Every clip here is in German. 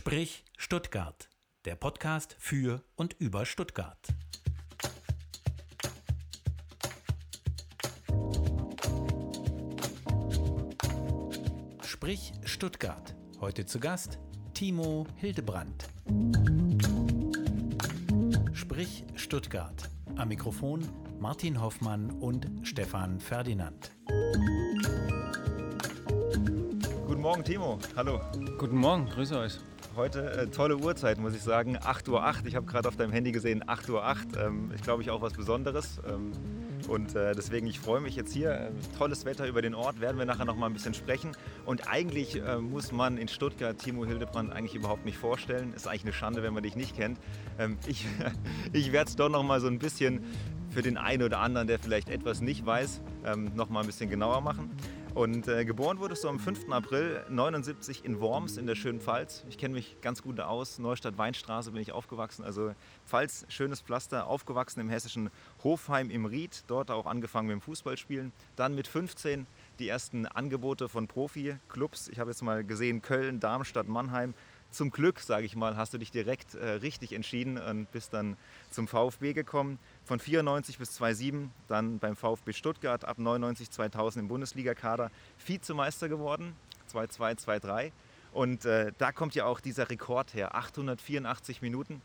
Sprich Stuttgart, der Podcast für und über Stuttgart. Sprich Stuttgart. Heute zu Gast Timo Hildebrand. Sprich Stuttgart. Am Mikrofon Martin Hoffmann und Stefan Ferdinand. Guten Morgen, Timo. Hallo. Guten Morgen, grüße euch. Heute äh, tolle Uhrzeit, muss ich sagen. 8.08 Uhr. Ich habe gerade auf deinem Handy gesehen, 8.08 Uhr. Ähm, ich glaube, ich auch was Besonderes. Ähm, und äh, deswegen, ich freue mich jetzt hier. Äh, tolles Wetter über den Ort, werden wir nachher noch mal ein bisschen sprechen. Und eigentlich äh, muss man in Stuttgart Timo Hildebrand eigentlich überhaupt nicht vorstellen. Ist eigentlich eine Schande, wenn man dich nicht kennt. Ähm, ich ich werde es doch noch mal so ein bisschen für den einen oder anderen, der vielleicht etwas nicht weiß, ähm, noch mal ein bisschen genauer machen. Und äh, geboren wurdest du am 5. April 79 in Worms in der schönen Pfalz. Ich kenne mich ganz gut aus. Neustadt Weinstraße bin ich aufgewachsen. Also Pfalz, schönes Pflaster. Aufgewachsen im hessischen Hofheim im Ried. Dort auch angefangen mit dem Fußballspielen. Dann mit 15 die ersten Angebote von Profi-Clubs. Ich habe jetzt mal gesehen Köln, Darmstadt, Mannheim. Zum Glück, sage ich mal, hast du dich direkt äh, richtig entschieden und bist dann zum VfB gekommen. Von 94 bis 2007 dann beim VfB Stuttgart, ab 99, 2000 im Bundesliga-Kader Vizemeister geworden, 2-2, 2-3. Und äh, da kommt ja auch dieser Rekord her, 884 Minuten,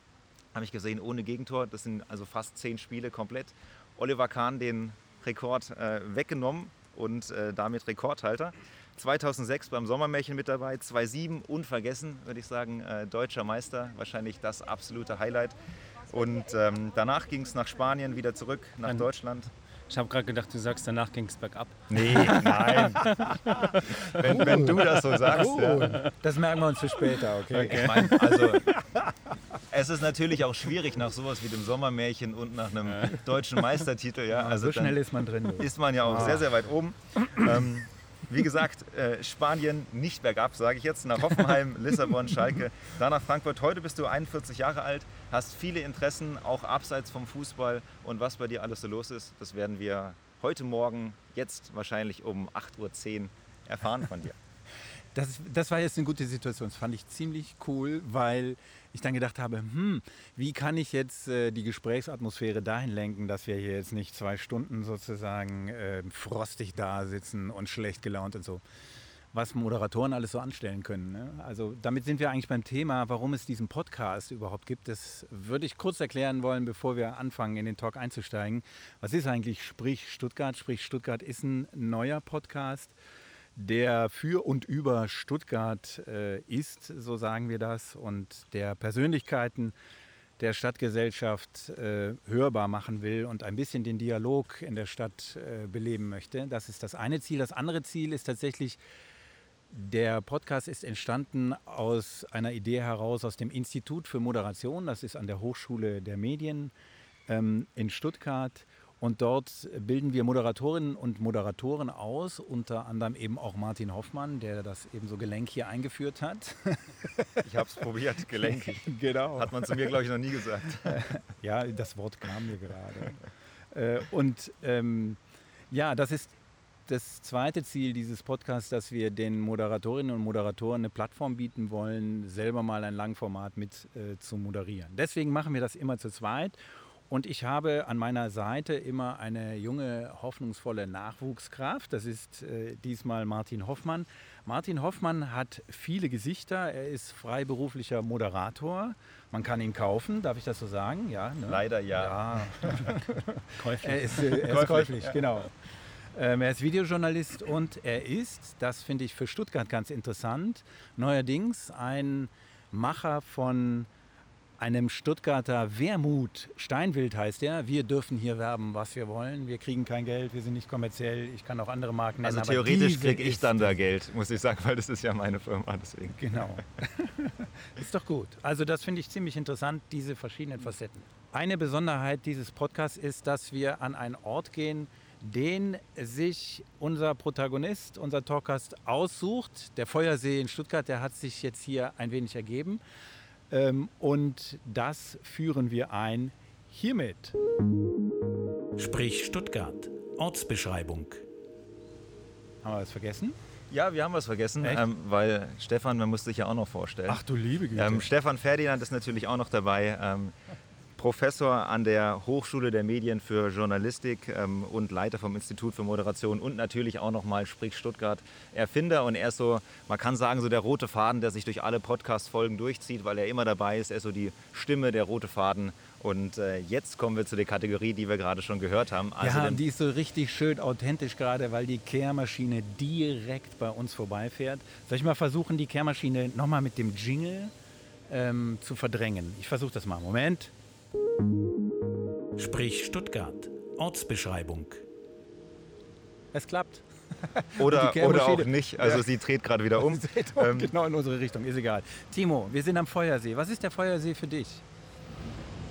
habe ich gesehen, ohne Gegentor. Das sind also fast zehn Spiele komplett. Oliver Kahn den Rekord äh, weggenommen und äh, damit Rekordhalter. 2006 beim Sommermärchen mit dabei, 2007 unvergessen, würde ich sagen, äh, deutscher Meister, wahrscheinlich das absolute Highlight. Und ähm, danach ging es nach Spanien, wieder zurück nach Ein- Deutschland. Ich habe gerade gedacht, du sagst, danach ging es bergab. Nee, nein. wenn, wenn du das so sagst. Ja. Oh, das merken wir uns für später, okay? Ich meine, also es ist natürlich auch schwierig nach sowas wie dem Sommermärchen und nach einem deutschen Meistertitel. Ja, Also so schnell ist man drin. ist man ja auch Ah. sehr, sehr weit oben. Ähm, wie gesagt, äh, Spanien nicht bergab, sage ich jetzt. Nach Hoffenheim, Lissabon, Schalke, dann nach Frankfurt. Heute bist du 41 Jahre alt, hast viele Interessen, auch abseits vom Fußball. Und was bei dir alles so los ist, das werden wir heute Morgen, jetzt wahrscheinlich um 8.10 Uhr erfahren von dir. Das, das war jetzt eine gute Situation. Das fand ich ziemlich cool, weil ich dann gedacht habe, hm, wie kann ich jetzt äh, die Gesprächsatmosphäre dahin lenken, dass wir hier jetzt nicht zwei Stunden sozusagen äh, frostig da sitzen und schlecht gelaunt und so. Was Moderatoren alles so anstellen können. Ne? Also damit sind wir eigentlich beim Thema, warum es diesen Podcast überhaupt gibt. Das würde ich kurz erklären wollen, bevor wir anfangen, in den Talk einzusteigen. Was ist eigentlich Sprich Stuttgart? Sprich Stuttgart ist ein neuer Podcast der für und über Stuttgart äh, ist, so sagen wir das, und der Persönlichkeiten der Stadtgesellschaft äh, hörbar machen will und ein bisschen den Dialog in der Stadt äh, beleben möchte. Das ist das eine Ziel. Das andere Ziel ist tatsächlich, der Podcast ist entstanden aus einer Idee heraus aus dem Institut für Moderation. Das ist an der Hochschule der Medien ähm, in Stuttgart. Und dort bilden wir Moderatorinnen und Moderatoren aus, unter anderem eben auch Martin Hoffmann, der das eben so Gelenk hier eingeführt hat. Ich habe es probiert, gelenkig. genau. Hat man zu mir, glaube ich, noch nie gesagt. Ja, das Wort kam mir gerade. äh, und ähm, ja, das ist das zweite Ziel dieses Podcasts, dass wir den Moderatorinnen und Moderatoren eine Plattform bieten wollen, selber mal ein Langformat mit äh, zu moderieren. Deswegen machen wir das immer zu zweit. Und ich habe an meiner Seite immer eine junge, hoffnungsvolle Nachwuchskraft. Das ist äh, diesmal Martin Hoffmann. Martin Hoffmann hat viele Gesichter. Er ist freiberuflicher Moderator. Man kann ihn kaufen, darf ich das so sagen? Ja, ne? Leider ja. Ja, Käuflich. er ist, äh, er ist käuflich, genau. Ähm, er ist Videojournalist und er ist, das finde ich für Stuttgart ganz interessant, neuerdings ein Macher von einem Stuttgarter Wermut. Steinwild heißt er. Wir dürfen hier werben, was wir wollen. Wir kriegen kein Geld, wir sind nicht kommerziell. Ich kann auch andere Marken nennen. Also theoretisch kriege ich dann da Geld, muss ich sagen, weil das ist ja meine Firma. Deswegen. Genau. ist doch gut. Also das finde ich ziemlich interessant, diese verschiedenen Facetten. Eine Besonderheit dieses Podcasts ist, dass wir an einen Ort gehen, den sich unser Protagonist, unser Talkast aussucht. Der Feuersee in Stuttgart, der hat sich jetzt hier ein wenig ergeben. Ähm, und das führen wir ein hiermit. Sprich Stuttgart. Ortsbeschreibung. Haben wir was vergessen? Ja, wir haben was vergessen, ähm, weil Stefan, man muss sich ja auch noch vorstellen. Ach du liebe Güte. Ähm, Stefan Ferdinand ist natürlich auch noch dabei. Ähm, Professor an der Hochschule der Medien für Journalistik ähm, und Leiter vom Institut für Moderation und natürlich auch nochmal Sprich Stuttgart Erfinder. Und er ist so, man kann sagen, so der rote Faden, der sich durch alle Podcast-Folgen durchzieht, weil er immer dabei ist. Er ist so die Stimme, der rote Faden. Und äh, jetzt kommen wir zu der Kategorie, die wir gerade schon gehört haben. Also ja, die ist so richtig schön authentisch gerade, weil die Kehrmaschine direkt bei uns vorbeifährt. Soll ich mal versuchen, die Kehrmaschine nochmal mit dem Jingle ähm, zu verdrängen? Ich versuche das mal. Moment. Sprich Stuttgart. Ortsbeschreibung. Es klappt. oder, oder auch nicht. Also Ja. sie dreht gerade wieder um. Ähm, genau in unsere Richtung, ist egal. Timo, wir sind am Feuersee. Was ist der Feuersee für dich?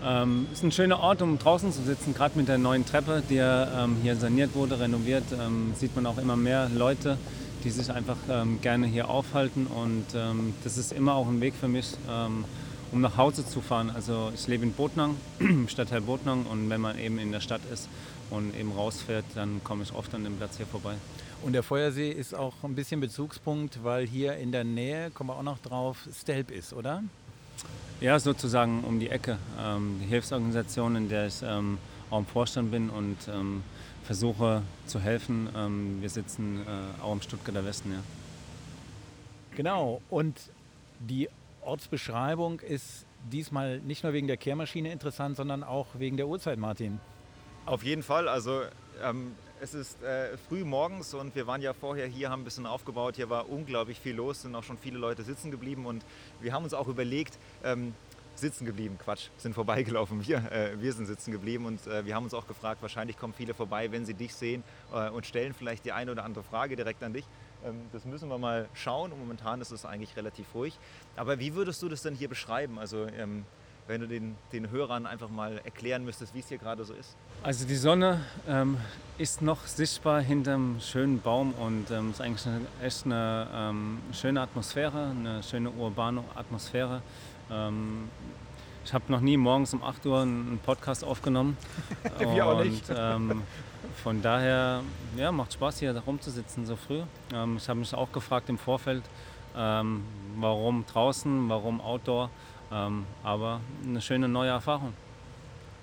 Ähm, ist ein schöner Ort, um draußen zu sitzen, gerade mit der neuen Treppe, die ähm, hier saniert wurde, renoviert. Ähm, sieht man auch immer mehr Leute, die sich einfach ähm, gerne hier aufhalten. Und ähm, das ist immer auch ein Weg für mich, ähm, um nach Hause zu fahren. Also ich lebe in Botnang, im Stadtteil Botnang. Und wenn man eben in der Stadt ist und eben rausfährt, dann komme ich oft an dem Platz hier vorbei. Und der Feuersee ist auch ein bisschen Bezugspunkt, weil hier in der Nähe, kommen wir auch noch drauf, Stelp ist, oder? Ja, sozusagen um die Ecke. Ähm, die Hilfsorganisation, in der ich ähm, auch im Vorstand bin und ähm, versuche zu helfen. Wir sitzen äh, auch im Stuttgarter Westen, ja. Genau. Und die Ortsbeschreibung ist diesmal nicht nur wegen der Kehrmaschine interessant, sondern auch wegen der Uhrzeit, Martin. Auf jeden Fall. Also ähm, es ist äh, früh morgens und wir waren ja vorher hier, haben ein bisschen aufgebaut. Hier war unglaublich viel los, sind auch schon viele Leute sitzen geblieben und wir haben uns auch überlegt, ähm, sitzen geblieben, Quatsch, sind vorbeigelaufen. Wir, äh, wir sind sitzen geblieben und äh, wir haben uns auch gefragt, wahrscheinlich kommen viele vorbei, wenn sie dich sehen äh, und stellen vielleicht die eine oder andere Frage direkt an dich. Ähm, das müssen wir mal schauen. Momentan ist es eigentlich relativ ruhig. Aber wie würdest du das denn hier beschreiben? Also ähm, wenn du den, den Hörern einfach mal erklären müsstest, wie es hier gerade so ist. Also die Sonne ähm, ist noch sichtbar hinterm schönen Baum und ähm, ist eigentlich eine, echt eine ähm, schöne Atmosphäre, eine schöne urbane Atmosphäre. Ich habe noch nie morgens um 8 Uhr einen Podcast aufgenommen. Wir auch nicht. Ähm, von daher ja, macht Spaß hier rumzusitzen so früh. Ähm, ich habe mich auch gefragt im Vorfeld, ähm, warum draußen, warum Outdoor. Ähm, aber eine schöne neue Erfahrung.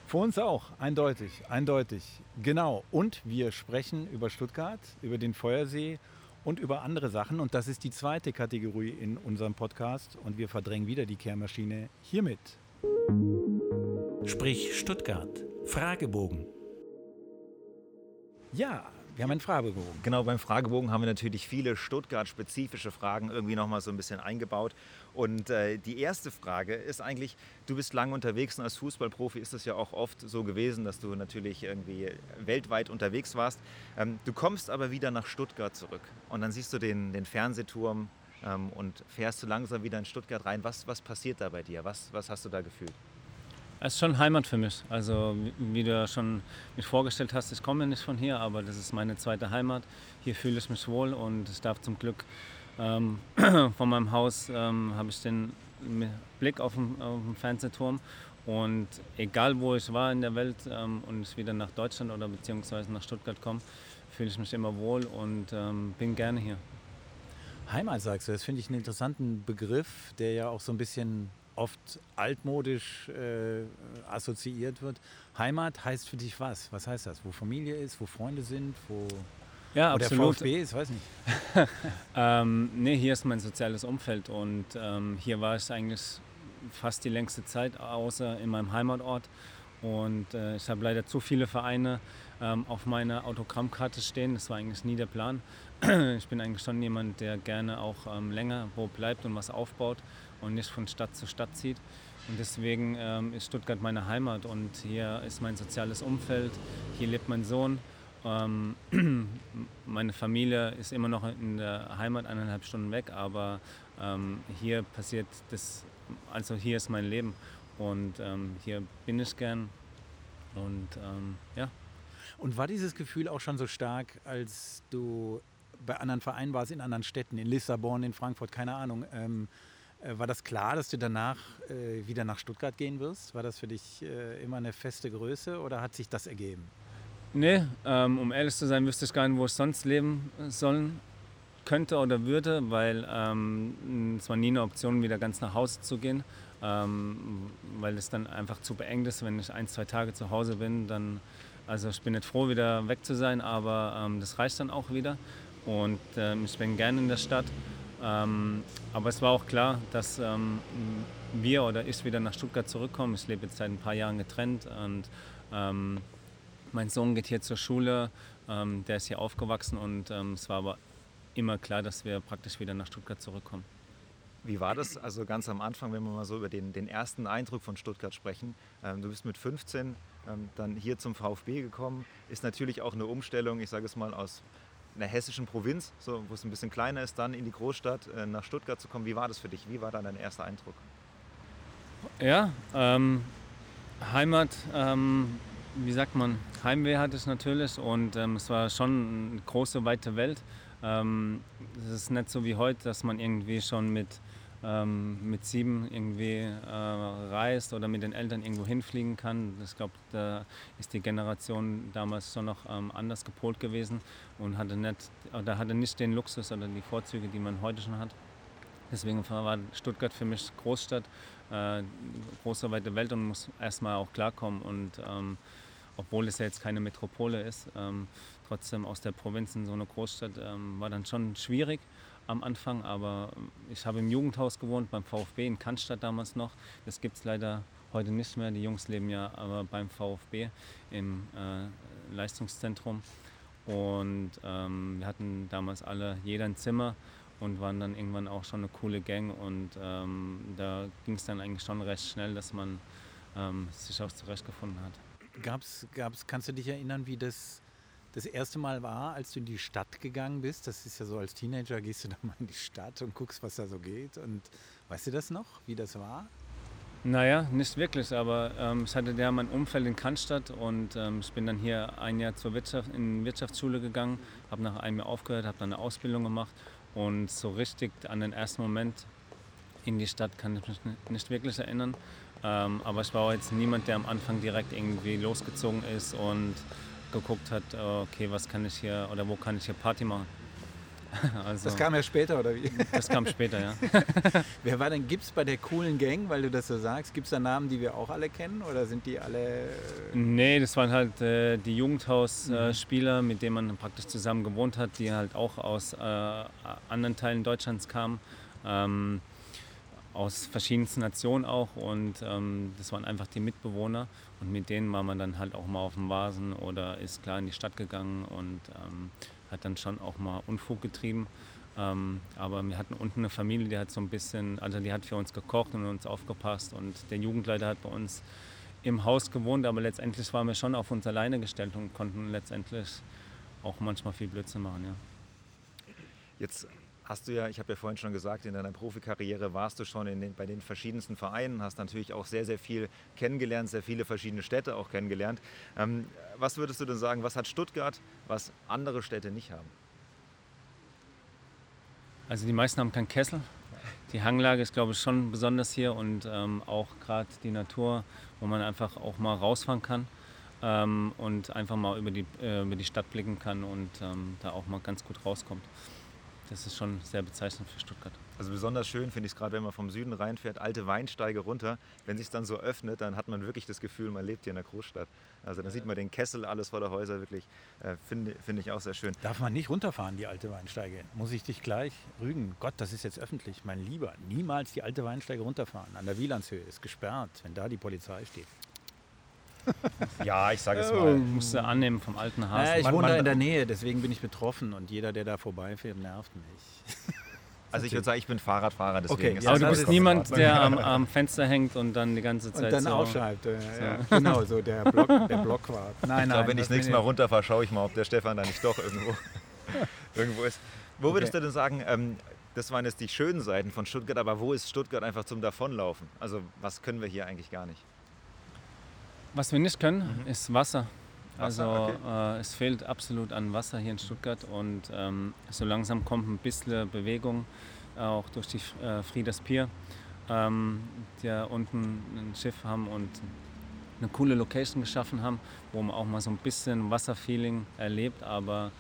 Für uns auch, eindeutig, eindeutig. Genau. Und wir sprechen über Stuttgart, über den Feuersee und über andere Sachen. Und das ist die zweite Kategorie in unserem Podcast. Und wir verdrängen wieder die Kehrmaschine hiermit. Sprich Stuttgart. Fragebogen. Ja, wir haben einen Fragebogen. Genau, beim Fragebogen haben wir natürlich viele Stuttgart-spezifische Fragen irgendwie nochmal so ein bisschen eingebaut. Und äh, die erste Frage ist eigentlich, du bist lange unterwegs und als Fußballprofi ist es ja auch oft so gewesen, dass du natürlich irgendwie weltweit unterwegs warst. Ähm, du kommst aber wieder nach Stuttgart zurück und dann siehst du den, den Fernsehturm ähm, und fährst du langsam wieder in Stuttgart rein. Was, was passiert da bei dir? Was, was hast du da gefühlt? Es ist schon Heimat für mich. Also wie- du ja schon mich vorgestellt hast, ich komme nicht von hier, aber das ist meine zweite Heimat. Hier fühle ich mich wohl und ich darf zum Glück ähm, von meinem Haus ähm, habe ich den Blick auf den, auf den Fernsehturm und egal wo ich war in der Welt ähm, und ich wieder nach Deutschland oder beziehungsweise nach Stuttgart komme, fühle ich mich immer wohl und ähm, bin gerne hier. Heimat sagst du, das finde ich einen interessanten Begriff, der ja auch so ein bisschen oft altmodisch äh, assoziiert wird. Heimat heißt für dich was? Was heißt das? Wo Familie ist, wo Freunde sind, wo, Ja, wo der. VfB ist, weiß nicht. Ähm, nee, hier ist mein soziales Umfeld und ähm, hier war ich eigentlich fast die längste Zeit, außer in meinem Heimatort. Und äh, ich habe leider zu viele Vereine ähm, auf meiner Autogrammkarte stehen. Das war eigentlich nie der Plan. Ich bin eigentlich schon jemand, der gerne auch ähm, länger wo bleibt und was aufbaut und nicht von Stadt zu Stadt zieht. Und deswegen ähm, ist Stuttgart meine Heimat und hier ist mein soziales Umfeld. Hier lebt mein Sohn. Ähm, meine Familie ist immer noch in der Heimat eineinhalb Stunden weg, aber ähm, hier passiert das, also hier ist mein Leben und ähm, hier bin ich gern und ähm, ja. Und war dieses Gefühl auch schon so stark, als du bei anderen Vereinen warst, in anderen Städten, in Lissabon, in Frankfurt, keine Ahnung? Ähm, äh, war das klar, dass du danach äh, wieder nach Stuttgart gehen wirst? War das für dich äh, immer eine feste Größe oder hat sich das ergeben? Nee, ähm, um ehrlich zu sein, wüsste ich gar nicht, wo ich sonst leben sollen könnte oder würde, weil ähm, es war nie eine Option, wieder ganz nach Hause zu gehen, ähm, weil es dann einfach zu beengt ist, wenn ich ein, zwei Tage zu Hause bin, dann, also ich bin nicht froh, wieder weg zu sein, aber ähm, das reicht dann auch wieder und ähm, ich bin gerne in der Stadt. Ähm, aber es war auch klar, dass ähm, wir oder ich wieder nach Stuttgart zurückkommen. Ich lebe jetzt seit ein paar Jahren getrennt und mein Sohn geht hier zur Schule, der ist hier aufgewachsen und es war aber immer klar, dass wir praktisch wieder nach Stuttgart zurückkommen. Wie war das also ganz am Anfang, wenn wir mal so über den, den ersten Eindruck von Stuttgart sprechen? Ähm, du bist mit 15 ähm, dann hier zum VfB gekommen. Ist natürlich auch eine Umstellung, ich sage es mal, aus einer hessischen Provinz, so, wo es ein bisschen kleiner ist, dann in die Großstadt äh, nach Stuttgart zu kommen. Wie war das für dich? Wie war dann dein erster Eindruck? Ja, ähm, Heimat, ähm, wie sagt man, Heimweh hatte ich natürlich und ähm, es war schon eine große, weite Welt. Ähm, es ist nicht so wie heute, dass man irgendwie schon mit, ähm, mit sieben irgendwie äh, reist oder mit den Eltern irgendwo hinfliegen kann. Ich glaube, da ist die Generation damals schon noch ähm, anders gepolt gewesen und hatte nicht, oder hatte nicht den Luxus oder die Vorzüge, die man heute schon hat. Deswegen war Stuttgart für mich Großstadt, äh, große weite Welt und muss erstmal auch klarkommen. Und ähm, obwohl es ja jetzt keine Metropole ist, ähm, trotzdem aus der Provinz in so eine Großstadt ähm, war dann schon schwierig am Anfang. Aber ich habe im Jugendhaus gewohnt, beim VfB in Cannstatt damals noch. Das gibt es leider heute nicht mehr. Die Jungs leben ja aber beim VfB im äh, Leistungszentrum. Und ähm, wir hatten damals alle jeder ein Zimmer und waren dann irgendwann auch schon eine coole Gang. Und ähm, da ging es dann eigentlich schon recht schnell, dass man ähm, sich auch zurechtgefunden hat. Gab's, gab's, kannst du dich erinnern, wie das das erste Mal war, als du in die Stadt gegangen bist? Das ist ja so, als Teenager gehst du dann mal in die Stadt und guckst, was da so geht. Und weißt du das noch, wie das war? Naja, nicht wirklich, aber ähm, ich hatte ja mein Umfeld in Cannstatt und ähm, ich bin dann hier ein Jahr zur Wirtschaft, in Wirtschaftsschule gegangen, habe nach einem Jahr aufgehört, habe dann eine Ausbildung gemacht und so richtig an den ersten Moment in die Stadt kann ich mich nicht wirklich erinnern. Ähm, aber ich war jetzt niemand, der am Anfang direkt irgendwie losgezogen ist und geguckt hat, okay, was kann ich hier oder wo kann ich hier Party machen. Also, das kam ja später, oder wie? Das kam später, ja. Wer war denn, gibt es bei der coolen Gang, weil du das so sagst, gibt es da Namen, die wir auch alle kennen oder sind die alle... Nee, das waren halt äh, die Jugendhausspieler, mhm. mit denen man praktisch zusammen gewohnt hat, die halt auch aus äh, anderen Teilen Deutschlands kamen. Ähm, aus verschiedensten Nationen auch und ähm, das waren einfach die Mitbewohner und mit denen war man dann halt auch mal auf dem Vasen oder ist klar in die Stadt gegangen und ähm, hat dann schon auch mal Unfug getrieben. Ähm, aber wir hatten unten eine Familie, die hat so ein bisschen, also die hat für uns gekocht und uns aufgepasst und der Jugendleiter hat bei uns im Haus gewohnt, aber letztendlich waren wir schon auf uns alleine gestellt und konnten letztendlich auch manchmal viel Blödsinn machen. Ja. Jetzt hast du ja, ich habe ja vorhin schon gesagt, in deiner Profikarriere warst du schon den, bei den verschiedensten Vereinen, hast natürlich auch sehr, sehr viel kennengelernt, sehr viele verschiedene Städte auch kennengelernt. Ähm, was würdest du denn sagen, was hat Stuttgart, was andere Städte nicht haben? Also die meisten haben keinen Kessel. Die Hanglage ist, glaube ich, schon besonders hier und ähm, auch gerade die Natur, wo man einfach auch mal rausfahren kann ähm, und einfach mal über die, äh, über die Stadt blicken kann und ähm, da auch mal ganz gut rauskommt das ist schon sehr bezeichnend für Stuttgart. Also besonders schön finde ich es gerade, wenn man vom Süden reinfährt, alte Weinsteige runter. Wenn sich dann so öffnet, dann hat man wirklich das Gefühl, man lebt hier in der Großstadt. Also dann sieht man den Kessel, alles voller Häuser, wirklich, äh, finde find ich auch sehr schön. Darf man nicht runterfahren, die alte Weinsteige? Muss ich dich gleich rügen? Gott, das ist jetzt öffentlich, mein Lieber. Niemals die alte Weinsteige runterfahren. An der Wielandshöhe ist gesperrt, wenn da die Polizei steht. ja, ich sage es mal. Musst du annehmen vom alten Hasen. Ja, ich wohne da in der Nähe, deswegen bin ich betroffen und jeder, der da vorbeifährt, nervt mich. Also ich würde sagen, ich bin Fahrradfahrer, deswegen. Okay, aber du bist niemand, der am, am, Fenster hängt und dann die ganze Zeit und dann so ausschreibt. Ja, ja. Genau, so der, Block, der Blockwart. Nein, ich glaube, wenn ich das nächste Mal runterfahre, schaue ich mal, ob der Stefan da nicht doch irgendwo, irgendwo ist. Wo würdest okay. du denn sagen, ähm, das waren jetzt die schönen Seiten von Stuttgart, aber wo ist Stuttgart einfach zum Davonlaufen? Also was können wir hier eigentlich gar nicht? Was wir nicht können, mhm. ist Wasser. Also okay. äh, es fehlt absolut an Wasser hier in Stuttgart und ähm, so langsam kommt ein bisschen Bewegung, auch durch die äh, Frieders Pier, ähm, die unten ein Schiff haben und eine coole Location geschaffen haben, wo man auch mal so ein bisschen Wasserfeeling erlebt, aber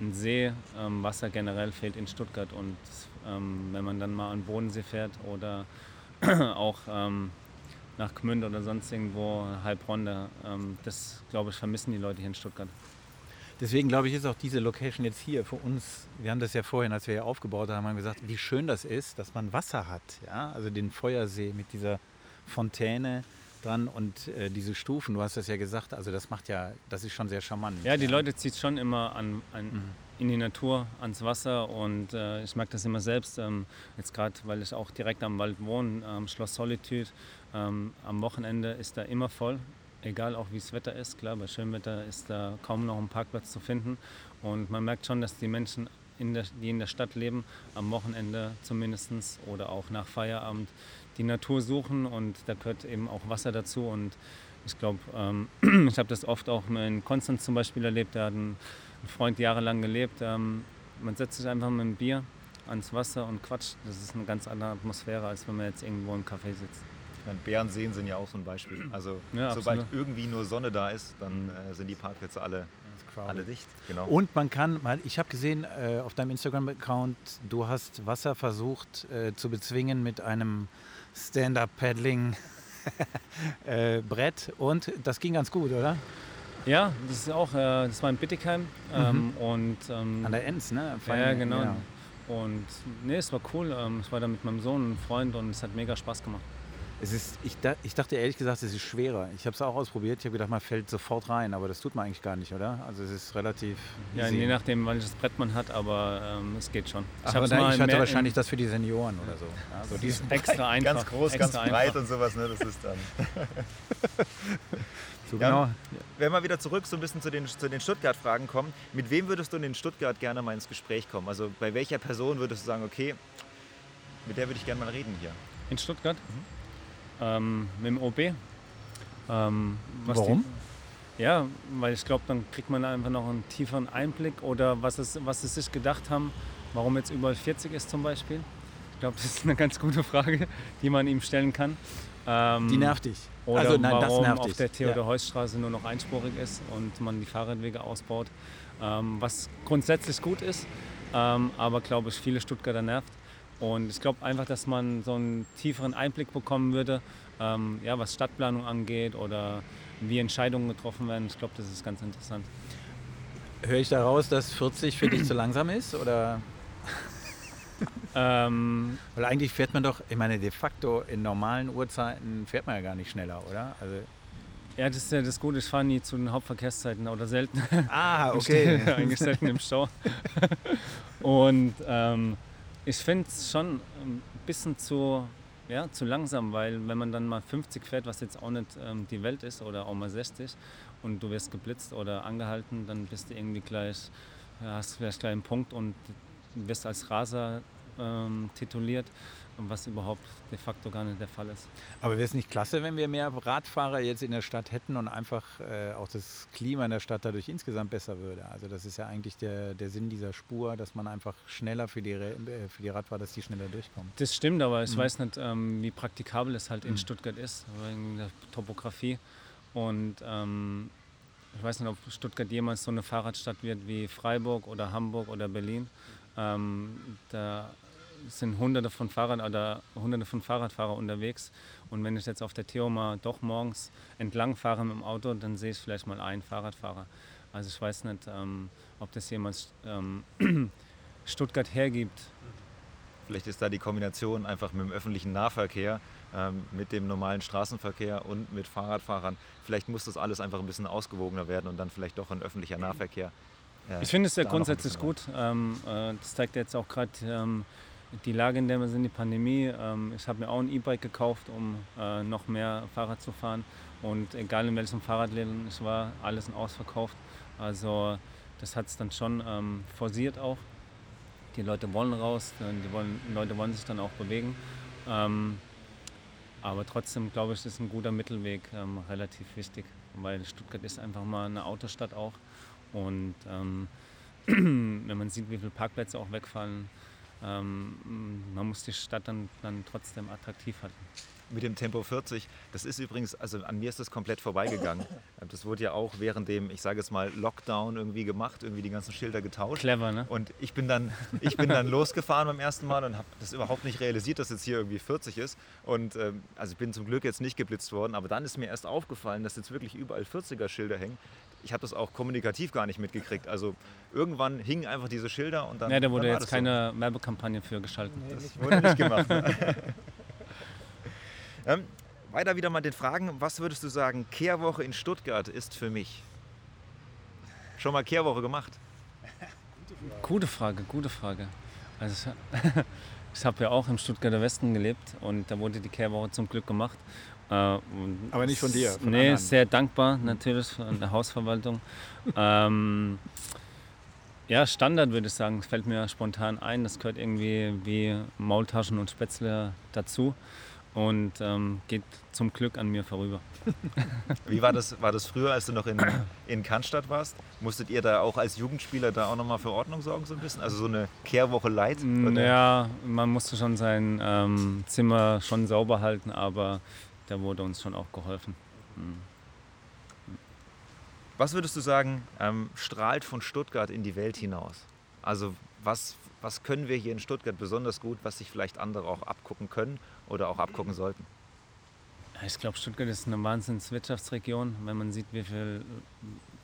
ein See, ähm, Wasser generell fehlt in Stuttgart und ähm, wenn man dann mal an Bodensee fährt oder auch ähm, nach Gmünd oder sonst irgendwo, Heilbronn, ähm, das glaube ich vermissen die Leute hier in Stuttgart. Deswegen glaube ich, ist auch diese Location jetzt hier für uns, wir haben das ja vorhin, als wir hier aufgebaut haben, haben gesagt, wie schön das ist, dass man Wasser hat. Ja? Also den Feuersee mit dieser Fontäne dran und äh, diese Stufen, du hast das ja gesagt, also das macht ja, das ist schon sehr charmant. Ja, die Leute zieht schon immer an, an mhm. In die Natur, ans Wasser und äh, ich merke das immer selbst, ähm, jetzt gerade, weil ich auch direkt am Wald wohne, am Schloss Solitude, ähm, am Wochenende ist da immer voll egal auch wie das Wetter ist. Klar, bei schönem Wetter ist da kaum noch ein Parkplatz zu finden. Und man merkt schon, dass die Menschen, in der, die in der Stadt leben, am Wochenende zumindest oder auch nach Feierabend die Natur suchen und da gehört eben auch Wasser dazu. Und ich glaube, ähm, ich habe das oft auch in Konstanz zum Beispiel erlebt. Da hat ein, ein Freund jahrelang gelebt. Ähm, man setzt sich einfach mit einem Bier ans Wasser und quatscht. Das ist eine ganz andere Atmosphäre, als wenn man jetzt irgendwo im Café sitzt. Meine, Bärenseen sind ja auch so ein Beispiel. Also ja, sobald irgendwie nur Sonne da ist, dann äh, sind die Parkplätze alle, alle dicht. Genau. Und man kann mal, ich habe gesehen äh, auf deinem Instagram-Account, du hast Wasser versucht äh, zu bezwingen mit einem Stand-Up-Paddling. äh, Brett und das ging ganz gut, oder? Ja, das ist auch, äh, das war in Bittigheim ähm, mhm. und ähm, an der Enz, ne? Fein, ja, genau. Ja. Und nee, es war cool. Ähm, ich war da mit meinem Sohn und einem Freund und es hat mega Spaß gemacht. Es ist, ich, ich dachte ehrlich gesagt, es ist schwerer. Ich habe es auch ausprobiert. Ich habe gedacht, man fällt sofort rein, aber das tut man eigentlich gar nicht, oder? Also es ist relativ. Ja, je nachdem, welches Brett man hat, aber ähm, es geht schon. Ich, Ach, nein, ich hatte wahrscheinlich das für die Senioren oder so. Ja, so die extra einfach. Ganz groß, extra ganz breit einfach. und sowas, ne? Das ist dann. so genau. Ja, wenn wir wieder zurück so ein bisschen zu den, zu den Stuttgart-Fragen kommen, mit wem würdest du in Stuttgart gerne mal ins Gespräch kommen? Also bei welcher Person würdest du sagen, okay, mit der würde ich gerne mal reden hier? In Stuttgart? Mhm ähm, mit dem OB. Ähm, Warum? Die, ja, weil ich glaube, dann kriegt man einfach noch einen tieferen Einblick oder was, es, was sie sich gedacht haben, warum jetzt überall 40 ist zum Beispiel. Ich glaube, das ist eine ganz gute Frage, die man ihm stellen kann. Ähm, die nervt dich. Oder also, nein, warum auf dich. der Theodor-Heuss-Straße nur noch einspurig ist und man die Fahrradwege ausbaut. Ähm, was grundsätzlich gut ist, ähm, aber glaube ich viele Stuttgarter nervt. Und ich glaube einfach, dass man so einen tieferen Einblick bekommen würde, ähm, ja, was Stadtplanung angeht oder wie Entscheidungen getroffen werden. Ich glaube, das ist ganz interessant. Höre ich daraus, dass 40 für dich zu langsam ist? Oder? Ähm, Weil eigentlich fährt man doch, ich meine, de facto in normalen Uhrzeiten fährt man ja gar nicht schneller, oder? Also ja, das ist ja das Gute, ich fahre nie zu den Hauptverkehrszeiten oder selten. Ah, okay. eigentlich selten im Stau. Und ähm, ich finde es schon ein bisschen zu, ja, zu langsam, weil wenn man dann mal 50 fährt, was jetzt auch nicht ähm, die Welt ist, oder auch mal 60, und du wirst geblitzt oder angehalten, dann bist du irgendwie gleich, hast vielleicht gleich einen Punkt und wirst als Raser ähm, tituliert was überhaupt de facto gar nicht der Fall ist. Aber wäre es nicht klasse, wenn wir mehr Radfahrer jetzt in der Stadt hätten und einfach äh, auch das Klima in der Stadt dadurch insgesamt besser würde? Also das ist ja eigentlich der, der Sinn dieser Spur, dass man einfach schneller für die, äh, für die Radfahrer, dass die schneller durchkommen. Das stimmt, aber ich mhm. weiß nicht, ähm, wie praktikabel es halt in mhm. Stuttgart ist, wegen der Topografie. Und ähm, ich weiß nicht, ob Stuttgart jemals so eine Fahrradstadt wird wie Freiburg oder Hamburg oder Berlin. Ähm, da sind hunderte von Fahrrad oder hunderte von Fahrradfahrer unterwegs. Und wenn ich jetzt auf der Theo mal doch morgens entlang fahre mit dem Auto, dann sehe ich vielleicht mal einen Fahrradfahrer. Also ich weiß nicht, ähm, ob das jemals ähm, Stuttgart hergibt. Vielleicht ist da die Kombination einfach mit dem öffentlichen Nahverkehr, ähm, mit dem normalen Straßenverkehr und mit Fahrradfahrern. Vielleicht muss das alles einfach ein bisschen ausgewogener werden und dann vielleicht doch ein öffentlicher Nahverkehr. Äh, ich finde es ja grundsätzlich gut. Ähm, äh, das zeigt jetzt auch gerade ähm, die Lage, in der wir sind, die Pandemie. Ähm, ich habe mir auch ein E-Bike gekauft, um äh, noch mehr Fahrrad zu fahren. Und egal in welchem Fahrradladen ich war, alles ausverkauft. Also das hat es dann schon ähm, forciert auch. Die Leute wollen raus, die, wollen, die Leute wollen sich dann auch bewegen. Ähm, aber trotzdem glaube ich, ist ein guter Mittelweg ähm, relativ wichtig, weil Stuttgart ist einfach mal eine Autostadt auch. Und ähm, wenn man sieht, wie viele Parkplätze auch wegfallen, ähm, man muss die Stadt dann, dann trotzdem attraktiv halten. mit dem Tempo 40, das ist übrigens, also an mir ist das komplett vorbeigegangen. Das wurde ja auch während dem, ich sage jetzt mal, Lockdown irgendwie gemacht, irgendwie die ganzen Schilder getauscht. Clever, ne? Und ich bin dann, ich bin dann losgefahren beim ersten Mal und habe das überhaupt nicht realisiert, dass jetzt hier irgendwie 40 ist. Und ähm, also ich bin zum Glück jetzt nicht geblitzt worden, aber dann ist mir erst aufgefallen, dass jetzt wirklich überall 40er Schilder hängen. Ich habe das auch kommunikativ gar nicht mitgekriegt. Also irgendwann hingen einfach diese Schilder und dann. Ja, da wurde jetzt das so. keine Werbekampagne für geschalten. Das wurde nicht gemacht. Ne? ähm, weiter wieder mal den Fragen. Was würdest du sagen, Kehrwoche in Stuttgart ist für mich? Schon mal Kehrwoche gemacht? Gute Frage, gute Frage. Also ich habe ja auch im Stuttgarter Westen gelebt und da wurde die Kehrwoche zum Glück gemacht. Äh, Aber nicht von dir, von nee, anderen. sehr dankbar natürlich von der Hausverwaltung. ähm, ja, Standard würde ich sagen, fällt mir spontan ein. Das gehört irgendwie wie Maultaschen und Spätzle dazu und ähm, geht zum Glück an mir vorüber. Wie war das, war das früher, als du noch in, in Cannstatt warst? Musstet ihr da auch als Jugendspieler da auch nochmal für Ordnung sorgen so ein bisschen? Also so eine Kehrwoche Light? oder? Ja, man musste schon sein ähm, Zimmer schon sauber halten, aber da wurde uns schon auch geholfen. Mhm. Was würdest du sagen, ähm, strahlt von Stuttgart in die Welt hinaus? Also was, was können wir hier in Stuttgart besonders gut, was sich vielleicht andere auch abgucken können oder auch abgucken sollten? Ich glaube, Stuttgart ist eine Wahnsinnswirtschaftsregion, wenn man sieht, wie viel,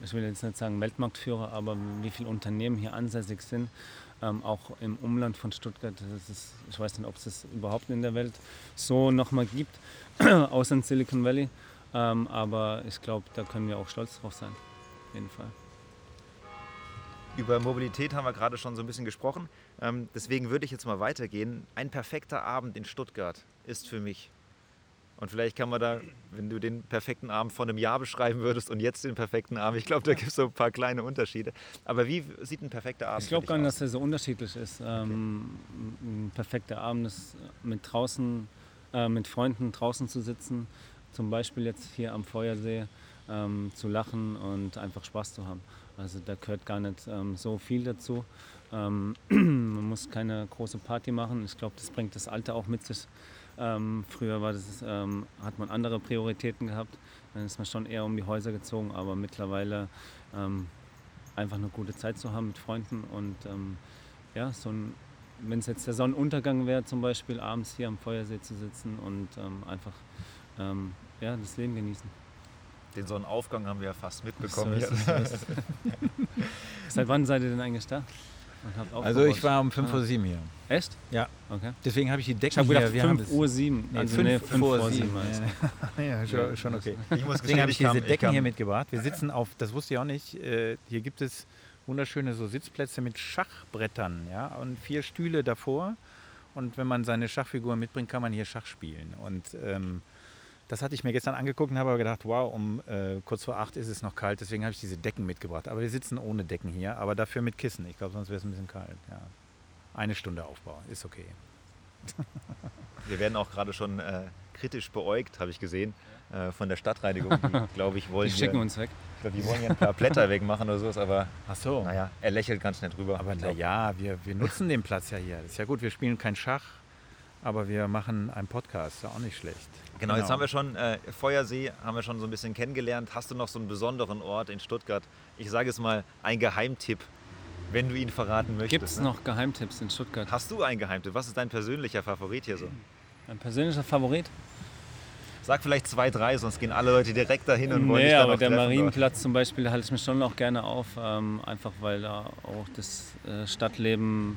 ich will jetzt nicht sagen Weltmarktführer, aber wie viele Unternehmen hier ansässig sind, ähm, auch im Umland von Stuttgart. Ist, ich weiß nicht, ob es das überhaupt in der Welt so nochmal gibt, außer in Silicon Valley. Ähm, aber ich glaube, da können wir auch stolz drauf sein. Auf jeden Fall. Über Mobilität haben wir gerade schon so ein bisschen gesprochen. Ähm, deswegen würde ich jetzt mal weitergehen. Ein perfekter Abend in Stuttgart ist für mich. Und vielleicht kann man da, wenn du den perfekten Abend vor einem Jahr beschreiben würdest und jetzt den perfekten Abend, ich glaube, da gibt es so ein paar kleine Unterschiede. Aber wie sieht ein perfekter Abend Ich glaube gar nicht, aus? dass er so unterschiedlich ist. Ähm, ein perfekter Abend ist mit draußen, äh, mit Freunden draußen zu sitzen, zum Beispiel jetzt hier am Feuersee, ähm, zu lachen und einfach Spaß zu haben. Also da gehört gar nicht ähm, so viel dazu. Man muss keine große Party machen. Ich glaube, das bringt das Alter auch mit sich. Ähm, früher war das, ähm, hat man andere Prioritäten gehabt. Dann ist man schon eher um die Häuser gezogen, aber mittlerweile ähm, einfach eine gute Zeit zu haben mit Freunden und ähm, ja, so ein, wenn es jetzt der Sonnenuntergang wäre, zum Beispiel abends hier am Feuersee zu sitzen und ähm, einfach ähm, ja, das Leben genießen. Den Sonnenaufgang haben wir ja fast mitbekommen. So ist so ist. Seit wann seid ihr denn eigentlich da? Also ich war um 5 Ah. Uhr 7 hier. Echt? Ja. Okay. Deswegen habe ich die Decken Ich habe gedacht, hier. Wir haben 5 es- Uhr 7. Nee, Also, fünf nee, 5 vor vor sieben. 7. alles Ja, ja, schon, schon okay. Deswegen habe ich diese Decken hier mitgebracht. Wir sitzen auf, das wusste ich auch nicht, äh, hier gibt es wunderschöne so Sitzplätze mit Schachbrettern ja, und vier Stühle davor. Und wenn man seine Schachfigur mitbringt, kann man hier Schach spielen. Und ähm, das hatte ich mir gestern angeguckt und habe gedacht, wow, um äh, kurz vor acht ist es noch kalt, deswegen habe ich diese Decken mitgebracht. Aber wir sitzen ohne Decken hier, aber dafür mit Kissen. Ich glaube, sonst wäre es ein bisschen kalt. Ja. Eine Stunde Aufbau, ist okay. Wir werden auch gerade schon äh, kritisch beäugt, habe ich gesehen, äh, von der Stadtreinigung. Die, glaube ich, wollen Die schicken hier, uns weg. ich glaub, die wollen hier ein paar Blätter wegmachen oder sowas, aber Ach so. naja, er lächelt ganz schnell drüber. Aber Ich na glaub, ja, wir, wir nutzen den Platz ja hier. Das ist ja gut, wir spielen kein Schach, aber wir machen einen Podcast. Ist ja auch nicht schlecht. Genau, jetzt haben wir schon äh, Feuersee, haben wir schon so ein bisschen kennengelernt. Hast du noch so einen besonderen Ort in Stuttgart? Ich sage es mal, ein Geheimtipp, wenn du ihn verraten möchtest. Gibt es ne? noch Geheimtipps in Stuttgart? Hast du einen Geheimtipp? Was ist dein persönlicher Favorit hier so? Ein persönlicher Favorit? Sag vielleicht zwei, drei, sonst gehen alle Leute direkt dahin und wollen Nee, dich dann aber noch der treffen dort. Marienplatz zum Beispiel da halte ich mich schon auch gerne auf, ähm, einfach weil da auch das äh, Stadtleben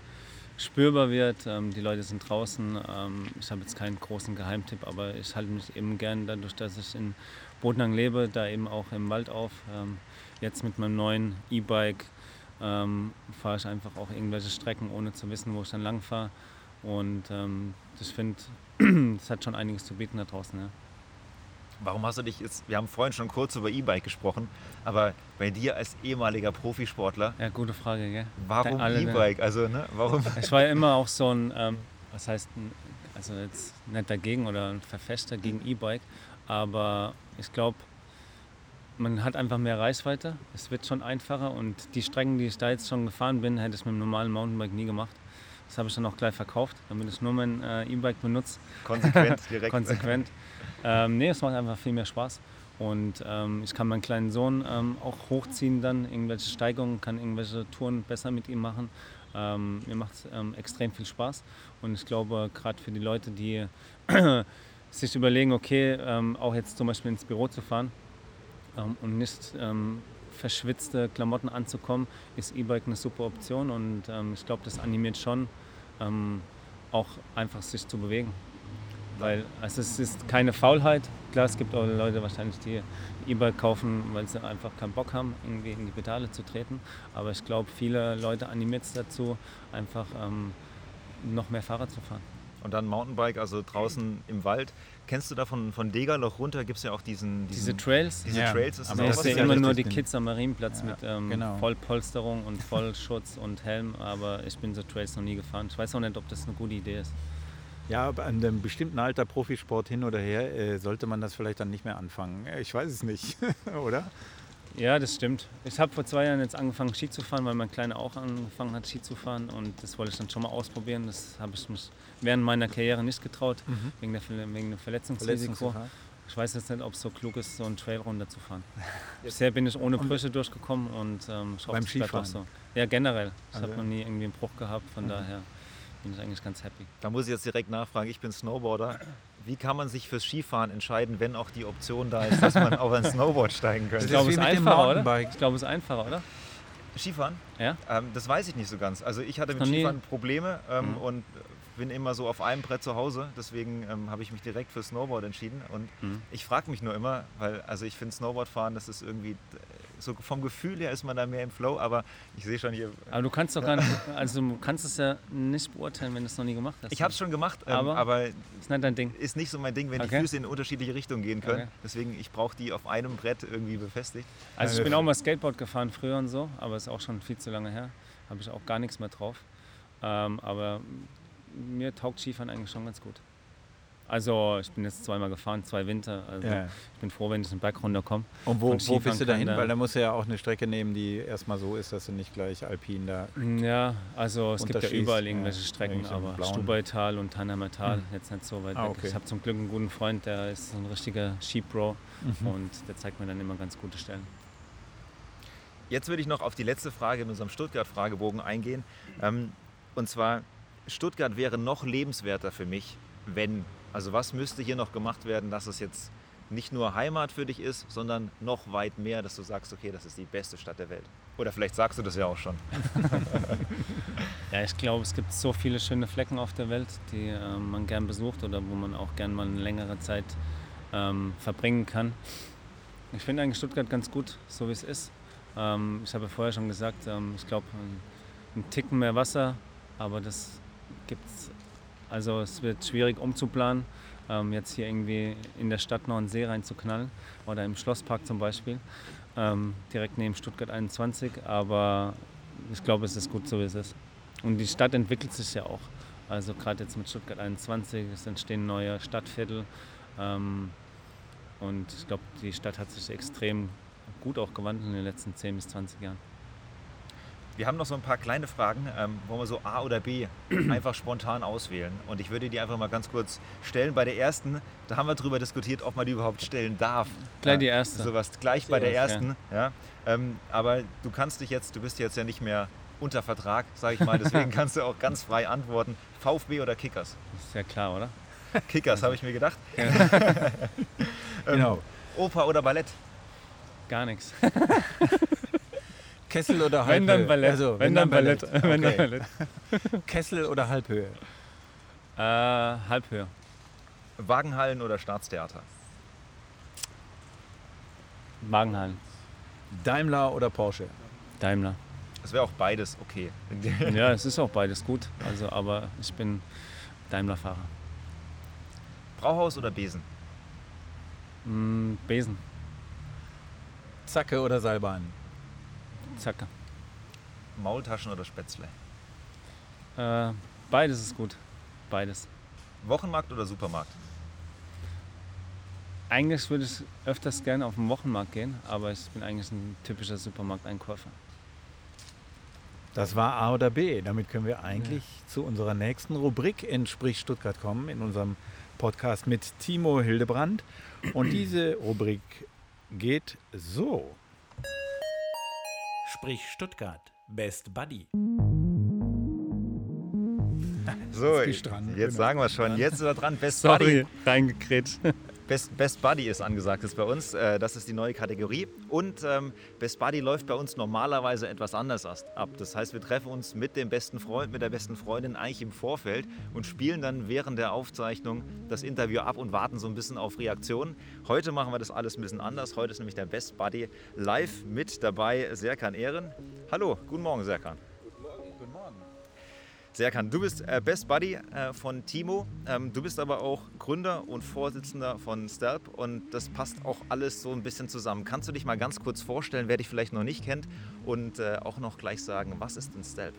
spürbar wird. Ähm, die Leute sind draußen. Ähm, ich habe jetzt keinen großen Geheimtipp, aber ich halte mich eben gern dadurch, dass ich in Bodnang lebe, da eben auch im Wald auf. Ähm, jetzt mit meinem neuen E-Bike ähm, fahre ich einfach auch irgendwelche Strecken, ohne zu wissen, wo ich dann lang fahre. Und ähm, ich finde, es hat schon einiges zu bieten da draußen. Ja. Warum hast du dich jetzt, wir haben vorhin schon kurz über E-Bike gesprochen, aber bei dir als ehemaliger Profisportler, ja, gute Frage, gell? warum E-Bike? Also, ne, warum? Ich war ja immer auch so ein, ähm, was heißt, also jetzt nicht dagegen oder ein Verfechter gegen E-Bike, aber ich glaube, man hat einfach mehr Reichweite, es wird schon einfacher und die Strecken, die ich da jetzt schon gefahren bin, hätte ich mit dem normalen Mountainbike nie gemacht. Das habe ich dann auch gleich verkauft, damit ich nur mein äh, E-Bike benutze. Konsequent, direkt. Konsequent. Ähm, nee, es macht einfach viel mehr Spaß. Und ähm, ich kann meinen kleinen Sohn ähm, auch hochziehen dann, irgendwelche Steigungen, kann irgendwelche Touren besser mit ihm machen. Ähm, mir macht es ähm, extrem viel Spaß. Und ich glaube, gerade für die Leute, die sich überlegen, okay, ähm, auch jetzt zum Beispiel ins Büro zu fahren ähm, und nicht verschwitzte Klamotten anzukommen, ist E-Bike eine super Option. Und ähm, ich glaube, das animiert schon, auch einfach sich zu bewegen. Weil also es ist keine Faulheit. Klar, es gibt auch Leute wahrscheinlich, die E-Bike kaufen, weil sie einfach keinen Bock haben, irgendwie in die Pedale zu treten. Aber ich glaube, viele Leute animiert es dazu, einfach ähm, noch mehr Fahrrad zu fahren. Und dann Mountainbike, also draußen im Wald. Kennst du da von, von Degerloch runter, gibt es ja auch diesen, diesen, Diese Trails? Diese ja. Trails, ist aber ich sehe immer nur die Kids am Marienplatz ja, mit ähm, genau. Vollpolsterung und Vollschutz und Helm, aber ich bin so Trails noch nie gefahren. Ich weiß auch nicht, ob das eine gute Idee ist. Ja, an einem bestimmten Alter Profisport hin oder her äh, sollte man das vielleicht dann nicht mehr anfangen. Ich weiß es nicht, oder? Ja, das stimmt. Ich habe vor zwei Jahren jetzt angefangen Ski zu fahren, weil mein Kleiner auch angefangen hat Ski zu fahren und das wollte ich dann schon mal ausprobieren. Das habe ich mich während meiner Karriere nicht getraut, mhm. wegen, der, wegen dem Verletzungsrisiko. Ich weiß jetzt nicht, ob es so klug ist, so einen Trail runterzufahren. Bisher bin ich ohne Brüche durchgekommen und ähm, ich hoffe, beim Skifahren. auch so. Ja, generell. Ich also. habe noch nie irgendwie einen Bruch gehabt, von mhm. daher bin ich eigentlich ganz happy. Da muss ich jetzt direkt nachfragen, ich bin Snowboarder. Wie kann man sich fürs Skifahren entscheiden, wenn auch die Option da ist, dass man auf ein Snowboard steigen könnte? Ich glaube, es ist einfacher, oder? Ich glaube, es ist einfacher, oder? Skifahren? Ja. Ähm, das weiß ich nicht so ganz. Also ich hatte mit Skifahren Probleme ähm, mhm. und bin immer so auf einem Brett zu Hause. Deswegen ähm, habe ich mich direkt für Snowboard entschieden. Und mhm. ich frage mich nur immer, weil also ich finde Snowboardfahren, das ist irgendwie so vom Gefühl her ist man da mehr im Flow, aber ich sehe schon hier. Aber du kannst doch gar nicht, also du kannst es ja nicht beurteilen, wenn du es noch nie gemacht hast. Ich habe es schon gemacht, ähm, aber, aber, ist nicht dein Ding. Ist nicht so mein Ding, wenn okay. die Füße in unterschiedliche Richtungen gehen können. Okay. Deswegen, ich brauche die auf einem Brett irgendwie befestigt. Also ich bin auch mal Skateboard gefahren früher und so, aber ist auch schon viel zu lange her. Habe ich auch gar nichts mehr drauf. Ähm, aber mir taugt Skifahren eigentlich schon ganz gut. Also ich bin jetzt zweimal gefahren, zwei Winter. Also ja. ich bin froh, wenn ich den Berg runterkomme. Und wo, wo bist du dahin? Da Weil da musst du ja auch eine Strecke nehmen, die erstmal so ist, dass du nicht gleich alpin da. Ja, also es gibt ja überall irgendwelche Strecken, ja, aber Stubaital und Tannheimer Tal hm. jetzt nicht so weit ah, weg. Okay. Ich habe zum Glück einen guten Freund, der ist ein richtiger Skipro mhm. und der zeigt mir dann immer ganz gute Stellen. Jetzt würde ich noch auf die letzte Frage in unserem Stuttgart-Fragebogen eingehen. Ähm, und zwar, Stuttgart wäre noch lebenswerter für mich, wenn also was müsste hier noch gemacht werden, dass es jetzt nicht nur Heimat für dich ist, sondern noch weit mehr, dass du sagst, okay, das ist die beste Stadt der Welt. Oder vielleicht sagst du das ja auch schon. ja, ich glaube, es gibt so viele schöne Flecken auf der Welt, die äh, man gern besucht oder wo man auch gern mal eine längere Zeit ähm, verbringen kann. Ich finde eigentlich Stuttgart ganz gut, so wie es ist. Ähm, ich habe ja vorher schon gesagt, ähm, ich glaube, ein, Ticken mehr Wasser, aber das gibt es also es wird schwierig umzuplanen, ähm, jetzt hier irgendwie in der Stadt noch einen See reinzuknallen oder im Schlosspark zum Beispiel, ähm, direkt neben Stuttgart 21. Aber ich glaube, es ist gut so, wie es ist. Und die Stadt entwickelt sich ja auch. Also gerade jetzt mit Stuttgart 21, es entstehen neue Stadtviertel. Ähm, und ich glaube, die Stadt hat sich extrem gut auch gewandelt in den letzten 10 bis 20 Jahren. Wir haben noch so ein paar kleine Fragen, ähm, wo wir so A oder B einfach spontan auswählen. Und ich würde die einfach mal ganz kurz stellen. Bei der ersten, da haben wir darüber diskutiert, ob man die überhaupt stellen darf. Gleich die erste. Sowas, gleich bei der ersten. Ja. Ähm, aber du kannst dich jetzt, du bist jetzt ja nicht mehr unter Vertrag, sage ich mal. Deswegen kannst du auch ganz frei antworten. VfB oder Kickers? Ist ja klar, oder? Kickers, habe ich mir gedacht. Ja. Ähm, genau. Oper oder Ballett? Gar nichts. Kessel oder Halbhöhe? Wenn dann Ballett. Also, wenn, dann Ballett. Ballett. Okay. Wenn dann Ballett. Kessel oder Halbhöhe? Äh, Halbhöhe. Wagenhallen oder Staatstheater? Wagenhallen. Daimler oder Porsche? Daimler. Es wäre auch beides okay. ja, es ist auch beides gut. Also, aber ich bin Daimler-Fahrer. Brauhaus oder Besen? Mm, Besen. Zacke oder Seilbahn? Zacke. Maultaschen oder Spätzle? Äh, beides ist gut. Beides. Wochenmarkt oder Supermarkt? Eigentlich würde ich öfters gerne auf den Wochenmarkt gehen, aber ich bin eigentlich ein typischer Supermarkteinkäufer. Das war A oder B. Damit können wir eigentlich ja. zu unserer nächsten Rubrik in Sprich Stuttgart kommen, in unserem Podcast mit Timo Hildebrand. Und diese Rubrik geht so. Sprich Stuttgart. Best Buddy. So, jetzt, dran, jetzt genau. sagen wir schon. Jetzt ist er dran. Best Sorry, Buddy. reingekrätscht. Best, Best Buddy ist angesagt ist bei uns. Äh, das ist die neue Kategorie. Und ähm, Best Buddy läuft bei uns normalerweise etwas anders ab. Das heißt, wir treffen uns mit dem besten Freund, mit der besten Freundin eigentlich im Vorfeld und spielen dann während der Aufzeichnung das Interview ab und warten so ein bisschen auf Reaktionen. Heute machen wir das alles ein bisschen anders. Heute ist nämlich der Best Buddy live mit dabei, Serkan Ehren. Hallo, guten Morgen, Serkan. Serkan, du bist äh, Best Buddy äh, von Timo. Ähm, du bist aber auch Gründer und Vorsitzender von Stelp und das passt auch alles so ein bisschen zusammen. Kannst du dich mal ganz kurz vorstellen, wer dich vielleicht noch nicht kennt und äh, auch noch gleich sagen, was ist denn Stelp?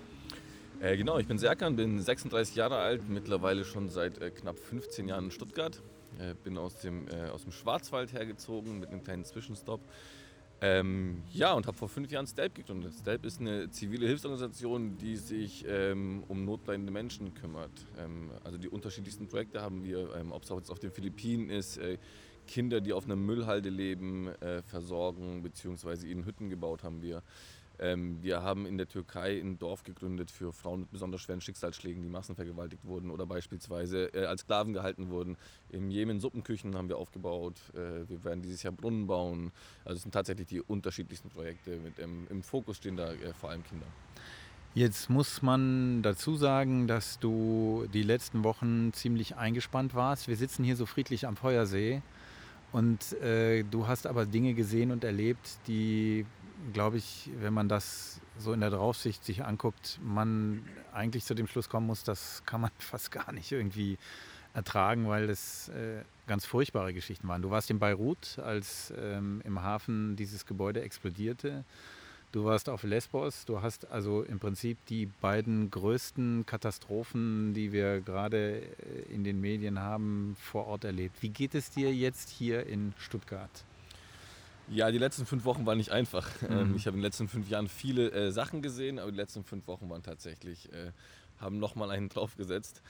Äh, genau, ich bin Serkan, bin 36 Jahre alt, mittlerweile schon seit äh, knapp 15 Jahren in Stuttgart. Äh, bin aus dem, aus dem Schwarzwald hergezogen mit einem kleinen Zwischenstopp. Ähm, ja, und habe vor fünf Jahren STELP gegründet. STELP ist eine zivile Hilfsorganisation, die sich ähm, um notleidende Menschen kümmert. Ähm, also die unterschiedlichsten Projekte haben wir, ähm, ob es jetzt auf den Philippinen ist, äh, Kinder, die auf einer Müllhalde leben, äh, versorgen, beziehungsweise ihnen Hütten gebaut haben wir. Ähm, wir haben in der Türkei ein Dorf gegründet für Frauen mit besonders schweren Schicksalsschlägen, die massenvergewaltigt wurden oder beispielsweise äh, als Sklaven gehalten wurden. Im Jemen Suppenküchen haben wir aufgebaut. Äh, wir werden dieses Jahr Brunnen bauen. Also es sind tatsächlich die unterschiedlichsten Projekte. Mit, ähm, Im Fokus stehen da äh, vor allem Kinder. Jetzt muss man dazu sagen, dass du die letzten Wochen ziemlich eingespannt warst. Wir sitzen hier so friedlich am Feuersee und äh, du hast aber Dinge gesehen und erlebt, die glaube ich, wenn man das so in der Draufsicht sich anguckt, man eigentlich zu dem Schluss kommen muss, das kann man fast gar nicht irgendwie ertragen, weil es äh, ganz furchtbare Geschichten waren. Du warst in Beirut, als ähm, im Hafen dieses Gebäude explodierte. Du warst auf Lesbos. Du hast also im Prinzip die beiden größten Katastrophen, die wir gerade äh, in den Medien haben, vor Ort erlebt. Wie geht es dir jetzt hier in Stuttgart? Ja, die letzten fünf Wochen waren nicht einfach. Ähm, mhm. Ich habe in den letzten fünf Jahren viele äh, Sachen gesehen, aber die letzten fünf Wochen waren tatsächlich, äh, haben nochmal einen draufgesetzt.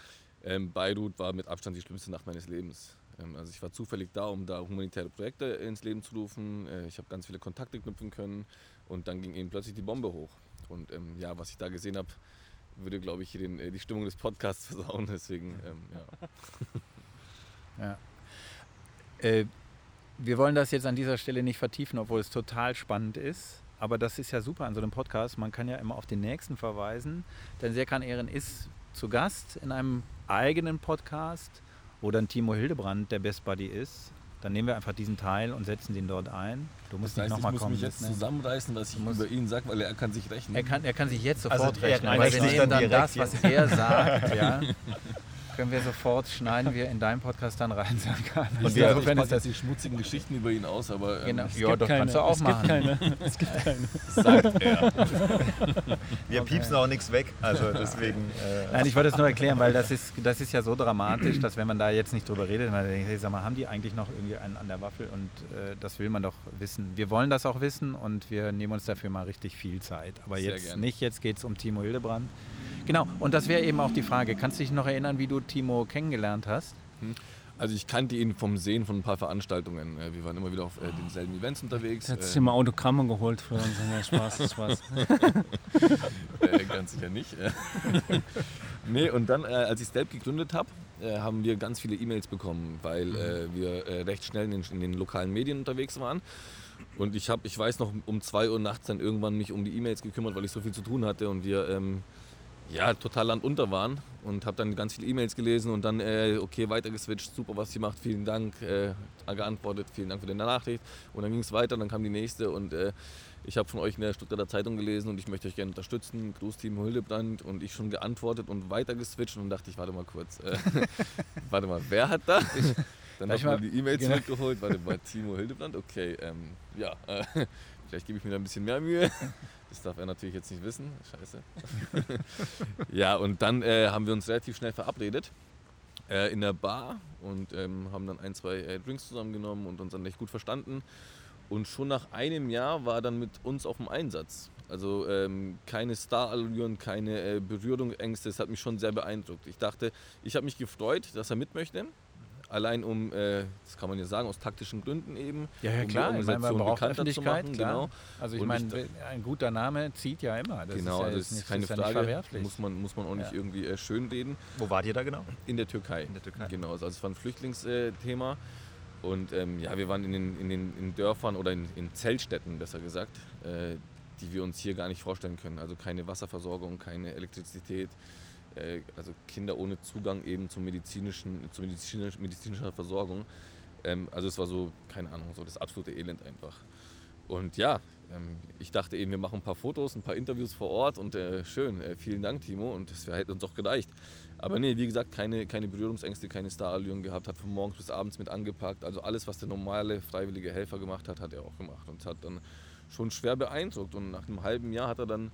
Ähm, Beirut war mit Abstand die schlimmste Nacht meines Lebens. Ähm, also ich war zufällig da, um da humanitäre Projekte ins Leben zu rufen. Äh, ich habe ganz viele Kontakte knüpfen können und dann ging eben plötzlich die Bombe hoch. Und ähm, ja, was ich da gesehen habe, würde, glaube ich, den, äh, die Stimmung des Podcasts versauen. Deswegen, ähm, ja. ja. Äh, wir wollen das jetzt an dieser Stelle nicht vertiefen, obwohl es total spannend ist. Aber das ist ja super an so einem Podcast. Man kann ja immer auf den nächsten verweisen. Denn Serkan Ehren ist zu Gast in einem eigenen Podcast, wo dann Timo Hildebrand der Best Buddy ist. Dann nehmen wir einfach diesen Teil und setzen den dort ein. Du musst das heißt, nicht nochmal kommen. Ich muss mich jetzt ne? zusammenreißen, was ich über ihn sage, weil er kann sich rechnen. Er kann, er kann sich jetzt sofort also, rechnen. Weil wir nehmen dann das, was er sagt. ja. können wir sofort, schneiden wir in deinem Podcast dann rein, Serkan. Und wir insofern ist das die schmutzigen Geschichten über ihn aus, aber ähm, genau. ja, doch keine. kannst du auch es machen. Gibt keine. Es gibt keine. Sagt er. wir okay. piepsen auch nichts weg, also deswegen. Äh Nein, ich wollte es nur erklären, weil das ist, das ist ja so dramatisch, dass wenn man da jetzt nicht drüber redet, man denkt, hey, sag mal, haben die eigentlich noch irgendwie einen an der Waffel und äh, das will man doch wissen. Wir wollen das auch wissen und wir nehmen uns dafür mal richtig viel Zeit. Aber Sehr jetzt gerne. nicht, jetzt geht es um Timo Hildebrand. Genau, und das wäre eben auch die Frage. Kannst du dich noch erinnern, wie du Timo kennengelernt hast? Hm. Also ich kannte ihn vom Sehen von ein paar Veranstaltungen. Äh, wir waren immer wieder auf äh, denselben Events unterwegs. Er hat sich immer Autogramme geholt für uns. Ja, Spaß, Spaß. äh, ganz sicher nicht. nee, und dann, äh, als ich Stelp gegründet habe, äh, haben wir ganz viele E-Mails bekommen, weil mhm. äh, wir recht schnell in den, in den, lokalen Medien unterwegs waren. Und ich habe, ich weiß noch, um 2 Uhr nachts dann irgendwann mich um die E-Mails gekümmert, weil ich so viel zu tun hatte und wir ähm, ja, total landunter waren und habe dann ganz viele E-Mails gelesen und dann, äh, okay, weitergeswitcht, super, was ihr macht, vielen Dank, äh, geantwortet, vielen Dank für deine Nachricht und dann ging es weiter, dann kam die nächste und äh, ich habe von euch in der Stuttgarter Zeitung gelesen und ich möchte euch gerne unterstützen, Grußteam Hildebrand und ich schon geantwortet und weitergeswitcht und dachte ich, warte mal kurz, äh, warte mal, wer hat da? Dann habe ich mal die E-Mail genau. zurückgeholt, warte mal, Timo Hildebrand, okay, ähm, ja, äh, vielleicht gebe ich mir da ein bisschen mehr Mühe. Das darf er natürlich jetzt nicht wissen. Scheiße. ja, und dann äh, haben wir uns relativ schnell verabredet äh, in der Bar und ähm, haben dann ein, zwei äh, Drinks zusammengenommen und uns dann echt gut verstanden. Und schon nach einem Jahr war er dann mit uns auf dem Einsatz. Also ähm, keine Starallüren, keine äh, Berührungsängste. Das hat mich schon sehr beeindruckt. Ich dachte, ich habe mich gefreut, dass er mit möchte. Allein um, äh, das kann man ja sagen, aus taktischen Gründen eben. Ja, ja um die klar, ich meine, Organisation bekannter zu machen, klar. Genau, Also ich meine, ich ein guter Name zieht ja immer. Das genau ist ja also das ist nicht, keine ist ja Frage. verwerflich. Muss man, muss man auch nicht Ja. irgendwie äh, schönreden. Wo wart ihr da genau? In der Türkei. In der Türkei. Genau, also es war ein Flüchtlingsthema. Und ähm, ja, wir waren in den, in den in Dörfern oder in, in Zeltstätten, besser gesagt, äh, die wir uns hier gar nicht vorstellen können. Also keine Wasserversorgung, keine Elektrizität, äh, also Kinder ohne Zugang eben zum medizinischen, zur medizinisch, medizinischer Versorgung. Ähm, also es war so, keine Ahnung, so das absolute Elend einfach. Und ja, ähm, ich dachte eben, wir machen ein paar Fotos, ein paar Interviews vor Ort und äh, schön, äh, vielen Dank Timo und das hätte uns auch gereicht. Aber nee, wie gesagt, keine, keine Berührungsängste, keine Starallüren gehabt, hat von morgens bis abends mit angepackt. Also alles, was der normale freiwillige Helfer gemacht hat, hat er auch gemacht und hat dann schon schwer beeindruckt. Und nach einem halben Jahr hat er dann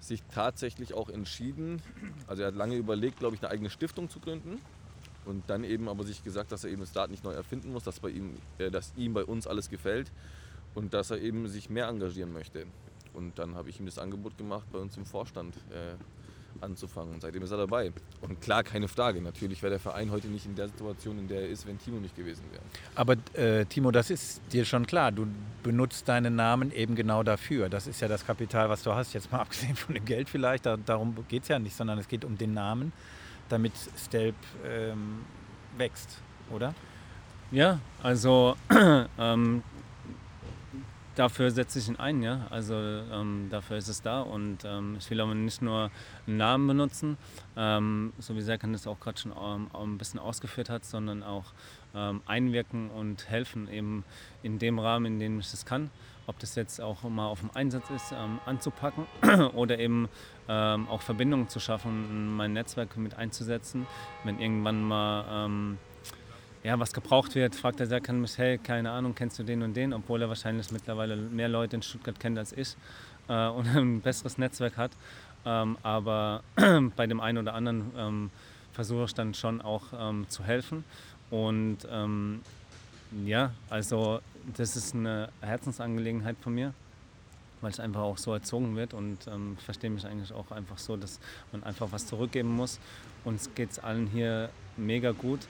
sich tatsächlich auch entschieden, also er hat lange überlegt, glaube ich, eine eigene Stiftung zu gründen. Und dann eben aber sich gesagt, dass er eben das Rad nicht neu erfinden muss, dass, bei ihm, äh, dass ihm bei uns alles gefällt und dass er eben sich mehr engagieren möchte. Und dann habe ich ihm das Angebot gemacht, bei uns im Vorstand äh, anzufangen. Und seitdem ist er dabei. Und klar, keine Frage, natürlich wäre der Verein heute nicht in der Situation, in der er ist, wenn Timo nicht gewesen wäre. Aber äh, Timo, das ist dir schon klar. Du benutzt deinen Namen eben genau dafür. Das ist ja das Kapital, was du hast. Jetzt mal abgesehen von dem Geld vielleicht. Da, darum geht es ja nicht, sondern es geht um den Namen, damit Stelp ähm, wächst, oder? Ja, also ähm, dafür setze ich ihn ein, ja. Also ähm, dafür ist es da und ähm, ich will aber nicht nur einen Namen benutzen, ähm, so wie Serkan das auch gerade schon ähm, ein bisschen ausgeführt hat, sondern auch ähm, einwirken und helfen eben in dem Rahmen, in dem ich das kann. Ob das jetzt auch mal auf dem Einsatz ist, ähm, anzupacken oder eben auch Verbindungen zu schaffen, mein Netzwerk mit einzusetzen, wenn irgendwann mal ja, was gebraucht wird, fragt er sehr, kann mich, hey, keine Ahnung, kennst du den und den, obwohl er wahrscheinlich mittlerweile mehr Leute in Stuttgart kennt als ich äh, und ein besseres Netzwerk hat. Ähm, aber bei dem einen oder anderen ähm, versuche ich dann schon auch ähm, zu helfen. Und ähm, ja, also das ist eine Herzensangelegenheit von mir, weil es einfach auch so erzogen wird und ähm, ich verstehe mich eigentlich auch einfach so, dass man einfach was zurückgeben muss. Uns geht es allen hier mega gut.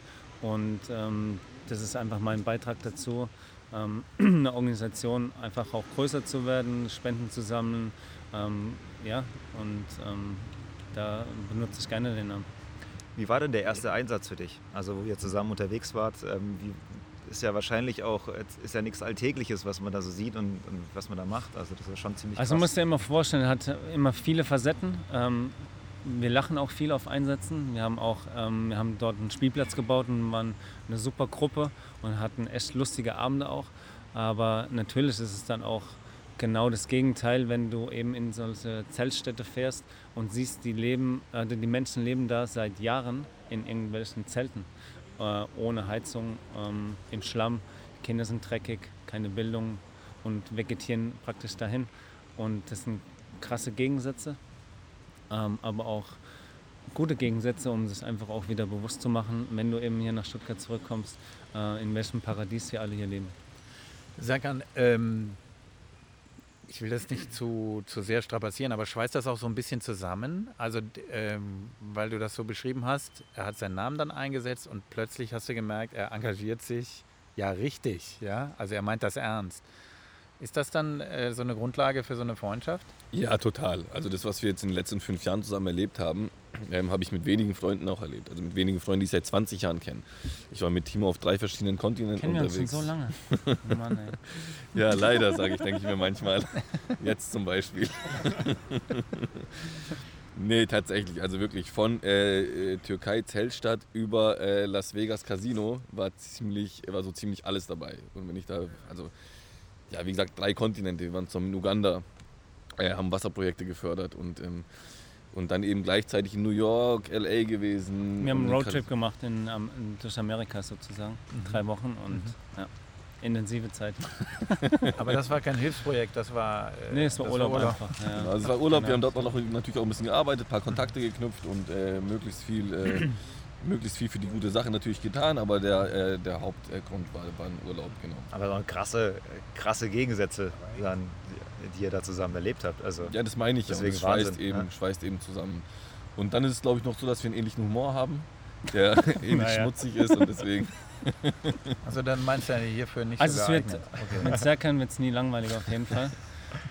Und ähm, das ist einfach mein Beitrag dazu, ähm, eine Organisation einfach auch größer zu werden, Spenden zu sammeln. Ähm, ja, und ähm, da benutze ich gerne den Namen. Wie war denn der erste Einsatz für dich? Also wo ihr zusammen unterwegs wart, ähm, wie, ist ja wahrscheinlich auch, ist ja nichts Alltägliches, was man da so sieht und, und was man da macht. Also das ist ja schon ziemlich Also krass. musst dir immer vorstellen, er hat immer viele Facetten. Ähm, wir lachen auch viel auf Einsätzen. Wir haben auch, ähm, wir haben dort einen Spielplatz gebaut und waren eine super Gruppe und hatten echt lustige Abende auch. Aber natürlich ist es dann auch genau das Gegenteil, wenn du eben in solche Zeltstädte fährst und siehst, die leben, äh, die Menschen leben da seit Jahren in irgendwelchen Zelten äh, ohne Heizung, ähm, im Schlamm. Die Kinder sind dreckig, keine Bildung und vegetieren praktisch dahin. Und das sind krasse Gegensätze, ähm, aber auch gute Gegensätze, um sich einfach auch wieder bewusst zu machen, wenn du eben hier nach Stuttgart zurückkommst, äh, in welchem Paradies wir alle hier leben. Serkan, ähm, ich will das nicht zu, zu sehr strapazieren, aber schweißt das auch so ein bisschen zusammen? Also, ähm, weil du das so beschrieben hast, er hat seinen Namen dann eingesetzt und plötzlich hast du gemerkt, er engagiert sich ja richtig, ja? Also er meint das ernst. Ist das dann äh, so eine Grundlage für so eine Freundschaft? Ja, total. Also das, was wir jetzt in den letzten fünf Jahren zusammen erlebt haben, ähm, habe ich mit wenigen Freunden auch erlebt. Also mit wenigen Freunden, die ich seit 20 Jahren kenne. Ich war mit Timo auf drei verschiedenen Kontinenten Kennen wir uns schon unterwegs. so lange. Oh Mann, ey. Ja, leider, sage ich, denke ich mir manchmal. Jetzt zum Beispiel. nee, tatsächlich. Also wirklich von äh, äh, Türkei, Zeltstadt über äh, Las Vegas Casino war ziemlich, war so ziemlich alles dabei. Und wenn ich da, also ja, wie gesagt, drei Kontinente. Wir waren zum in Uganda, äh, haben Wasserprojekte gefördert und ähm, und dann eben gleichzeitig in New York, LA gewesen. Wir haben einen Roadtrip gemacht in, ähm, in, durch Amerika sozusagen, drei Wochen und ja, intensive Zeit. Aber das war kein Hilfsprojekt, das war. Äh, Nee, es war das Urlaub einfach. Ja. Genau, also es war Urlaub, wir haben Genau. dort noch natürlich auch ein bisschen gearbeitet, ein paar Kontakte geknüpft und äh, möglichst viel äh, möglichst viel für die gute Sache natürlich getan, aber der, äh, der Hauptgrund war, war ein Urlaub, genau. Aber so krasse, krasse Gegensätze dann die ihr da zusammen erlebt habt. Also Ja, das meine ich Deswegen ja. Und das schweißt Wahnsinn, eben, ja. schweißt eben zusammen. Und dann ist es, glaube ich, noch so, dass wir einen ähnlichen Humor haben, der ähnlich Naja. schmutzig ist und deswegen. Also dann meinst du ja hierfür nicht Also so es wird. Okay. mit Serkan wird es nie langweilig auf jeden Fall.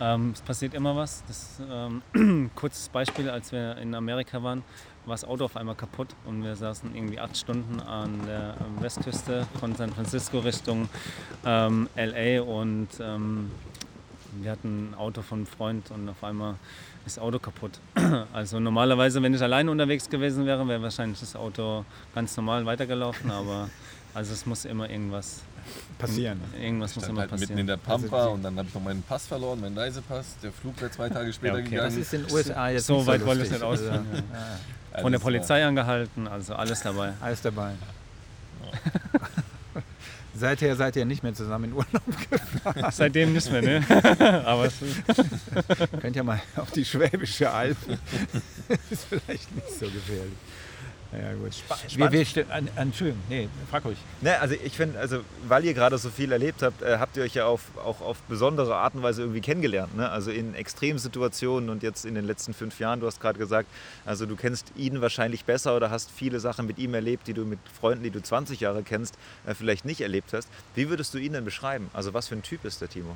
Ähm, es passiert immer was. Das, ähm, kurzes Beispiel, als wir in Amerika waren, war das Auto auf einmal kaputt und wir saßen irgendwie acht Stunden an der Westküste von San Francisco Richtung ähm, LA und ähm, wir hatten ein Auto von einem Freund und auf einmal ist das Auto kaputt. Also normalerweise, wenn ich alleine unterwegs gewesen wäre, wäre wahrscheinlich das Auto ganz normal weitergelaufen, aber also es muss immer irgendwas Passieren. Irgendwas muss stand immer halt mitten passieren. in der Pampa Also und dann habe ich noch meinen Pass verloren, meinen Reisepass. Der Flug wäre zwei Tage später Ja, okay. gegangen. Das ist in den USA jetzt so nicht weit so wollte ich nicht ausführen. Also, ja. Ja, Von der Alles, Polizei angehalten, also alles dabei. alles dabei. Seither seid ihr nicht mehr zusammen in Urlaub. Seitdem nicht mehr, ne? Aber es ist, Könnt ja mal auf die Schwäbische Alb. ist vielleicht nicht so gefährlich. Ja, gut. Wir, wir, ste- an, an, Entschuldigung, nee, frag ruhig. Ne, also ich finde, also weil ihr gerade so viel erlebt habt, äh, habt ihr euch ja auf, auch auf besondere Art und Weise irgendwie kennengelernt. Ne? Also in Extremsituationen und jetzt in den letzten fünf Jahren, du hast gerade gesagt, also du kennst ihn wahrscheinlich besser oder hast viele Sachen mit ihm erlebt, die du mit Freunden, die du 20 Jahre kennst, äh, vielleicht nicht erlebt hast. Wie würdest du ihn denn beschreiben? Also was für ein Typ ist der Timo?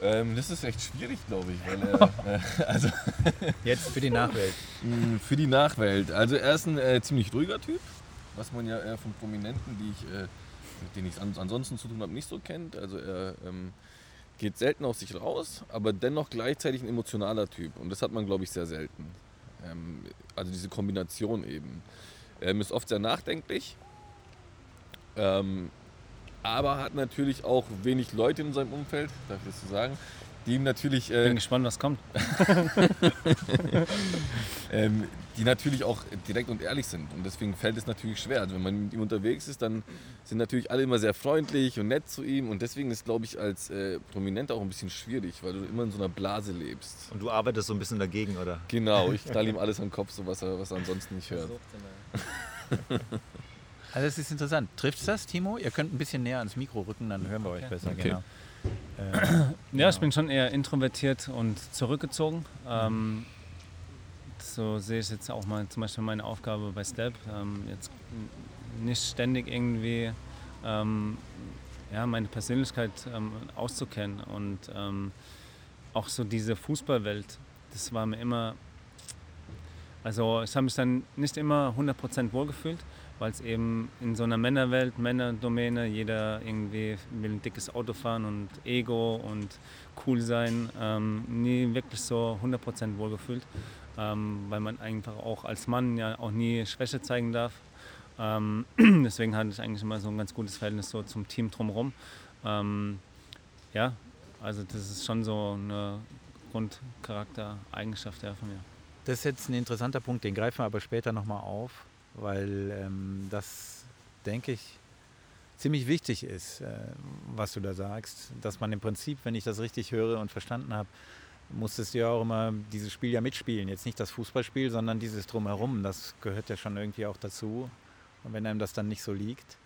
Ähm, das ist echt schwierig, glaube ich. Weil, er, äh, also Jetzt für die Nachwelt. mh, für die Nachwelt. Also er ist ein äh, ziemlich ruhiger Typ, was man ja eher von Prominenten, die ich, äh, mit denen ich an, ansonsten zu tun habe, nicht so kennt. Also er ähm, geht selten aus sich raus, aber dennoch gleichzeitig ein emotionaler Typ. Und das hat man, glaube ich, sehr selten. Ähm, also diese Kombination eben. Ähm, ist oft sehr nachdenklich. Ähm, aber hat natürlich auch wenig Leute in seinem Umfeld, darf ich das so sagen, die ihm natürlich, äh, bin gespannt, was kommt. ähm, die natürlich auch direkt und ehrlich sind. Und deswegen fällt es natürlich schwer. Also wenn man mit ihm unterwegs ist, dann sind natürlich alle immer sehr freundlich und nett zu ihm. Und deswegen ist, glaube ich, als äh, Prominenter auch ein bisschen schwierig, weil du immer in so einer Blase lebst. Und du arbeitest so ein bisschen dagegen, oder? Genau, ich knall ihm alles an den Kopf, so was er, was er ansonsten nicht hört. Also es ist interessant. Trifft das, Timo? Ihr könnt ein bisschen näher ans Mikro rücken, dann hören wir euch besser. Okay. Genau. Äh, Ja, ich bin schon eher introvertiert und zurückgezogen. Ähm, so sehe ich jetzt auch mal zum Beispiel meine Aufgabe bei Step. Ähm, jetzt nicht ständig irgendwie ähm, ja, meine Persönlichkeit ähm, auszukennen und ähm, auch so diese Fußballwelt, das war mir immer, also ich habe mich dann nicht immer 100% wohlgefühlt, weil es eben in so einer Männerwelt, Männerdomäne, jeder irgendwie will ein dickes Auto fahren und Ego und cool sein, ähm, nie wirklich so 100% wohlgefühlt, ähm, weil man einfach auch als Mann ja auch nie Schwäche zeigen darf. Ähm, deswegen hatte ich eigentlich immer so ein ganz gutes Verhältnis so zum Team drumherum. Ähm, ja, also das ist schon so eine Grundcharaktereigenschaft ja, von mir. Das ist jetzt ein interessanter Punkt, den greifen wir aber später nochmal auf, weil ähm, das, denke ich, ziemlich wichtig ist, äh, was du da sagst. Dass man im Prinzip, wenn ich das richtig höre und verstanden habe, musstest du ja auch immer dieses Spiel ja mitspielen. Jetzt nicht das Fußballspiel, sondern dieses Drumherum. Das gehört ja schon irgendwie auch dazu. Und wenn einem das dann nicht so liegt,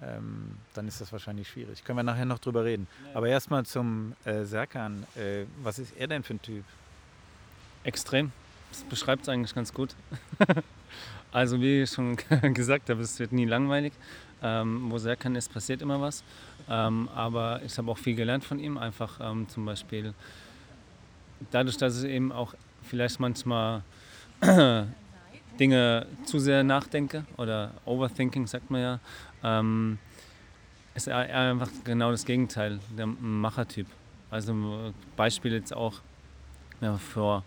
ähm, dann ist das wahrscheinlich schwierig. Können wir nachher noch drüber reden. Aber erstmal zum äh, Serkan. Äh, was ist er denn für ein Typ? Extrem. Das beschreibt es eigentlich ganz gut. also wie ich schon gesagt habe, es wird nie langweilig. Ähm, wo Serkan ist, passiert immer was. Ähm, aber ich habe auch viel gelernt von ihm. Einfach ähm, zum Beispiel dadurch, dass ich eben auch vielleicht manchmal Dinge zu sehr nachdenke oder Overthinking sagt man ja, ähm, ist er einfach genau das Gegenteil, der Machertyp. Also Beispiel jetzt auch ja, vor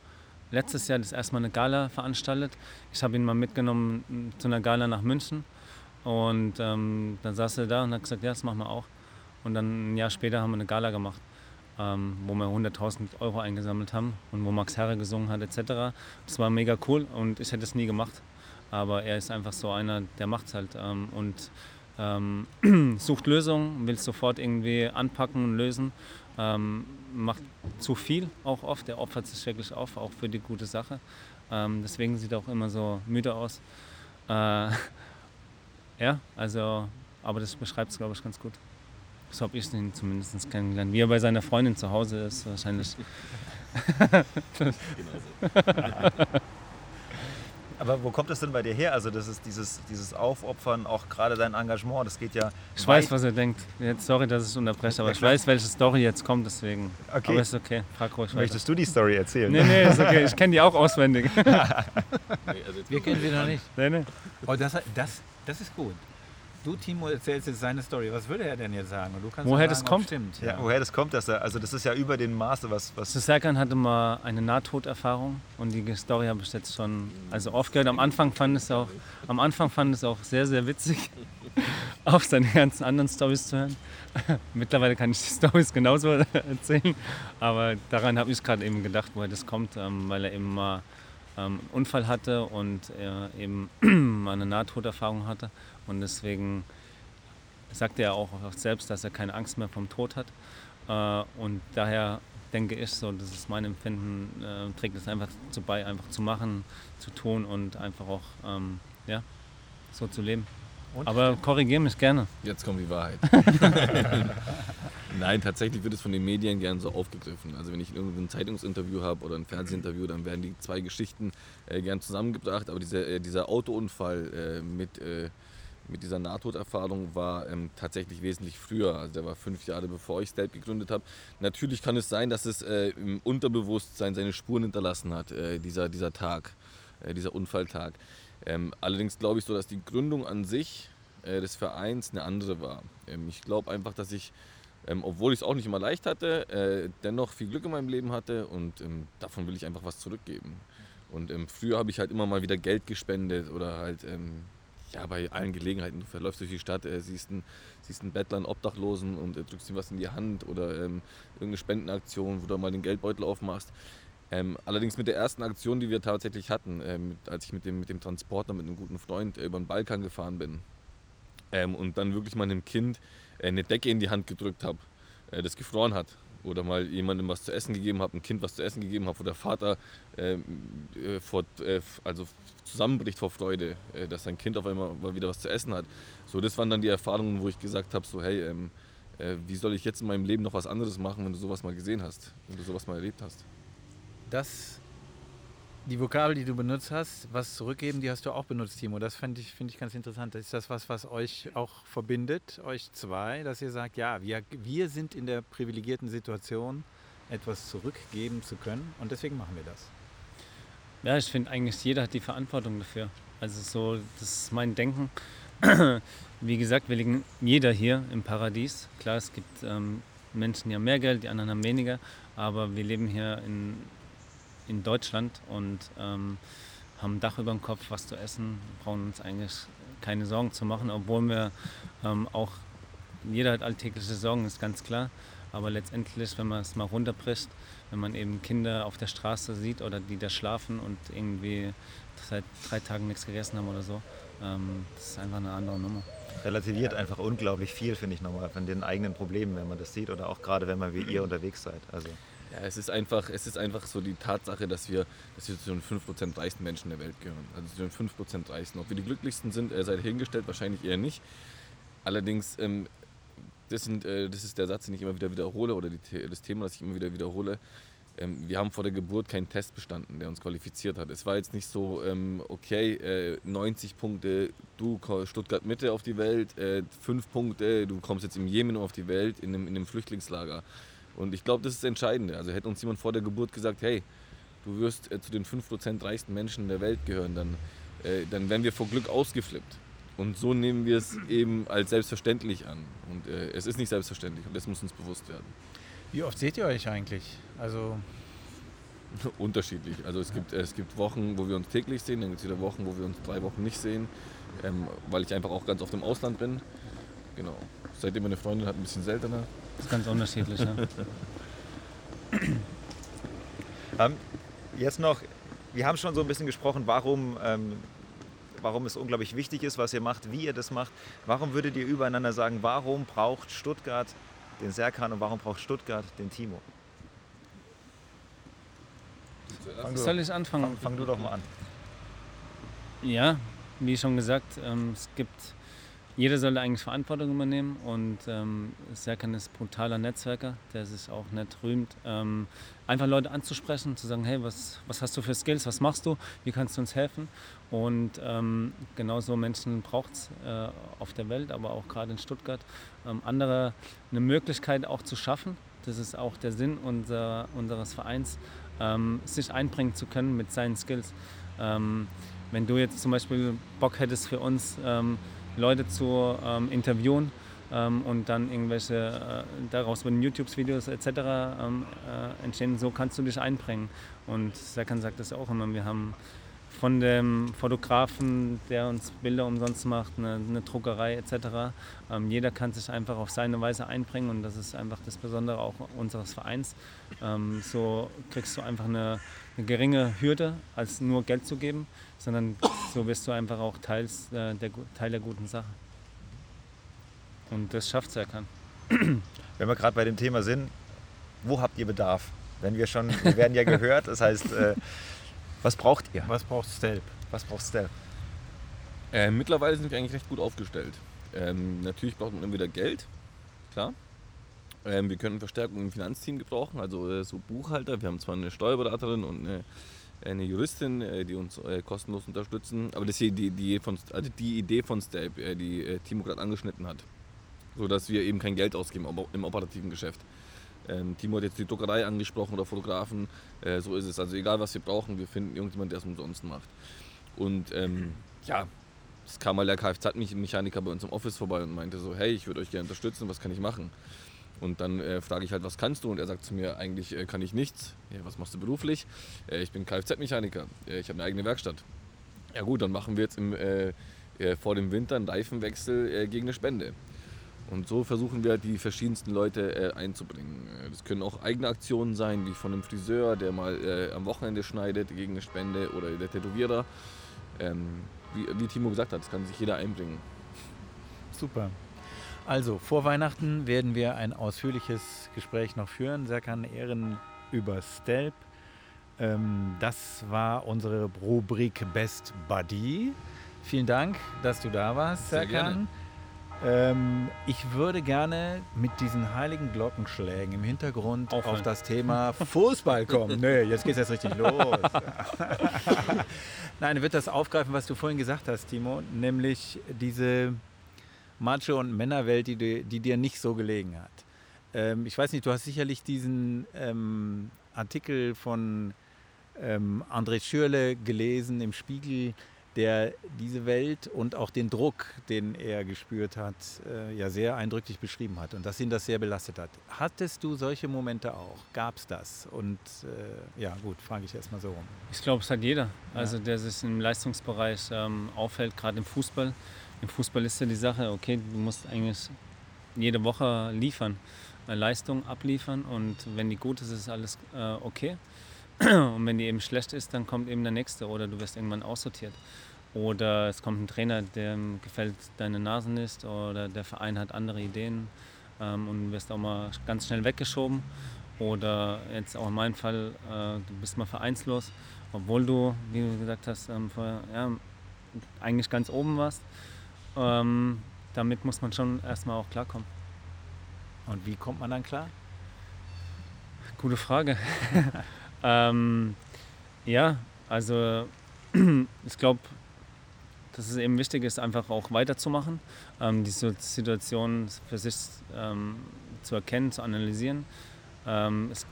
letztes Jahr das erste Mal eine Gala veranstaltet. Ich habe ihn mal mitgenommen zu einer Gala nach München und ähm, dann saß er da und hat gesagt, ja, das machen wir auch. Und dann ein Jahr später haben wir eine Gala gemacht, ähm, wo wir 100.000 Euro eingesammelt haben und wo Max Herre gesungen hat etc. Das war mega cool und ich hätte es nie gemacht. Aber er ist einfach so einer, der macht es halt ähm, und ähm, sucht Lösungen, will es sofort irgendwie anpacken und lösen. Ähm, macht zu viel auch oft, er opfert sich wirklich auf, auch für die gute Sache. Ähm, deswegen sieht er auch immer so müde aus. Äh, ja, also, aber das beschreibt es, glaube ich, ganz gut. So habe ich ihn zumindest kennengelernt. Wie er bei seiner Freundin zu Hause ist, wahrscheinlich. Genau so. Aber wo kommt das denn bei dir her? Also das ist dieses, dieses Aufopfern, auch gerade dein Engagement, das geht ja. Ich weit- weiß, was er denkt. Jetzt, sorry, dass ich unterbreche, aber Ja, ich weiß, welche Story jetzt kommt, deswegen. Okay. Aber ist okay, frag ruhig weiter. Möchtest du die Story erzählen? Nee, nee, ist okay. Ich kenne die auch auswendig. Nee, also Wir kennen sie noch nicht. nee, nee. Oh, das, das, das ist gut. Du, Timo, erzählst jetzt seine Story. Was würde er denn jetzt sagen? Und du kannst Woher das sagen, ob kommt? Stimmt, Ja, woher das kommt, dass er, also das ist ja über den Maße, was, was Also Serkan hatte mal eine Nahtoderfahrung und die Story habe ich jetzt schon also oft gehört. Am Anfang fand es auch, am Anfang fand es auch sehr, sehr witzig, auf seine ganzen anderen Stories zu hören. Mittlerweile kann ich die Stories genauso erzählen, aber daran habe ich gerade eben gedacht, woher das kommt, ähm, weil er eben mal ähm, einen Unfall hatte und er eben mal eine Nahtoderfahrung hatte und deswegen sagte er auch selbst, dass er keine Angst mehr vom Tod hat. Äh, und daher denke ich so, das ist mein Empfinden, äh, trägt es einfach dazu bei, einfach zu machen, zu tun und einfach auch ähm, ja, so zu leben. Aber korrigiere mich gerne. Jetzt kommt die Wahrheit. Nein, tatsächlich wird es von den Medien gern so aufgegriffen. Also wenn ich irgendein Zeitungsinterview habe oder ein Fernsehinterview, dann werden die zwei Geschichten äh, gern zusammengebracht. Aber dieser, äh, dieser Autounfall äh, mit, äh, mit dieser Nahtoderfahrung war ähm, tatsächlich wesentlich früher. Also der war fünf Jahre bevor ich Stelp gegründet habe. Natürlich kann es sein, dass es äh, im Unterbewusstsein seine Spuren hinterlassen hat, äh, dieser, dieser Tag, dieser Unfalltag. Ähm, allerdings glaube ich so, dass die Gründung an sich des Vereins eine andere war. Ähm, ich glaube einfach, dass ich, ähm, obwohl ich es auch nicht immer leicht hatte, äh, dennoch viel Glück in meinem Leben hatte und ähm, davon will ich einfach was zurückgeben. Und ähm, früher habe ich halt immer mal wieder Geld gespendet oder halt ähm, ja, bei allen Gelegenheiten. Du verläufst durch die Stadt, äh, siehst, einen, siehst einen Bettler, einen Obdachlosen und äh, drückst ihm was in die Hand oder ähm, irgendeine Spendenaktion, wo du mal den Geldbeutel aufmachst. Ähm, allerdings mit der ersten Aktion, die wir tatsächlich hatten, ähm, als ich mit dem, mit dem Transporter mit einem guten Freund äh, über den Balkan gefahren bin ähm, und dann wirklich mal einem Kind eine Decke in die Hand gedrückt habe, äh, das gefroren hat. Oder mal jemandem was zu essen gegeben habe, ein Kind was zu essen gegeben habe, wo der Vater ähm, äh, vor, äh, also zusammenbricht vor Freude, äh, dass sein Kind auf einmal mal wieder was zu essen hat. So, das waren dann die Erfahrungen, wo ich gesagt habe, so hey, ähm, äh, wie soll ich jetzt in meinem Leben noch was anderes machen, wenn du sowas mal gesehen hast, wenn du sowas mal erlebt hast. Das, die Vokabel, die du benutzt hast, was zurückgeben, die hast du auch benutzt, Timo. Das finde ich, finde ich ganz interessant. Ist das was, was euch auch verbindet, euch zwei, dass ihr sagt, ja, wir, wir sind in der privilegierten Situation, etwas zurückgeben zu können und deswegen machen wir das. Ja, ich finde eigentlich, jeder hat die Verantwortung dafür. Also so, das ist mein Denken. Wie gesagt, wir liegen jeder hier im Paradies. Klar, es gibt ähm, Menschen, die haben mehr Geld, die anderen haben weniger, aber wir leben hier in, in Deutschland und ähm, haben ein Dach über dem Kopf, was zu essen, brauchen uns eigentlich keine Sorgen zu machen, obwohl wir ähm, auch, jeder hat alltägliche Sorgen, ist ganz klar. Aber letztendlich, wenn man es mal runterbricht, wenn man eben Kinder auf der Straße sieht oder die da schlafen und irgendwie seit drei Tagen nichts gegessen haben oder so, ähm, das ist einfach eine andere Nummer. relativiert einfach unglaublich viel, finde ich nochmal, von den eigenen Problemen, wenn man das sieht oder auch gerade wenn man wie ihr unterwegs seid. Also Ja, es ist einfach, es ist einfach so die Tatsache, dass wir, dass wir zu den 5% reichsten Menschen der Welt gehören. Also zu den 5% reichsten. Ob wir die glücklichsten sind, äh, sei hingestellt, wahrscheinlich eher nicht. Allerdings, ähm, das, sind, äh, das ist der Satz, den ich immer wieder wiederhole, oder die, das Thema, das ich immer wieder wiederhole. Ähm, wir haben vor der Geburt keinen Test bestanden, der uns qualifiziert hat. Es war jetzt nicht so, ähm, okay, äh, 90 Punkte, du Stuttgart Mitte auf die Welt, äh, 5 Punkte, du kommst jetzt im Jemen auf die Welt, in einem, in einem Flüchtlingslager. Und ich glaube, das ist das Entscheidende. Also hätte uns jemand vor der Geburt gesagt, hey, du wirst äh, zu den 5% reichsten Menschen der Welt gehören, dann, äh, dann wären wir vor Glück ausgeflippt. Und so nehmen wir es eben als selbstverständlich an. Und äh, es ist nicht selbstverständlich und das muss uns bewusst werden. Wie oft seht ihr euch eigentlich? Also Unterschiedlich. Also es gibt, es gibt Wochen, wo wir uns täglich sehen, dann gibt es wieder Wochen, wo wir uns drei Wochen nicht sehen, ähm, weil ich einfach auch ganz oft im Ausland bin. Genau. Seitdem meine Freundin hat ein bisschen seltener. Das ist ganz unterschiedlich. ja. Ähm, jetzt noch, wir haben schon so ein bisschen gesprochen, warum, ähm, warum es unglaublich wichtig ist, was ihr macht, wie ihr das macht. Warum würdet ihr übereinander sagen, warum braucht Stuttgart den Serkan und warum braucht Stuttgart den Timo? Fang Soll ich anfangen? fang, fang du doch mal an. Ja, wie schon gesagt, ähm, es gibt jeder sollte eigentlich Verantwortung übernehmen und ähm, Serkan ist brutaler Netzwerker, der sich auch nicht rühmt, ähm, einfach Leute anzusprechen, zu sagen, hey, was, was hast du für Skills, was machst du, wie kannst du uns helfen? Und ähm, genauso Menschen braucht es äh, auf der Welt, aber auch gerade in Stuttgart, ähm, andere eine Möglichkeit auch zu schaffen. Das ist auch der Sinn unser, unseres Vereins, ähm, sich einbringen zu können mit seinen Skills. Ähm, wenn du jetzt zum Beispiel Bock hättest für uns, ähm, Leute zu ähm, interviewen ähm, und dann irgendwelche äh, daraus werden YouTube-Videos etc. Ähm, äh, entstehen. So kannst du dich einbringen. Und Serkan sagt das auch immer. Wir haben von dem Fotografen, der uns Bilder umsonst macht, eine, eine Druckerei etc. Ähm, jeder kann sich einfach auf seine Weise einbringen und das ist einfach das Besondere auch unseres Vereins. Ähm, so kriegst du einfach eine, eine, geringe Hürde, als nur Geld zu geben, sondern so wirst du einfach auch Teils, äh, der, Teil der guten Sache. Und das schafft es Serkan. Wenn wir gerade bei dem Thema sind, wo habt ihr Bedarf? Wenn wir schon, wir werden ja gehört, das heißt, äh, was braucht ihr? Was braucht Stelp? Was braucht Stelp? Äh, mittlerweile sind wir eigentlich recht gut aufgestellt. Ähm, natürlich braucht man wieder Geld, klar. Ähm, wir können Verstärkung im Finanzteam gebrauchen, also äh, so Buchhalter. Wir haben zwar eine Steuerberaterin und eine, eine Juristin, äh, die uns äh, kostenlos unterstützen, aber das ist die, die, von, also die Idee von Stelp, äh, die äh, Timo gerade angeschnitten hat. Sodass wir eben kein Geld ausgeben im operativen Geschäft. Ähm, Timo hat jetzt die Druckerei angesprochen oder Fotografen. Äh, so ist es. Also egal, was wir brauchen, wir finden irgendjemand, der es umsonst macht. Und ähm, ja, es kam mal der Kfz-Mechaniker bei uns im Office vorbei und meinte so, hey, ich würde euch gerne unterstützen, was kann ich machen? Und dann äh, frage ich halt, was kannst du? Und er sagt zu mir, eigentlich äh, kann ich nichts. Ja, was machst du beruflich? Äh, ich bin Kfz-Mechaniker. Äh, ich habe eine eigene Werkstatt. Ja gut, dann machen wir jetzt im, äh, vor dem Winter einen Reifenwechsel gegen eine Spende. Und so versuchen wir die verschiedensten Leute äh, einzubringen. Äh, das können auch eigene Aktionen sein, wie von einem Friseur, der mal äh, am Wochenende schneidet gegen eine Spende oder der Tätowierer. Ähm, wie, wie Timo gesagt hat, das kann sich jeder einbringen. Super. Also, vor Weihnachten werden wir ein ausführliches Gespräch noch führen. Serkan Ehren über Stelp. Ähm, das war unsere Rubrik Best Buddy. Vielen Dank, dass du da warst, Serkan. Sehr gerne. Ähm, ich würde gerne mit diesen heiligen Glockenschlägen im Hintergrund Aufhören. auf das Thema Fußball kommen. Nö, jetzt geht es erst richtig los. Nein, wird das aufgreifen, was du vorhin gesagt hast, Timo, nämlich diese Macho- und Männerwelt, die, die, dir nicht so gelegen hat. Ähm, ich weiß nicht, du hast sicherlich diesen ähm, Artikel von ähm, André Schürle gelesen im Spiegel, der diese Welt und auch den Druck, den er gespürt hat, äh, ja sehr eindrücklich beschrieben hat und dass ihn das sehr belastet hat. Hattest du solche Momente auch? Gab es das? Und äh, ja, gut, frage ich erstmal so rum. Ich glaube, es hat jeder, also der sich im Leistungsbereich ähm, aufhält, gerade im Fußball. Im Fußball ist ja die Sache, okay, du musst eigentlich jede Woche liefern, äh, Leistung abliefern und wenn die gut ist, ist alles äh, okay. Und wenn die eben schlecht ist, dann kommt eben der nächste oder du wirst irgendwann aussortiert. Oder es kommt ein Trainer, dem gefällt deine Nase nicht oder der Verein hat andere Ideen ähm, und wirst auch mal ganz schnell weggeschoben. Oder jetzt auch in meinem Fall, äh, du bist mal vereinslos, obwohl du, wie du gesagt hast, ähm, vorher, ja, eigentlich ganz oben warst. Ähm, damit muss man schon erstmal auch klarkommen. Und wie kommt man dann klar? Gute Frage. Ähm, ja, also ich glaube, dass es eben wichtig ist, einfach auch weiterzumachen, ähm, die Situation für sich ähm, zu erkennen, zu analysieren. Ähm, es,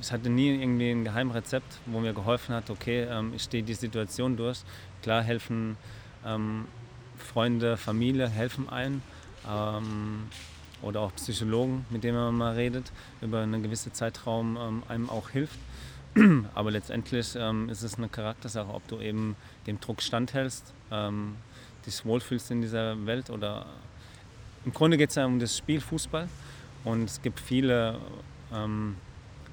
ich hatte nie irgendwie ein Geheimrezept, wo mir geholfen hat, okay, ähm, ich stehe die Situation durch. Klar helfen ähm, Freunde, Familie, helfen ein ähm, oder auch Psychologen, mit denen man mal redet, über einen gewissen Zeitraum einem auch hilft. Aber letztendlich ähm, ist es eine Charaktersache, ob du eben dem Druck standhältst, ähm, dich wohlfühlst in dieser Welt oder im Grunde geht es ja um das Spiel Fußball und es gibt viele ähm,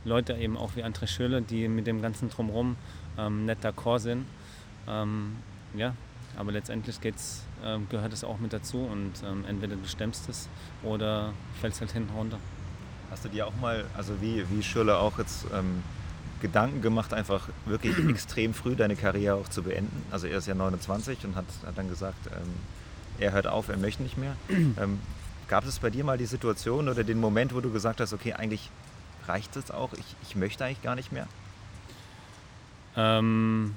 Leute eben auch wie André Schöle, die mit dem ganzen Drumherum ähm, nicht d'accord sind. Ähm, ja, aber letztendlich geht's, äh, gehört es auch mit dazu und ähm, entweder du stemmst es oder fällst halt hinten runter. Hast du dir auch mal, also wie, wie Schürle auch jetzt ähm, Gedanken gemacht, einfach wirklich extrem früh deine Karriere auch zu beenden. Also er ist ja 29 und hat, hat dann gesagt, ähm, er hört auf, er möchte nicht mehr. Ähm, gab es bei dir mal die Situation oder den Moment, wo du gesagt hast, okay, eigentlich reicht es auch, ich, ich möchte eigentlich gar nicht mehr? Ähm,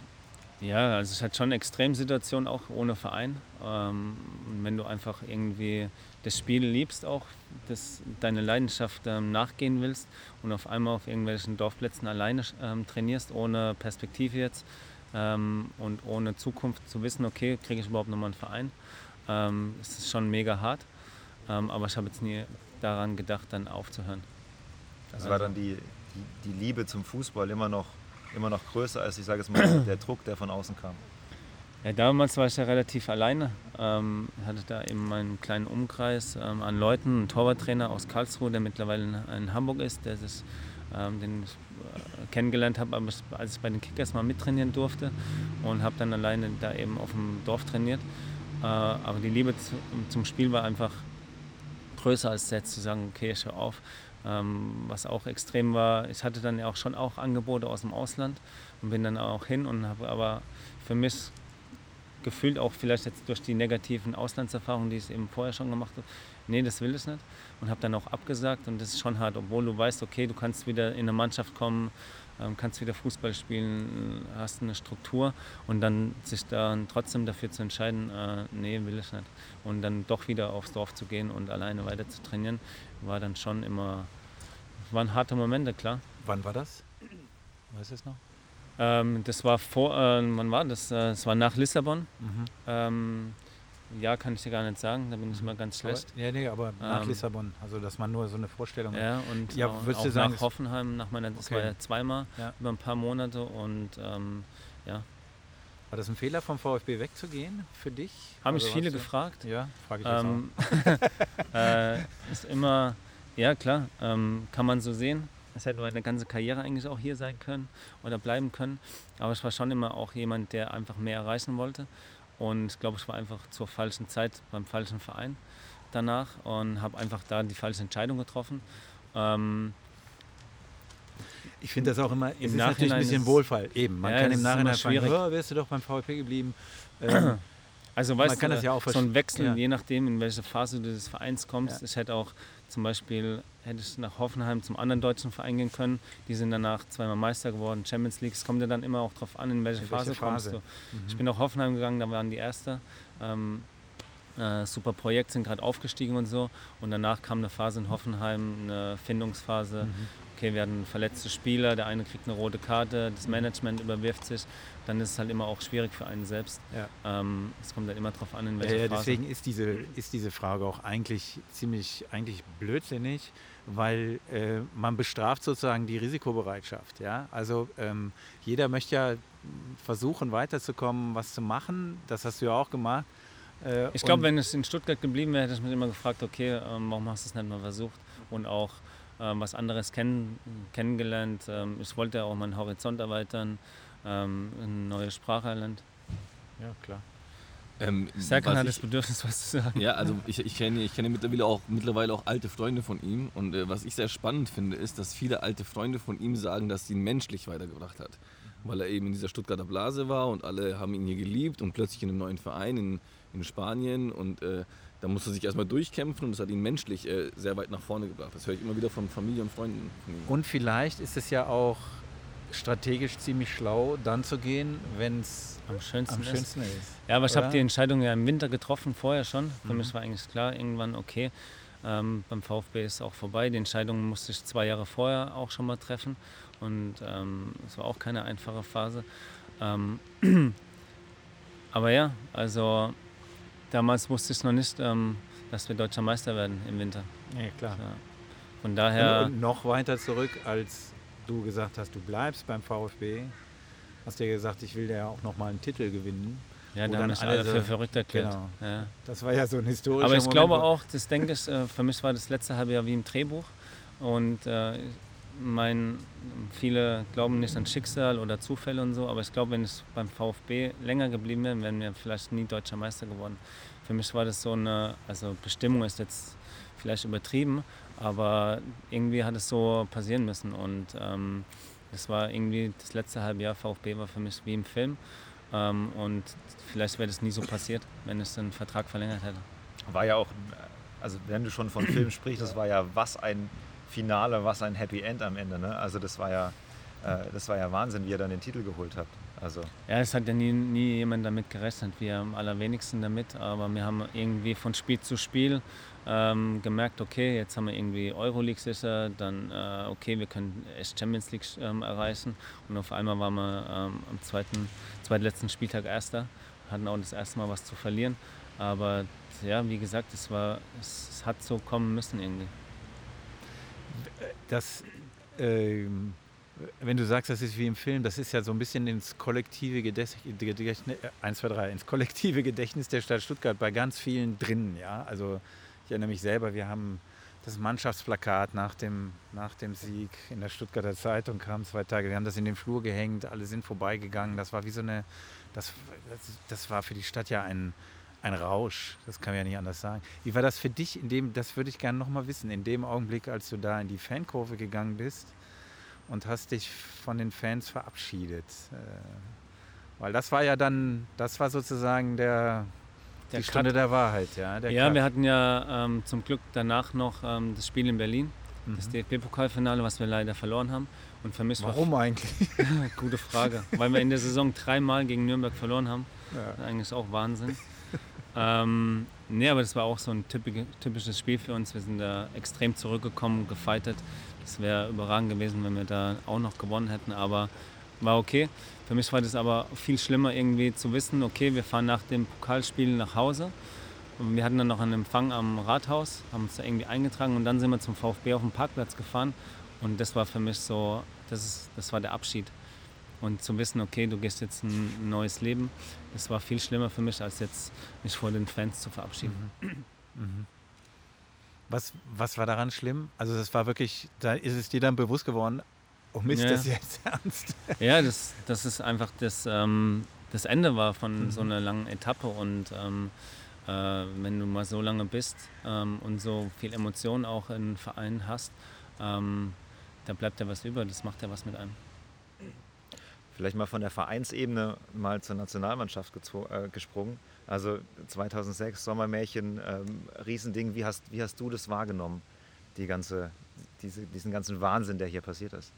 ja, also es hat schon eine Extremsituation auch ohne Verein. Ähm, wenn du einfach irgendwie das Spiel liebst auch, das, deine Leidenschaft ähm, nachgehen willst und auf einmal auf irgendwelchen Dorfplätzen alleine ähm, trainierst, ohne Perspektive jetzt ähm, und ohne Zukunft zu wissen, okay, kriege ich überhaupt nochmal einen Verein. Ähm, es ist schon mega hart, ähm, aber ich habe jetzt nie daran gedacht, dann aufzuhören. Das war dann die, die, die Liebe zum Fußball immer noch immer noch größer als, ich sage es mal, der Druck, der von außen kam? Ja, damals war ich ja relativ alleine. Ähm, hatte da eben meinen kleinen Umkreis ähm, an Leuten, einen Torwarttrainer aus Karlsruhe, der mittlerweile in, in Hamburg ist, der sich, ähm, den ich äh, kennengelernt habe, als ich bei den Kickers mal mittrainieren durfte und habe dann alleine da eben auf dem Dorf trainiert. Äh, aber die Liebe zu, zum Spiel war einfach größer als jetzt zu sagen, okay, ich höre auf. Ähm, was auch extrem war, ich hatte dann ja auch schon auch Angebote aus dem Ausland und bin dann auch hin und habe aber für mich gefühlt auch vielleicht jetzt durch die negativen Auslandserfahrungen, die ich eben vorher schon gemacht habe, nee, das will ich nicht und habe dann auch abgesagt und das ist schon hart, obwohl du weißt, okay, du kannst wieder in eine Mannschaft kommen, ähm, kannst wieder Fußball spielen, hast eine Struktur und dann sich dann trotzdem dafür zu entscheiden, äh, nee, will ich nicht und dann doch wieder aufs Dorf zu gehen und alleine weiter zu trainieren, war dann schon immer, waren harte Momente, klar. Wann war das? Weißt du es noch? Ähm, das war vor, äh, wann war das? Äh, das war nach Lissabon. Mhm. Ähm, ja, kann ich dir gar nicht sagen, da bin ich immer ganz schlecht. Aber, ja, nee, aber nach ähm, Lissabon, also dass man nur so eine Vorstellung hat. Ja, und ja, auch, auch sagen, nach Hoffenheim, nach meiner, das okay. war ja zweimal ja. über ein paar Monate und ähm, ja. War das ein Fehler vom VfB wegzugehen für dich? Haben mich viele gefragt. Ja, frage ich ähm, auch. äh, ist immer, ja klar, ähm, kann man so sehen. Es hätte meine ganze Karriere eigentlich auch hier sein können oder bleiben können. Aber ich war schon immer auch jemand, der einfach mehr erreichen wollte. Und ich glaube, ich war einfach zur falschen Zeit beim falschen Verein danach und habe einfach da die falsche Entscheidung getroffen. Ähm, ich finde das auch immer, es ist natürlich ein bisschen Wohlfall. Eben, man ja, kann im Nachhinein sagen, oh, wärst du doch beim VfB geblieben. Ähm, also weißt du, ja so ein Wechsel, ja. je nachdem, in welche Phase du des Vereins kommst. Ja. Ich hätte auch zum Beispiel hätte ich nach Hoffenheim zum anderen deutschen Verein gehen können. Die sind danach zweimal Meister geworden, Champions League. Es kommt ja dann immer auch darauf an, in welche, in Phase, welche Phase, kommst du. Mhm. Ich bin nach Hoffenheim gegangen, da waren die Erste. Ähm, äh, super Projekt, sind gerade aufgestiegen und so. Und danach kam eine Phase in Hoffenheim, eine Findungsphase. Mhm okay, wir hatten verletzte Spieler, der eine kriegt eine rote Karte, das Management überwirft sich, dann ist es halt immer auch schwierig für einen selbst. Ja. Ähm, es kommt halt immer darauf an, in welcher ja, Phase. Deswegen ist diese, ist diese Frage auch eigentlich ziemlich eigentlich blödsinnig, weil äh, man bestraft sozusagen die Risikobereitschaft. Ja? Also ähm, jeder möchte ja versuchen, weiterzukommen, was zu machen. Das hast du ja auch gemacht. Äh, ich glaube, wenn es in Stuttgart geblieben wäre, hätte ich mich immer gefragt, okay, ähm, warum hast du es nicht mal versucht? Und auch ähm, was anderes kenn kennengelernt. Ähm, ich wollte auch meinen Horizont erweitern, ähm, eine neue Sprache erlernt. Ja, klar. Ähm, Serkan hat das Bedürfnis, was zu sagen. Ja, also ich, ich, kenne, ich kenne mittlerweile auch, mittlerweile auch alte Freunde von ihm. Und äh, was ich sehr spannend finde, ist, dass viele alte Freunde von ihm sagen, dass sie ihn menschlich weitergebracht hat. Weil er eben in dieser Stuttgarter Blase war und alle haben ihn hier geliebt und plötzlich in einem neuen Verein in, in Spanien. Und äh, da musste er sich erstmal durchkämpfen und das hat ihn menschlich äh, sehr weit nach vorne gebracht. Das höre ich immer wieder von Familie und Freunden. Und vielleicht ist es ja auch strategisch ziemlich schlau, dann zu gehen, wenn es am schönsten, am schönsten ist. ist. Ja, aber ich habe die Entscheidung ja im Winter getroffen, vorher schon. Für mhm. mich war eigentlich klar, irgendwann okay. Ähm, beim VfB ist es auch vorbei. Die Entscheidung musste ich zwei Jahre vorher auch schon mal treffen. Und ähm, es ähm, war auch keine einfache Phase. Ähm, aber ja, also damals wusste ich noch nicht, ähm, dass wir deutscher Meister werden im Winter. Ja, klar. Ja. Von daher. Und, und noch weiter zurück, als du gesagt hast, du bleibst beim VfB, hast du ja gesagt, ich will ja auch noch mal einen Titel gewinnen. Ja, da haben mich alle dafür verrückt erklärt. Genau. Ja. Das war ja so ein historischer Aber ich Moment, glaube auch, das denke ich, äh, für mich war das letzte halbe Jahr wie im Drehbuch. Und äh, mein, viele glauben nicht an Schicksal oder Zufälle und so, aber ich glaube, wenn ich beim VfB länger geblieben wäre, wären wir vielleicht nie deutscher Meister geworden. Für mich war das so eine, also Bestimmung ist jetzt vielleicht übertrieben, aber irgendwie hat es so passieren müssen und ähm, das war irgendwie das letzte halbe Jahr VfB war für mich wie im Film. Ähm, und vielleicht wäre das nie so passiert, wenn es den Vertrag verlängert hätte. War ja auch, also wenn du schon von Film sprichst, das war ja was ein Finale, was ein Happy End am Ende. Ne? Also das war ja, äh, das war ja Wahnsinn, wie ihr dann den Titel geholt habt. Also ja, es hat ja nie, nie jemand damit gerechnet, wir am allerwenigsten damit, aber wir haben irgendwie von Spiel zu Spiel ähm, gemerkt, okay, jetzt haben wir irgendwie Euroleague sicher, dann äh, okay, wir können echt Champions League ähm, erreichen und auf einmal waren wir ähm, am zweiten, zweitletzten Spieltag Erster, hatten auch das erste Mal was zu verlieren, aber ja, wie gesagt, es, war, es, es hat so kommen müssen irgendwie. Das, äh, wenn du sagst, das ist wie im Film, das ist ja so ein bisschen ins kollektive Gedächtnis, 1, 2, 3, ins kollektive Gedächtnis der Stadt Stuttgart bei ganz vielen drin, ja, also ich erinnere mich selber, wir haben das Mannschaftsplakat nach dem, nach dem Sieg in der Stuttgarter Zeitung kam zwei Tage. Wir haben das in den Flur gehängt, alle sind vorbeigegangen. Das war wie so eine, das, das war für die Stadt ja ein, ein Rausch. Das kann man ja nicht anders sagen. Wie war das für dich in dem, das würde ich gerne nochmal wissen, in dem Augenblick, als du da in die Fankurve gegangen bist und hast dich von den Fans verabschiedet? Äh, weil das war ja dann, das war sozusagen der, der die Stunde der Wahrheit, ja. Der ja, Cut. wir hatten ja ähm, zum Glück danach noch ähm, das Spiel in Berlin, mhm. das DFB-Pokalfinale, was wir leider verloren haben. Und mich Warum war, eigentlich? gute Frage. Weil wir in der Saison dreimal gegen Nürnberg verloren haben. Ja. Eigentlich auch Wahnsinn. ähm, nee, aber das war auch so ein typisches Spiel für uns. Wir sind da extrem zurückgekommen, gefeitet. Das wäre überragend gewesen, wenn wir da auch noch gewonnen hätten. Aber war okay. Für mich war das aber viel schlimmer irgendwie zu wissen, okay, wir fahren nach dem Pokalspiel nach Hause. Und wir hatten dann noch einen Empfang am Rathaus, haben uns da irgendwie eingetragen und dann sind wir zum VfB auf den Parkplatz gefahren. Und das war für mich so, das, ist, das war der Abschied. Und zu wissen, okay, du gehst jetzt ein neues Leben, das war viel schlimmer für mich, als jetzt mich vor den Fans zu verabschieden. Mhm. Mhm. Was, was war daran schlimm? Also das war wirklich, da ist es dir dann bewusst geworden, Oh Mist, ja. das jetzt ernst. Ja, das, das ist einfach das, ähm, das Ende war von mhm. so einer langen Etappe und ähm, äh, wenn du mal so lange bist ähm, und so viel Emotionen auch in Vereinen hast, ähm, da bleibt ja was über, das macht ja was mit einem. Vielleicht mal von der Vereinsebene mal zur Nationalmannschaft äh, gesprungen. Also 2006 Sommermärchen, ähm, Riesending. Wie hast, wie hast du das wahrgenommen, die ganze, diese, diesen ganzen Wahnsinn, der hier passiert ist?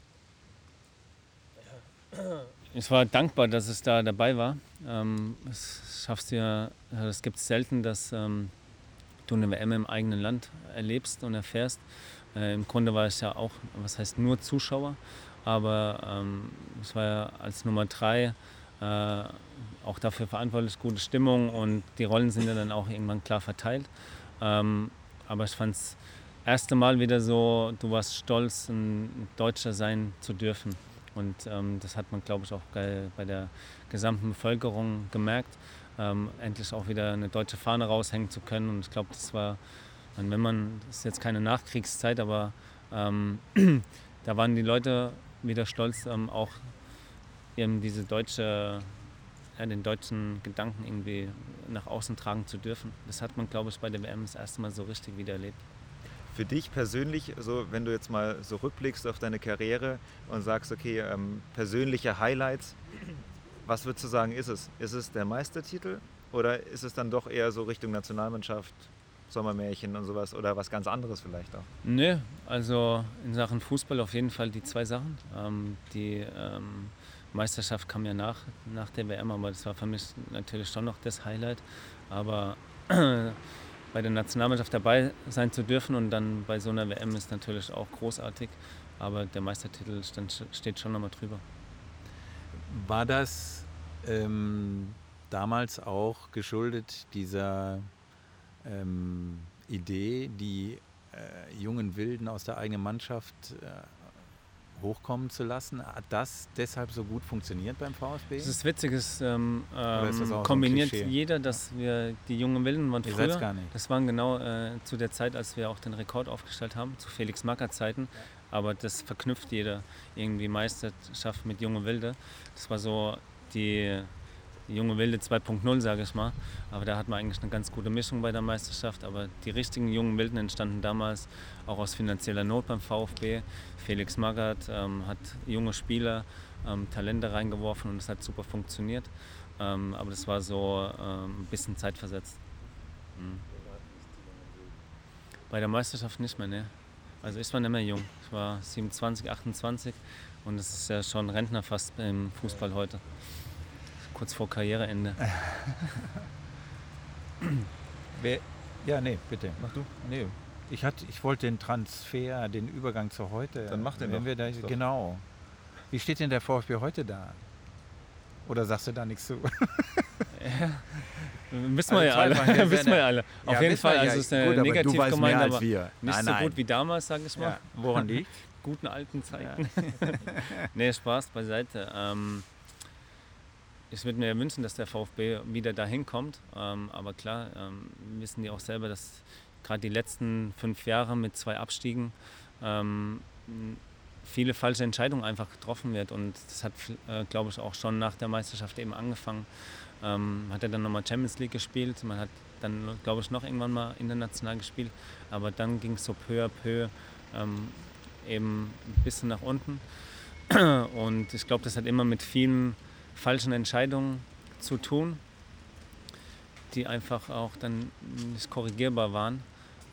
Ich war dankbar, dass es da dabei war. Ähm, es schaffst ja, es gibt selten, dass ähm, du eine WM im eigenen Land erlebst und erfährst. Äh, Im Grunde war ich ja auch, was heißt nur Zuschauer, aber ähm, ich war ja als Nummer drei äh, auch dafür verantwortlich, gute Stimmung und die Rollen sind ja dann auch irgendwann klar verteilt. Ähm, aber ich fand es erste Mal wieder so, du warst stolz, ein Deutscher sein zu dürfen. Und ähm, das hat man, glaube ich, auch bei der gesamten Bevölkerung gemerkt, ähm, endlich auch wieder eine deutsche Fahne raushängen zu können. Und ich glaube, das war, wenn man, das ist jetzt keine Nachkriegszeit, aber ähm, da waren die Leute wieder stolz, ähm, auch eben diese deutsche, ja, den deutschen Gedanken irgendwie nach außen tragen zu dürfen. Das hat man, glaube ich, bei der WM das erste Mal so richtig wieder erlebt für dich persönlich, so wenn du jetzt mal so rückblickst auf deine Karriere und sagst, okay, ähm, persönliche Highlights, was würdest du sagen, ist es? Ist es der Meistertitel oder ist es dann doch eher so Richtung Nationalmannschaft, Sommermärchen und sowas oder was ganz anderes vielleicht auch? Nö, also in Sachen Fußball auf jeden Fall die zwei Sachen. Ähm, die ähm, Meisterschaft kam ja nach, nach der WM, aber das war für mich natürlich schon noch das Highlight. Aber bei der Nationalmannschaft dabei sein zu dürfen und dann bei so einer WM ist natürlich auch großartig. Aber der Meistertitel stand, steht schon nochmal drüber. War das ähm, damals auch geschuldet dieser ähm, Idee, die äh, jungen Wilden aus der eigenen Mannschaft äh, hochkommen zu lassen. Hat das deshalb so gut funktioniert beim VfB? Das ist witzig, es ähm, ähm, kombiniert so jeder, dass wir die jungen Wilden waren Ihr früher. Gar nicht. Das waren genau äh, zu der Zeit, als wir auch den Rekord aufgestellt haben, zu Felix Macker Zeiten. Ja. Aber das verknüpft jeder irgendwie Meisterschaft mit junge Wilde. Das war so die junge Wilde 2.0, sage ich mal. Aber da hat man eigentlich eine ganz gute Mischung bei der Meisterschaft. Aber die richtigen jungen Wilden entstanden damals auch aus finanzieller Not beim VfB. Felix Magath ähm, hat junge Spieler ähm, Talente reingeworfen und es hat super funktioniert. Ähm, aber das war so ähm, ein bisschen zeitversetzt. Mhm. Bei der Meisterschaft nicht mehr, ne? Also ich war nicht mehr jung. Ich war 27, 28 und das ist ja schon Rentner fast im Fußball heute. Kurz vor Karriereende. Wer, ja, nee, bitte, mach du. Nee, ich, hatte, ich wollte den Transfer, den Übergang zu heute. Dann mach den wenn doch. wir da, Doch. Genau. Wie steht denn der VfB heute da? Oder sagst du da nichts zu? Wissen wir Also ja alle. wissen wir ja alle. Auf Ja, jeden Fall, ja. also es ist eine Gut, aber du negativ weißt gemeint, mehr als aber wir. nicht Nein, so nein. gut wie damals, sage ich mal. Ja, woran liegt? Guten alten Zeiten. nee, Spaß beiseite. Ähm, ich würde mir wünschen, dass der VfB wieder dahin kommt. Ähm, aber klar, ähm, wissen die auch selber, dass gerade die letzten fünf Jahre mit zwei Abstiegen ähm, viele falsche Entscheidungen einfach getroffen wird. Und das hat, äh, glaube ich, auch schon nach der Meisterschaft eben angefangen. Ähm, hat er dann nochmal Champions League gespielt. Man hat dann, glaube ich, noch irgendwann mal international gespielt. Aber dann ging es so peu à peu ähm, eben ein bisschen nach unten. Und ich glaube, das hat immer mit vielen falschen Entscheidungen zu tun, die einfach auch dann nicht korrigierbar waren.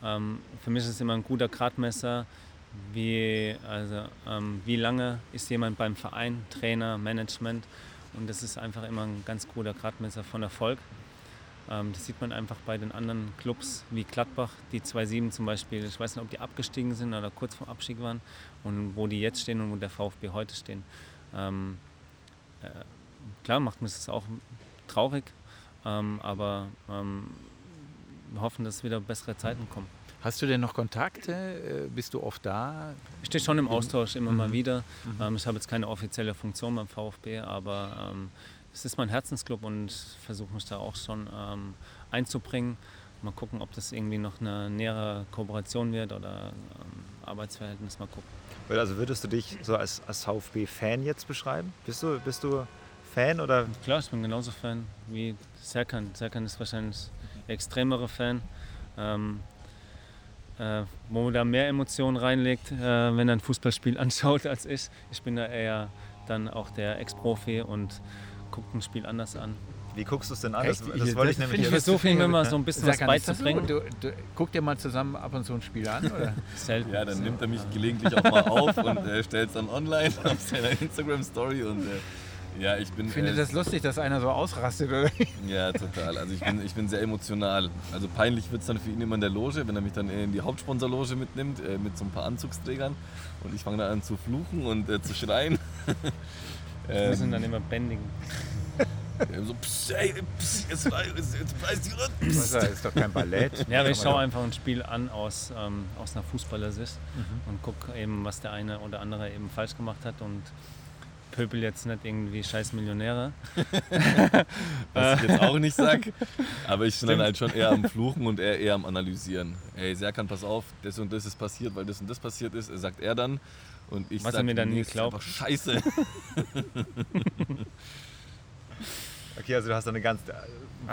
Ähm, für mich ist es immer ein guter Gradmesser, wie, also, ähm, wie lange ist jemand beim Verein, Trainer, Management. Und das ist einfach immer ein ganz guter Gradmesser von Erfolg. Ähm, das sieht man einfach bei den anderen Clubs wie Gladbach, die 2-7 zum Beispiel. Ich weiß nicht, ob die abgestiegen sind oder kurz vor Abstieg waren und wo die jetzt stehen und wo der VfB heute stehen. Ähm, äh, klar macht mich das auch traurig, ähm, aber ähm, wir hoffen, dass wieder bessere Zeiten kommen. Hast du denn noch Kontakte? Äh, Bist du oft da? Ich stehe schon im Austausch immer mal Mhm. wieder. Ähm, ich habe jetzt keine offizielle Funktion beim VfB, aber ähm, es ist mein Herzensclub und ich versuche mich da auch schon ähm, einzubringen. Mal gucken, ob das irgendwie noch eine nähere Kooperation wird oder ähm, Arbeitsverhältnis. Mal gucken. Also würdest du dich so als, als VfB-Fan jetzt beschreiben? Bist du, bist du Fan oder Klar, ich bin genauso Fan wie Serkan. Serkan ist wahrscheinlich der extremere Fan, ähm, äh, wo da mehr Emotionen reinlegt, äh, wenn er ein Fußballspiel anschaut als ich. Ich bin da eher dann auch der Ex-Profi und guckt ein Spiel anders an. wie guckst du es denn an? Das, Echt? das wollte ich nämlich Ich versuche ihm immer so ein bisschen was beizubringen. Du, du, guck dir mal zusammen ab und zu ein Spiel an, oder? Selten. Ja, dann nimmt er mich gelegentlich auch mal auf und äh, stellt es dann online auf seiner Instagram-Story. Und äh, ja, ich bin. Ich finde äh, das lustig, dass einer so ausrastet, oder? Ja, total. Also ich bin, ich bin sehr emotional. Also peinlich wird es dann für ihn immer in der Loge, wenn er mich dann in die Hauptsponsorloge mitnimmt, äh, mit so ein paar Anzugsträgern. Und ich fange dann an zu fluchen und äh, zu schreien. Wir müssen ähm, dann immer bändigen. so, pss, ey, pss, jetzt, weiß- jetzt weiß die Rücken. Das ist doch kein Ballett. Ja, aber ich schaue einfach ein Spiel an aus, ähm, aus einer Fußballersicht und gucke eben, was der eine oder andere eben falsch gemacht hat und pöbel jetzt nicht irgendwie scheiß Millionäre. Was ich jetzt auch nicht sag. Aber ich bin dann halt schon eher am Fluchen und er eher am Analysieren. Ey, Serkan, pass auf, das und das ist passiert, weil das und das passiert ist, sagt er dann. Und ich Was er sag, mir dann nee, nie ist glaubt. einfach scheiße. Okay, also du hast eine ganz,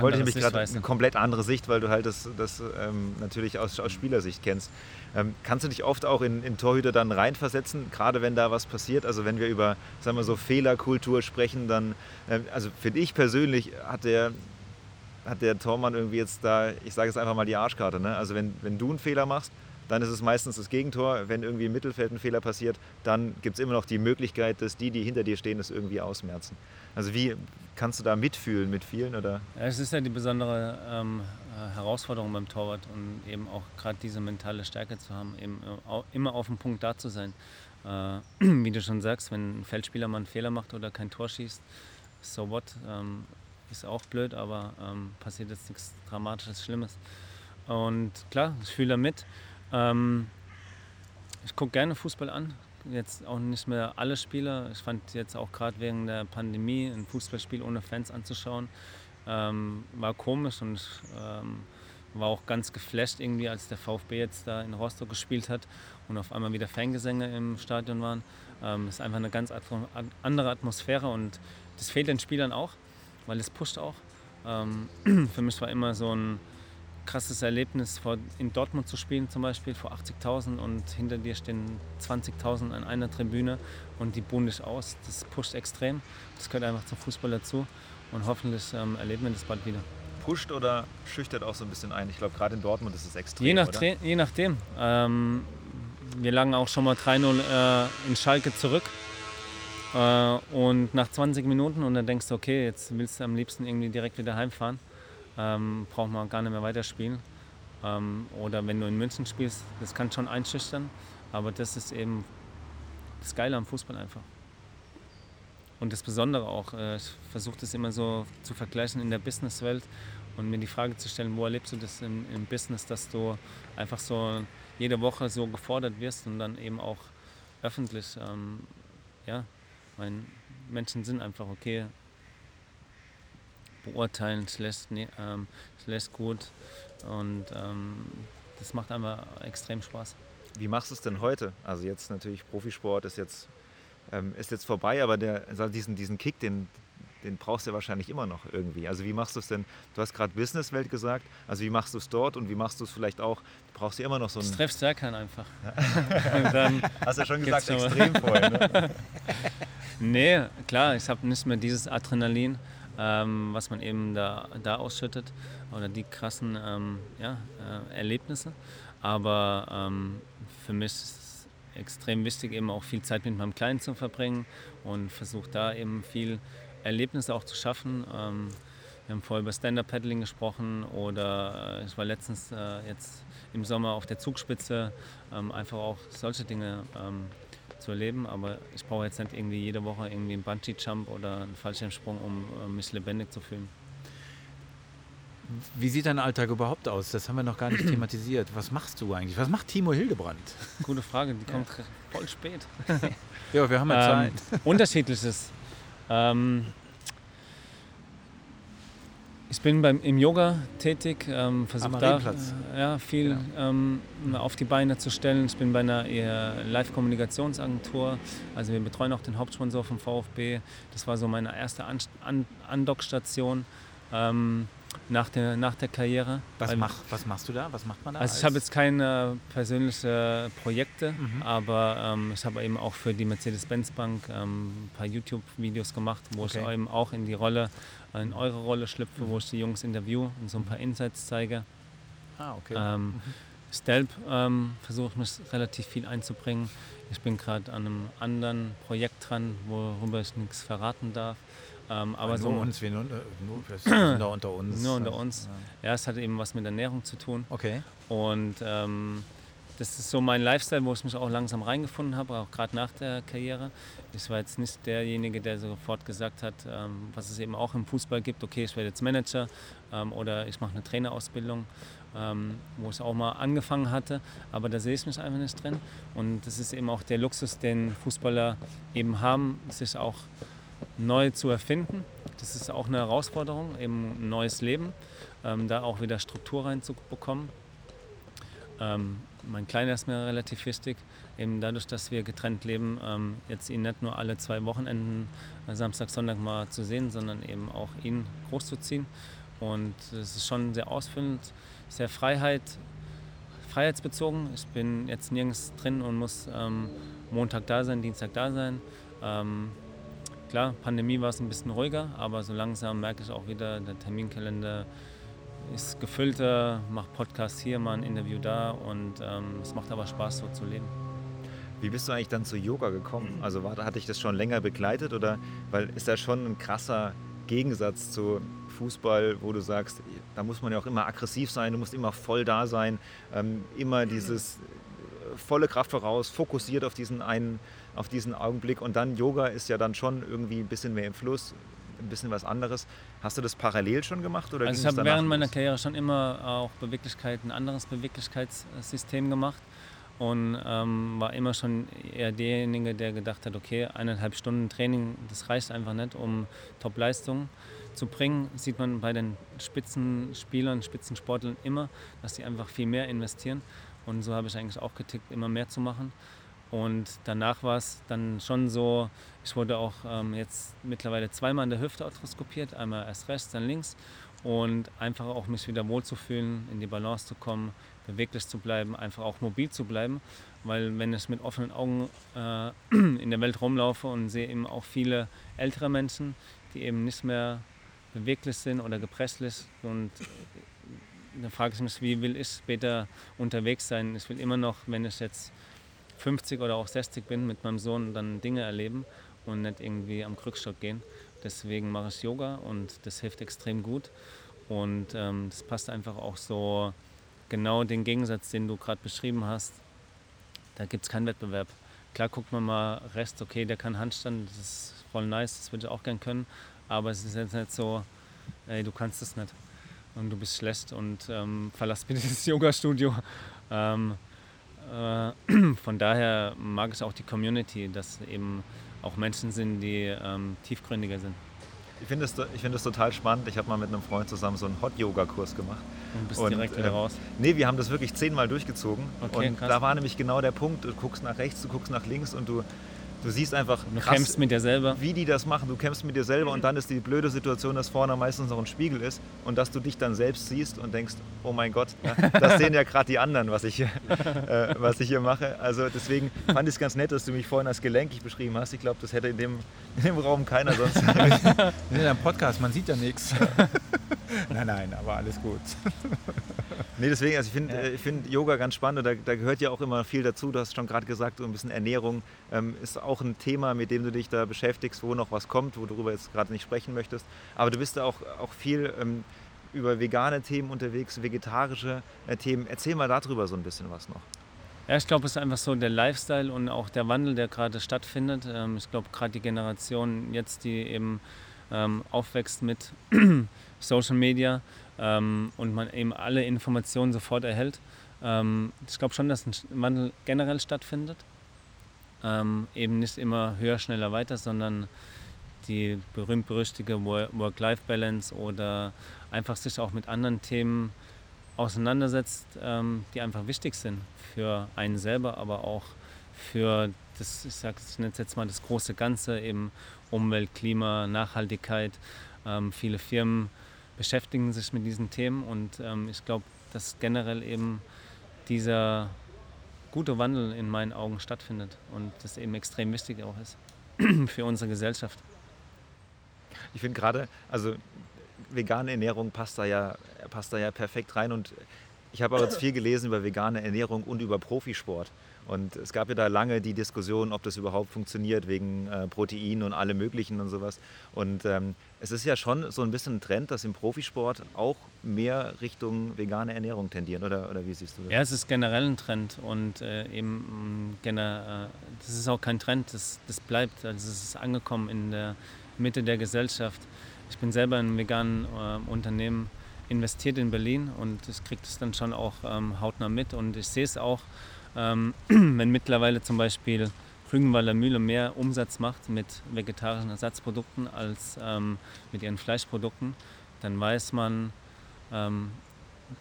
wollte ich mich gerade eine komplett andere Sicht, weil du halt das, das ähm, natürlich aus, aus Spielersicht kennst. Ähm, kannst du dich oft auch in, in Torhüter dann reinversetzen, gerade wenn da was passiert? Also wenn wir über, sagen wir so, Fehlerkultur sprechen, dann, ähm, also finde ich persönlich hat der, hat der Tormann irgendwie jetzt da, ich sage jetzt einfach mal die Arschkarte. Ne? Also wenn, wenn du einen Fehler machst, dann ist es meistens das Gegentor. Wenn irgendwie im Mittelfeld ein Fehler passiert, dann gibt es immer noch die Möglichkeit, dass die, die hinter dir stehen, das irgendwie ausmerzen. Also wie kannst du da mitfühlen mit vielen oder? Ja, es ist ja die besondere ähm, äh, Herausforderung beim Torwart und eben auch gerade diese mentale Stärke zu haben, eben äh, immer auf dem Punkt da zu sein. Äh, wie du schon sagst, wenn ein Feldspieler mal einen Fehler macht oder kein Tor schießt, so what, ähm, ist auch blöd, aber ähm, passiert jetzt nichts Dramatisches, Schlimmes. Und klar, ich fühle da mit. Ähm, ich gucke gerne Fußball an. Jetzt auch nicht mehr alle Spieler. Ich fand jetzt auch gerade wegen der Pandemie ein Fußballspiel ohne Fans anzuschauen, ähm, war komisch und ähm, war auch ganz geflasht irgendwie, als der VfB jetzt da in Rostock gespielt hat und auf einmal wieder Fangesänge im Stadion waren. Ähm, ist einfach eine ganz andere Atmosphäre und das fehlt den Spielern auch, weil es pusht auch. Ähm, für mich war immer so ein krasses Erlebnis, vor, in Dortmund zu spielen zum Beispiel, vor 80.000 und hinter dir stehen 20.000 an einer Tribüne und die buhen dich aus. Das pusht extrem. Das gehört einfach zum Fußball dazu. und hoffentlich ähm, erleben wir das bald wieder. Pusht oder schüchtert auch so ein bisschen ein? Ich glaube, gerade in Dortmund ist es extrem. Je, nach je nachdem. Ähm, wir lagen auch schon mal 3-0 äh, in Schalke zurück. Äh, und nach 20 Minuten und dann denkst du, okay, jetzt willst du am liebsten irgendwie direkt wieder heimfahren. Ähm, braucht man gar nicht mehr weiterspielen. Ähm, oder wenn du in München spielst, das kann schon einschüchtern. Aber das ist eben das Geile am Fußball einfach. Und das Besondere auch, äh, ich versuche das immer so zu vergleichen in der Businesswelt und mir die Frage zu stellen, wo erlebst du das im, im Business, dass du einfach so jede Woche so gefordert wirst und dann eben auch öffentlich, ähm, ja, mein, Menschen sind einfach okay, beurteilen, schlecht, nee, ähm, schlecht gut und ähm, das macht einfach extrem Spaß. Wie machst du es denn heute? Also jetzt natürlich Profisport ist jetzt, ähm, ist jetzt vorbei, aber der, also diesen, diesen Kick, den, den brauchst du ja wahrscheinlich immer noch irgendwie. Also wie machst du es denn? Du hast gerade Businesswelt gesagt. Also wie machst du es dort und wie machst du es vielleicht auch? Du brauchst ja immer noch so ein. Das trifft Serkan einfach. dann hast du ja schon gesagt, extrem vorher. Ne? nee, klar, ich habe nicht mehr dieses Adrenalin, ähm, was man eben da, da ausschüttet oder die krassen ähm, ja, äh, Erlebnisse. Aber ähm, für mich ist es extrem wichtig, eben auch viel Zeit mit meinem Kleinen zu verbringen und versuche da eben viel Erlebnisse auch zu schaffen. Ähm, wir haben vorher über Stand-Up-Paddling gesprochen oder äh, ich war letztens äh, jetzt im Sommer auf der Zugspitze, ähm, einfach auch solche Dinge ähm, zu erleben. Aber ich brauche jetzt nicht irgendwie jede Woche irgendwie einen Bungee-Jump oder einen Fallschirmsprung, um äh, mich lebendig zu fühlen. Wie sieht dein Alltag überhaupt aus? Das haben wir noch gar nicht thematisiert. Was machst du eigentlich? Was macht Timo Hildebrand? Gute Frage, die kommt ja. voll spät. ja, wir haben ja ähm, Zeit. unterschiedliches. Ähm, ich bin beim, im Yoga tätig, ähm, versuche da äh, ja, viel genau. ähm, auf die Beine zu stellen. Ich bin bei einer Live-Kommunikationsagentur, also wir betreuen auch den Hauptsponsor vom VfB. Das war so meine erste An An Andockstation. Ähm, nach der, nach der Karriere. Was, mach, was machst du da? Was macht man da? Also ich habe jetzt keine persönlichen Projekte, mhm. aber ähm, ich habe eben auch für die Mercedes-Benz Bank ähm, ein paar YouTube-Videos gemacht, wo okay. ich eben auch in die Rolle, in eure Rolle schlüpfe, mhm. wo ich die Jungs interview und so ein paar Insights zeige. Ah, okay. Ähm. Stelp ähm, versuche ich mich relativ viel einzubringen. Ich bin gerade an einem anderen Projekt dran, worüber ich nichts verraten darf. Ähm, aber nur so uns, wir nur, nur, nur unter uns. Nur unter uns. Ja. ja, es hat eben was mit Ernährung zu tun. Okay. Und ähm, das ist so mein Lifestyle, wo ich mich auch langsam reingefunden habe, auch gerade nach der Karriere. Ich war jetzt nicht derjenige, der sofort gesagt hat, ähm, was es eben auch im Fußball gibt, okay, ich werde jetzt Manager ähm, oder ich mache eine Trainerausbildung, ähm, wo ich auch mal angefangen hatte, aber da sehe ich mich einfach nicht drin. Und das ist eben auch der Luxus, den Fußballer eben haben, sich auch neu zu erfinden. Das ist auch eine Herausforderung, eben ein neues Leben, ähm, da auch wieder Struktur reinzubekommen. Ähm, mein Kleiner ist mir relativ wichtig, eben dadurch, dass wir getrennt leben, ähm, jetzt ihn nicht nur alle zwei Wochenenden, äh, Samstag, Sonntag mal zu sehen, sondern eben auch ihn großzuziehen. Und das ist schon sehr ausfüllend, sehr Freiheit, freiheitsbezogen. Ich bin jetzt nirgends drin und muss ähm, Montag da sein, Dienstag da sein. Ähm, Klar, Pandemie war es ein bisschen ruhiger, aber so langsam merke ich auch wieder, der Terminkalender ist gefüllter, mache Podcast hier, mal ein Interview da und ähm, es macht aber Spaß, so zu leben. Wie bist du eigentlich dann zu Yoga gekommen? Also war, hatte ich das schon länger begleitet oder weil ist da schon ein krasser Gegensatz zu Fußball, wo du sagst, da muss man ja auch immer aggressiv sein, du musst immer voll da sein, ähm, immer dieses äh, volle Kraft voraus, fokussiert auf diesen einen auf diesen Augenblick. Und dann Yoga ist ja dann schon irgendwie ein bisschen mehr im Fluss, ein bisschen was anderes. Hast du das parallel schon gemacht? Oder also ich habe während meiner Karriere schon immer auch Beweglichkeit, ein anderes Beweglichkeitssystem gemacht und ähm, war immer schon eher derjenige, der gedacht hat, okay, eineinhalb Stunden Training, das reicht einfach nicht, um Top-Leistungen zu bringen. Sieht man bei den Spitzenspielern, Spitzensportlern immer, dass die einfach viel mehr investieren. Und so habe ich eigentlich auch getickt, immer mehr zu machen. Und danach war es dann schon so, ich wurde auch ähm, jetzt mittlerweile zweimal in der Hüfte arthroskopiert, einmal erst rechts, dann links. Und einfach auch mich wieder wohlzufühlen, in die Balance zu kommen, beweglich zu bleiben, einfach auch mobil zu bleiben. Weil wenn ich mit offenen Augen äh, in der Welt rumlaufe und sehe eben auch viele ältere Menschen, die eben nicht mehr beweglich sind oder gepresslich. Und dann frage ich mich, wie will ich später unterwegs sein? Ich will immer noch, wenn ich jetzt 50 oder auch 60 bin, mit meinem Sohn dann Dinge erleben und nicht irgendwie am Krückstock gehen. Deswegen mache ich Yoga und das hilft extrem gut. Und ähm, das passt einfach auch so genau den Gegensatz, den du gerade beschrieben hast. Da gibt es keinen Wettbewerb. Klar guckt man mal Rest, okay, der kann Handstand, das ist voll nice, das würde ich auch gern können. Aber es ist jetzt nicht so, ey, du kannst es nicht und du bist schlecht und ähm, verlass bitte das Yoga-Studio. Ähm, äh, von daher mag ich auch die Community, dass eben auch Menschen sind, die ähm, tiefgründiger sind. Ich finde es find total spannend. Ich habe mal mit einem Freund zusammen so einen Hot-Yoga-Kurs gemacht. Und bist und, direkt wieder äh, raus? Nee, wir haben das wirklich zehnmal durchgezogen. Okay, und krass. da war nämlich genau der Punkt, du guckst nach rechts, du guckst nach links und du Du siehst einfach, du krass, kämpfst mit dir selber. wie die das machen. Du kämpfst mit dir selber und dann ist die blöde Situation, dass vorne meistens noch ein Spiegel ist und dass du dich dann selbst siehst und denkst, oh mein Gott, das sehen ja gerade die anderen, was ich, hier, äh, was ich hier mache. Also deswegen fand ich es ganz nett, dass du mich vorhin als gelenkig beschrieben hast. Ich glaube, das hätte in dem, in dem Raum keiner sonst. in einem Podcast, man sieht ja nichts. nein, nein, aber alles gut. Nee, deswegen, also ich finde ja. Äh, find Yoga ganz spannend und da, da, gehört ja auch immer viel dazu. Du hast schon gerade gesagt, so ein bisschen Ernährung ähm, ist auch ein Thema, mit dem du dich da beschäftigst, wo noch was kommt, wo du darüber jetzt gerade nicht sprechen möchtest. Aber du bist da auch, auch viel ähm, über vegane Themen unterwegs, vegetarische äh, Themen. Erzähl mal darüber so ein bisschen was noch. Ja, ich glaube, es ist einfach so der Lifestyle und auch der Wandel, der gerade stattfindet. Ähm, ich glaube, gerade die Generation jetzt, die eben ähm, aufwächst mit Social Media, ähm, und man eben alle Informationen sofort erhält. Ähm, ich glaube schon, dass ein Wandel generell stattfindet. Ähm, eben nicht immer höher, schneller, weiter, sondern die berühmt-berüchtigte Work-Life-Balance oder einfach sich auch mit anderen Themen auseinandersetzt, ähm, die einfach wichtig sind für einen selber, aber auch für das, ich sage jetzt mal das große Ganze, eben Umwelt, Klima, Nachhaltigkeit. Ähm, viele Firmen beschäftigen sich mit diesen Themen und ähm, ich glaube, dass generell eben dieser gute Wandel in meinen Augen stattfindet und das eben extrem wichtig auch ist für unsere Gesellschaft. Ich finde gerade, also vegane Ernährung passt da, ja, passt da ja perfekt rein und ich habe aber jetzt viel gelesen über vegane Ernährung und über Profisport. Und es gab ja da lange die Diskussion, ob das überhaupt funktioniert wegen äh, Protein und allem Möglichen und sowas. Und ähm, es ist ja schon so ein bisschen ein Trend, dass im Profisport auch mehr Richtung vegane Ernährung tendieren, oder, oder wie siehst du das? Ja, es ist generell ein Trend und äh, eben äh, das ist auch kein Trend, das, das bleibt, also es ist angekommen in der Mitte der Gesellschaft. Ich bin selber in einem veganen äh, Unternehmen investiert in Berlin und ich kriege das dann schon auch ähm, hautnah mit und ich sehe es auch, ähm, wenn mittlerweile zum Beispiel Rügenwalder Mühle mehr Umsatz macht mit vegetarischen Ersatzprodukten als ähm, mit ihren Fleischprodukten, dann weiß man, ähm,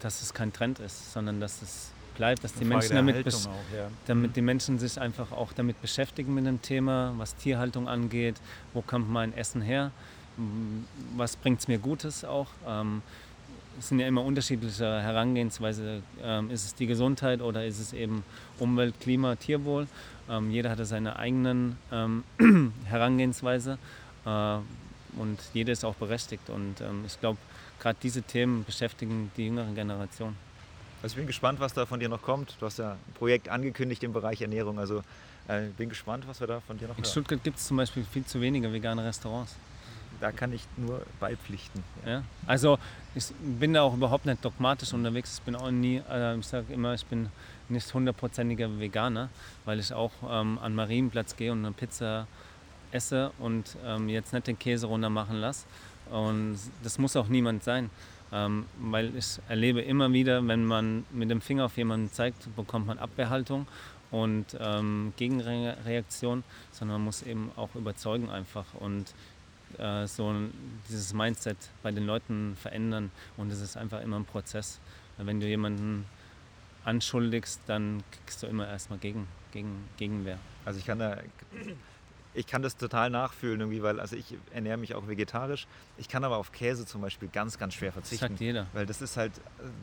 dass es kein Trend ist, sondern dass es bleibt, dass die Menschen damit, auch, ja. damit mhm. die Menschen sich einfach auch damit beschäftigen mit dem Thema, was Tierhaltung angeht, wo kommt mein Essen her, was bringt es mir Gutes auch. Ähm, es sind ja immer unterschiedliche Herangehensweise. Ähm, ist es die Gesundheit oder ist es eben Umwelt, Klima, Tierwohl? Ähm, jeder hatte seine eigenen ähm, Herangehensweise äh, und jeder ist auch berechtigt. Und ähm, ich glaube, gerade diese Themen beschäftigen die jüngere Generation. Also ich bin gespannt, was da von dir noch kommt. Du hast ja ein Projekt angekündigt im Bereich Ernährung. Also äh, bin gespannt, was wir da von dir noch In hören. Stuttgart gibt es zum Beispiel viel zu wenige vegane Restaurants da kann ich nur beipflichten. Ja. Also ich bin da auch überhaupt nicht dogmatisch unterwegs. Ich bin auch nie, äh, ich sage immer, ich bin nicht hundertprozentiger Veganer, weil ich auch ähm, an Marienplatz gehe und eine Pizza esse und ähm, jetzt nicht den Käse runter machen lasse. Und das muss auch niemand sein. Ähm, weil ich erlebe immer wieder, wenn man mit dem Finger auf jemanden zeigt, bekommt man Abwehrhaltung und ähm, Gegenreaktion, sondern man muss eben auch überzeugen einfach. Und äh, so dieses Mindset bei den Leuten verändern. Und es ist einfach immer ein Prozess. Wenn du jemanden anschuldigst, dann kriegst du immer erstmal gegen, gegen, Gegenwehr. Also ich kann da ich kann das total nachfühlen irgendwie, weil also ich ernähre mich auch vegetarisch. Ich kann aber auf Käse zum Beispiel ganz, ganz schwer verzichten. Das sagt jeder. Weil das ist halt,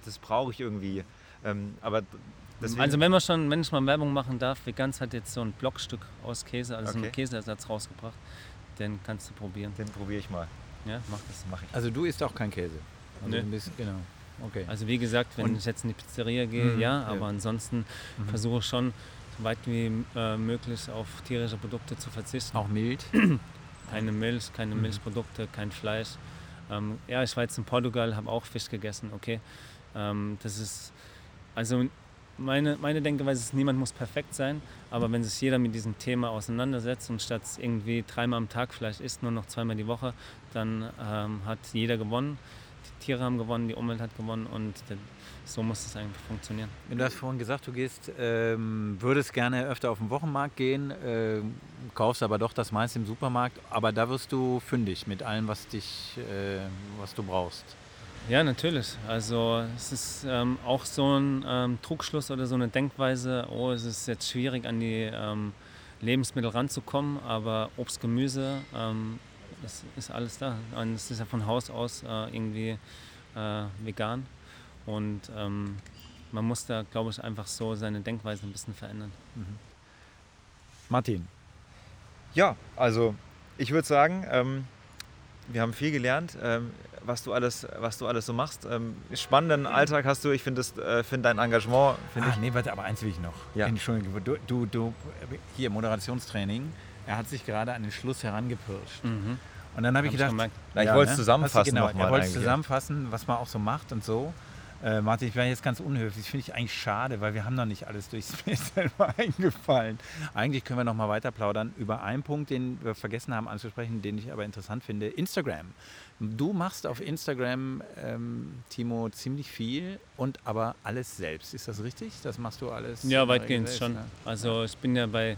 das brauche ich irgendwie. Ähm, aber deswegen also wenn man schon, wenn ich mal Werbung machen darf, Veganz hat jetzt so ein Blockstück aus Käse, also okay. so einen Käseersatz rausgebracht. Den kannst du probieren. Den probiere ich mal. Ja, mach das. Mach ich. Also du isst auch kein Käse. Also Nö. bist, genau. Okay. Also wie gesagt, wenn Und- ich jetzt in die Pizzeria gehe, Mhm, ja, ja. aber ansonsten Mhm. versuche ich schon so weit wie äh, möglich auf tierische Produkte zu verzichten. auch mild. Keine Milch, keine Mhm. Milchprodukte, kein Fleisch. Ähm, ja, ich war jetzt in Portugal, habe auch Fisch gegessen, okay. Ähm, das ist, also meine, meine Denkweise ist, niemand muss perfekt sein, aber wenn sich jeder mit diesem Thema auseinandersetzt und statt irgendwie dreimal am Tag vielleicht isst, nur noch zweimal die Woche, dann ähm, hat jeder gewonnen. Die Tiere haben gewonnen, die Umwelt hat gewonnen und der, so muss es eigentlich funktionieren. Du hast vorhin gesagt, du gehst, ähm, würdest gerne öfter auf den Wochenmarkt gehen, ähm, kaufst aber doch das meiste im Supermarkt. Aber da wirst du fündig mit allem, was dich, äh, was du brauchst. Ja, natürlich. Also es ist ähm, auch so ein ähm, Trugschluss oder so eine Denkweise, oh, es ist jetzt schwierig an die ähm, Lebensmittel ranzukommen, aber Obst, Gemüse, ähm, das ist alles da. Und es ist ja von Haus aus äh, irgendwie äh, vegan. Und ähm, man muss da, glaube ich, einfach so seine Denkweise ein bisschen verändern. Martin, Ja, also ich würde sagen, ähm, wir haben viel gelernt, was, du alles, was du alles so machst. Ähm, spannenden Alltag hast du. Ich finde äh, find dein Engagement, finde ah, ich. nee, warte, aber eins will ich noch. Ja. Entschuldigung, du, du, du, hier Moderationstraining. Er hat sich gerade an den Schluss herangepirscht. Und dann habe ich Hab ich gedacht. Na, ich wollte es ne? zusammenfassen genau, nochmal Er wollte es zusammenfassen, was man auch so macht und so. Äh, Martin, ich wäre jetzt ganz unhöflich. Das finde ich eigentlich schade, weil wir haben noch nicht alles durchs mir selber eingefallen. Eigentlich können wir noch mal weiter plaudern über einen Punkt, den wir vergessen haben anzusprechen, den ich aber interessant finde. Instagram. Du machst auf Instagram, ähm, Timo, ziemlich viel und aber alles selbst. Ist das richtig? Das machst du alles? Ja, weitgehend Regel schon. selbst, Also ich bin ja bei,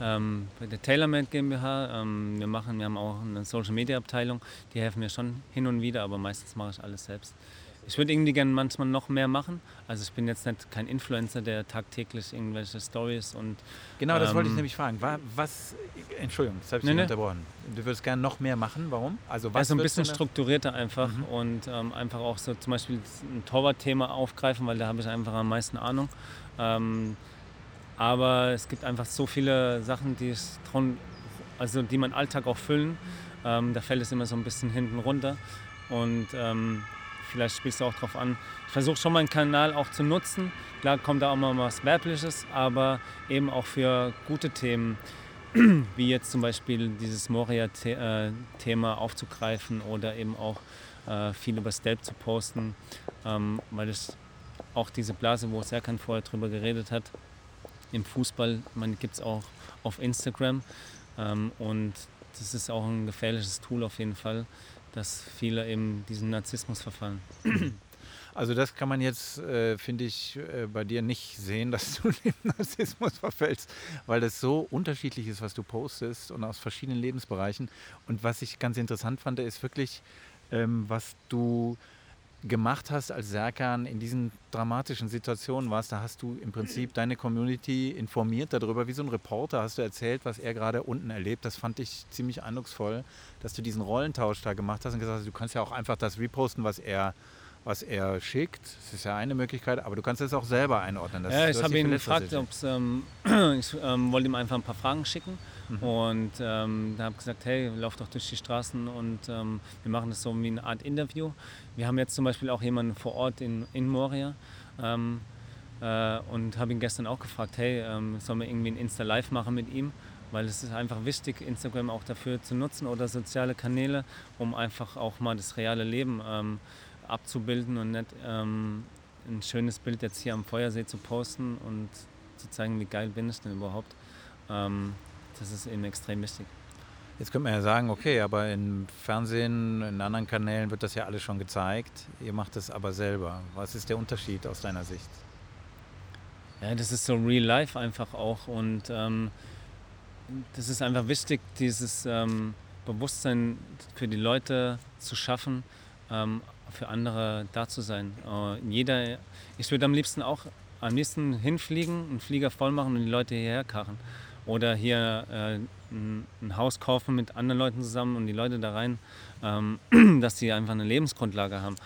ähm, bei der TaylorMade GmbH. Ähm, wir machen, wir haben auch eine Social Media Abteilung. Die helfen mir schon hin und wieder, aber meistens mache ich alles selbst. Ich würde irgendwie gerne manchmal noch mehr machen. Also ich bin jetzt nicht kein Influencer, der tagtäglich irgendwelche Stories und Genau, das wollte ich Ähm, nämlich fragen. Wa- Was, Entschuldigung, das habe ich dich nee. unterbrochen. Du würdest gerne noch mehr machen. Warum? Also was also ein bisschen strukturierter einfach Mhm. und ähm, einfach auch so zum Beispiel ein Torwart-Thema aufgreifen, weil da habe ich einfach am meisten Ahnung. Ähm, aber es gibt einfach so viele Sachen, die es dran, also die meinen Alltag auch füllen. Ähm, da fällt es immer so ein bisschen hinten runter und ähm, vielleicht spielst du auch drauf an. Ich versuche schon meinen Kanal auch zu nutzen. Klar kommt da auch mal was Werbliches, aber eben auch für gute Themen wie jetzt zum Beispiel dieses Moria-Thema aufzugreifen oder eben auch äh, viel über Stelp zu posten, ähm, weil es auch diese Blase, wo Serkan vorher drüber geredet hat, im Fußball, man gibt es auch auf Instagram ähm, und das ist auch ein gefährliches Tool auf jeden Fall, dass viele eben diesen Narzissmus verfallen. Also das kann man jetzt, äh, finde ich, äh, bei dir nicht sehen, dass du dem Narzissmus verfällst, weil das so unterschiedlich ist, was du postest und aus verschiedenen Lebensbereichen. Und was ich ganz interessant fand, ist wirklich, ähm, was du gemacht hast als Serkan in diesen dramatischen Situationen warst, da hast du im Prinzip deine Community informiert darüber, wie so ein Reporter hast du erzählt, was er gerade unten erlebt. Das fand ich ziemlich eindrucksvoll, dass du diesen Rollentausch da gemacht hast und gesagt hast, du kannst ja auch einfach das reposten, was er was er schickt. Das ist ja eine Möglichkeit, aber du kannst es auch selber einordnen. Das, ja, ich habe ihn gefragt, ob ähm, ich ähm, wollte ihm einfach ein paar Fragen schicken Mhm. und ähm, da habe ich gesagt, hey, lauf doch durch die Straßen und ähm, wir machen das so wie eine Art Interview. Wir haben jetzt zum Beispiel auch jemanden vor Ort in, in Moria ähm, äh, und habe ihn gestern auch gefragt, hey, ähm, sollen wir irgendwie ein Insta-Live machen mit ihm? Weil es ist einfach wichtig, Instagram auch dafür zu nutzen oder soziale Kanäle, um einfach auch mal das reale Leben ähm, abzubilden und nicht ähm, ein schönes Bild jetzt hier am Feuersee zu posten und zu zeigen, wie geil bin ich denn überhaupt. Ähm, das ist eben extrem wichtig. Jetzt könnte man ja sagen, okay, aber im Fernsehen, in anderen Kanälen wird das ja alles schon gezeigt. Ihr macht es aber selber. Was ist der Unterschied aus deiner Sicht? Ja, das ist so real life einfach auch und ähm, das ist einfach wichtig, dieses ähm, Bewusstsein für die Leute zu schaffen, ähm, für andere da zu sein. Äh, jeder, ich würde am liebsten auch am liebsten hinfliegen, einen Flieger voll machen und die Leute hierher karren. Oder hier äh, ein, ein Haus kaufen mit anderen Leuten zusammen und die Leute da rein, ähm, dass sie einfach eine Lebensgrundlage haben.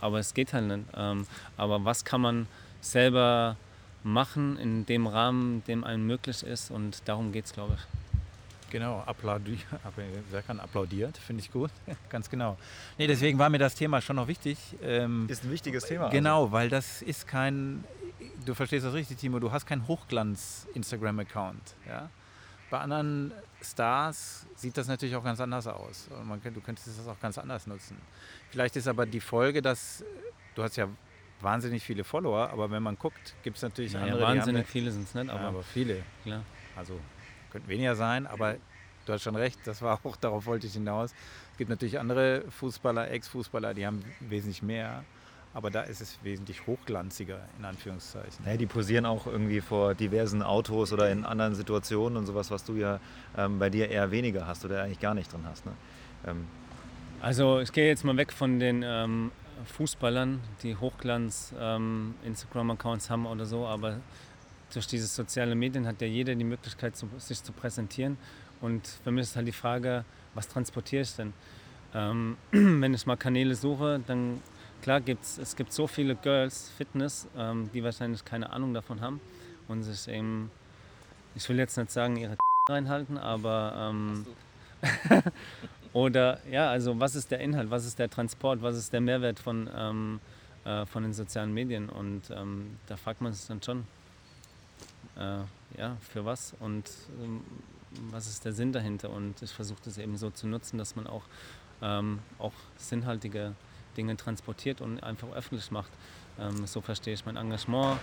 Aber es geht halt nicht. Ähm, aber was kann man selber machen in dem Rahmen, dem einem möglich ist und darum geht es, glaube ich. Genau, applaudiert, wer kann applaudiert, finde ich gut, ganz genau. Nee, deswegen war mir das Thema schon noch wichtig. Ähm, ist ein wichtiges Thema. Genau, also. weil das ist kein, du verstehst das richtig, Timo, du hast keinen Hochglanz-Instagram-Account. Ja? Bei anderen Stars sieht das natürlich auch ganz anders aus. Man, du könntest das auch ganz anders nutzen. Vielleicht ist aber die Folge, dass du hast ja wahnsinnig viele Follower, aber wenn man guckt, gibt es natürlich naja, andere. Wahnsinnig viele sind es nicht, aber, ja, aber viele. Klar. Also könnte weniger sein, aber du hast schon recht, das war auch, darauf wollte ich hinaus. Es gibt natürlich andere Fußballer, Ex-Fußballer, die haben wesentlich mehr. Aber da ist es wesentlich hochglanziger, in Anführungszeichen. Ja, die posieren auch irgendwie vor diversen Autos oder in anderen Situationen und sowas, was du ja ähm, bei dir eher weniger hast oder eigentlich gar nicht drin hast. Ne? Ähm. Also ich gehe jetzt mal weg von den ähm, Fußballern, die Hochglanz-Instagram-Accounts ähm, haben oder so, aber durch diese sozialen Medien hat ja jeder die Möglichkeit, sich zu präsentieren. Und für mich ist halt die Frage, was transportiere ich denn? Ähm, wenn ich mal Kanäle suche, dann klar gibt's, es gibt so viele Girls Fitness, ähm, die wahrscheinlich keine Ahnung davon haben und sich eben, ich will jetzt nicht sagen, ihre reinhalten, aber ähm, oder ja, also was ist der Inhalt, was ist der Transport, was ist der Mehrwert von, ähm, äh, von den sozialen Medien und ähm, da fragt man sich dann schon, äh, ja, für was und ähm, was ist der Sinn dahinter. Und ich versuche das eben so zu nutzen, dass man auch, ähm, auch sinnhaltige Dinge transportiert und einfach öffentlich macht. Ähm, so verstehe ich mein Engagement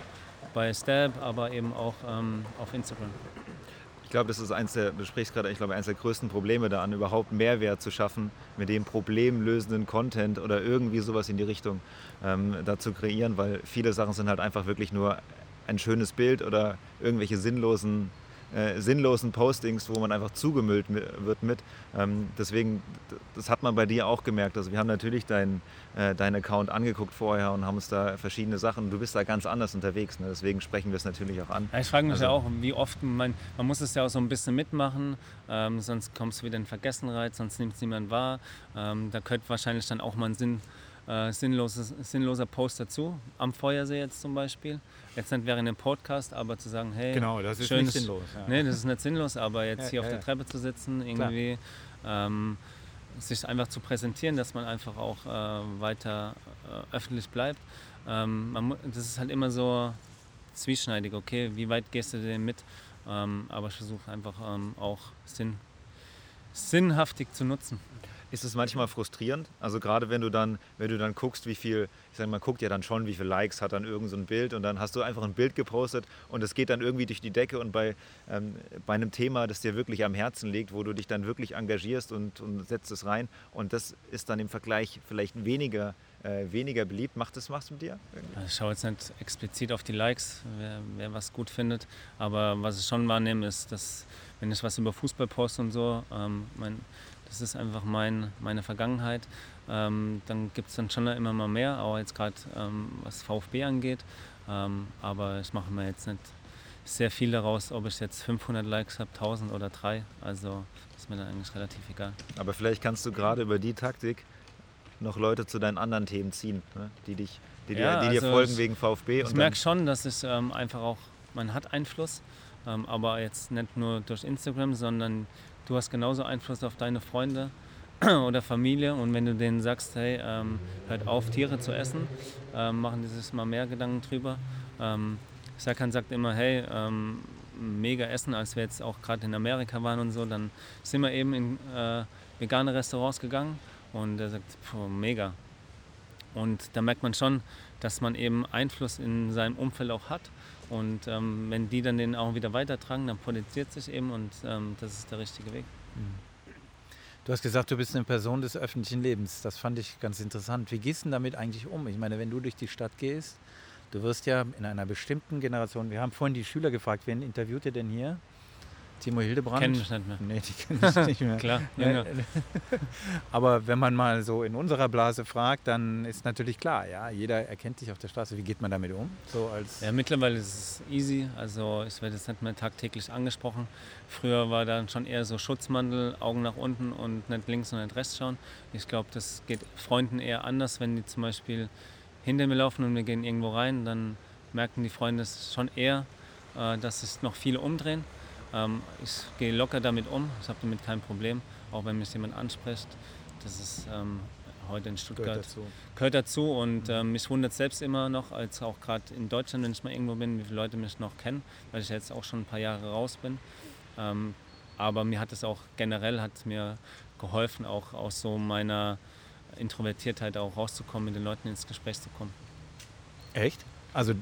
bei Stab, aber eben auch ähm, auf Instagram. Ich glaube, das ist eins der, du sprichst gerade, ich glaube, eines der größten Probleme daran, überhaupt Mehrwert zu schaffen, mit dem problemlösenden Content oder irgendwie sowas in die Richtung ähm, da zu kreieren, weil viele Sachen sind halt einfach wirklich nur ein schönes Bild oder irgendwelche sinnlosen, äh, sinnlosen Postings, wo man einfach zugemüllt wird mit. Ähm, deswegen, das hat man bei dir auch gemerkt. Also wir haben natürlich deinen äh, dein Account angeguckt vorher und haben uns da verschiedene Sachen. Du bist da ganz anders unterwegs. Ne? Deswegen sprechen wir es natürlich auch an. Ja, ich frage mich also, ja auch, wie oft man, man muss es ja auch so ein bisschen mitmachen, ähm, sonst kommst du wieder in Vergessenheit, sonst nimmt es niemand wahr. Ähm, da könnte wahrscheinlich dann auch mal ein Sinn äh, sinnloses, sinnloser Post dazu, am Feuersee jetzt zum Beispiel. Jetzt nicht während dem Podcast, aber zu sagen, hey, genau, das ist schönes, nicht sinnlos. Ja. Nee, das ist nicht sinnlos, aber jetzt ja, hier ja, auf der Treppe zu sitzen, irgendwie ähm, sich einfach zu präsentieren, dass man einfach auch äh, weiter äh, öffentlich bleibt. Ähm, man, das ist halt immer so zwieschneidig, okay, wie weit gehst du denn mit? Ähm, aber ich versuche einfach ähm, auch Sinn, sinnhaftig zu nutzen ist es manchmal frustrierend. Also gerade wenn du dann, wenn du dann guckst, wie viel, ich sage mal, guckt ja dann schon, wie viele Likes hat dann irgend so Bild und dann hast du einfach ein Bild gepostet und es geht dann irgendwie durch die Decke und bei, ähm, bei einem Thema, das dir wirklich am Herzen liegt, wo du dich dann wirklich engagierst und, und setzt es rein und das ist dann im Vergleich vielleicht weniger äh, weniger beliebt. Macht das was mit dir? Ich schaue jetzt nicht explizit auf die Likes, wer, wer, was gut findet. Aber was ich schon wahrnehme, ist, dass wenn ich was über Fußball poste und so, ähm, mein, das ist einfach mein, meine Vergangenheit. Ähm, dann gibt es dann schon immer mal mehr, auch jetzt gerade ähm, was VfB angeht. Ähm, aber ich mache mir jetzt nicht sehr viel daraus, ob ich jetzt 500 Likes habe, 1000 oder 3. Also ist mir dann eigentlich relativ egal. Aber vielleicht kannst du gerade über die Taktik noch Leute zu deinen anderen Themen ziehen, ne? die, dich, die, ja, dir, die also dir folgen ich, wegen VfB. Ich merke schon, dass es ähm, einfach auch, man hat Einfluss, ähm, aber jetzt nicht nur durch Instagram, sondern du hast genauso Einfluss auf deine Freunde oder Familie und wenn du denen sagst, hey, ähm, hört auf, Tiere zu essen, ähm, machen sich mal mehr Gedanken drüber. Ähm, Serkan sagt immer, hey, ähm, mega essen, als wir jetzt auch gerade in Amerika waren und so, dann sind wir eben in äh, vegane Restaurants gegangen und er sagt, pfuh, mega. Und da merkt man schon, dass man eben Einfluss in seinem Umfeld auch hat und ähm, wenn die dann den auch wieder weitertragen, dann potenziert sich eben und ähm, das ist der richtige Weg. Mhm. Du hast gesagt, du bist eine Person des öffentlichen Lebens. Das fand ich ganz interessant. Wie gehst du damit eigentlich um? Ich meine, wenn du durch die Stadt gehst, du wirst ja in einer bestimmten Generation, wir haben vorhin die Schüler gefragt, wen interviewt ihr denn hier? Timo Hildebrand? Kennen nicht mehr. Nee, die kennen mich nicht mehr. Klar, ja. Aber wenn man mal so in unserer Blase fragt, dann ist natürlich klar, ja, jeder erkennt dich auf der Straße. Wie geht man damit um? So als ja, mittlerweile ist es easy. Also ich werde jetzt nicht mehr tagtäglich angesprochen. Früher war dann schon eher so Schutzmantel, Augen nach unten und nicht links und nicht rechts schauen. Ich glaube, das geht Freunden eher anders, wenn die zum Beispiel hinter mir laufen und wir gehen irgendwo rein, dann merken die Freunde es schon eher, äh, dass sich noch viele umdrehen. Ähm, ich gehe locker damit um, ich habe damit kein Problem, auch wenn mich jemand anspricht. Das ist ähm, heute in Stuttgart. Gehört dazu. Gehört dazu und ähm, mich wundert selbst immer noch, als auch gerade in Deutschland, wenn ich mal irgendwo bin, wie viele Leute mich noch kennen, weil ich jetzt auch schon ein paar Jahre raus bin. Ähm, aber mir hat es auch generell hat mir geholfen, auch aus so meiner Introvertiertheit auch rauszukommen, mit den Leuten ins Gespräch zu kommen. Echt? Also,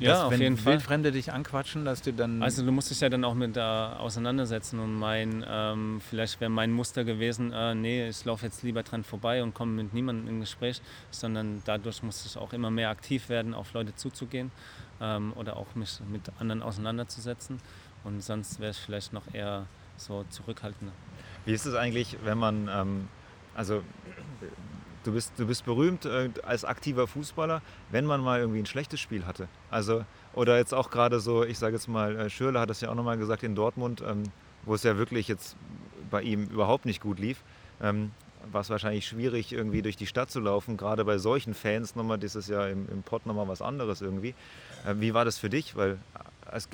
Ja, dass, auf wenn jeden Fall. Wildfremde dich anquatschen, dass du dann. Also du musst dich ja dann auch mit da auseinandersetzen und mein, ähm, vielleicht wäre mein Muster gewesen, äh, nee, ich laufe jetzt lieber dran vorbei und komme mit niemandem in Gespräch, sondern dadurch musste ich auch immer mehr aktiv werden, auf Leute zuzugehen ähm, oder auch mich mit anderen auseinanderzusetzen und sonst wäre ich vielleicht noch eher so zurückhaltender. Wie ist es eigentlich, wenn man, ähm, also du bist, du bist berühmt äh, als aktiver Fußballer, wenn man mal irgendwie ein schlechtes Spiel hatte? Also, oder jetzt auch gerade so, ich sage jetzt mal, äh, Schürrle hat das ja auch nochmal gesagt in Dortmund, ähm, wo es ja wirklich jetzt bei ihm überhaupt nicht gut lief. Ähm, war es wahrscheinlich schwierig, irgendwie durch die Stadt zu laufen, gerade bei solchen Fans nochmal, das ist ja im, im Pott nochmal was anderes irgendwie. Äh, wie war das für dich? Weil äh, es,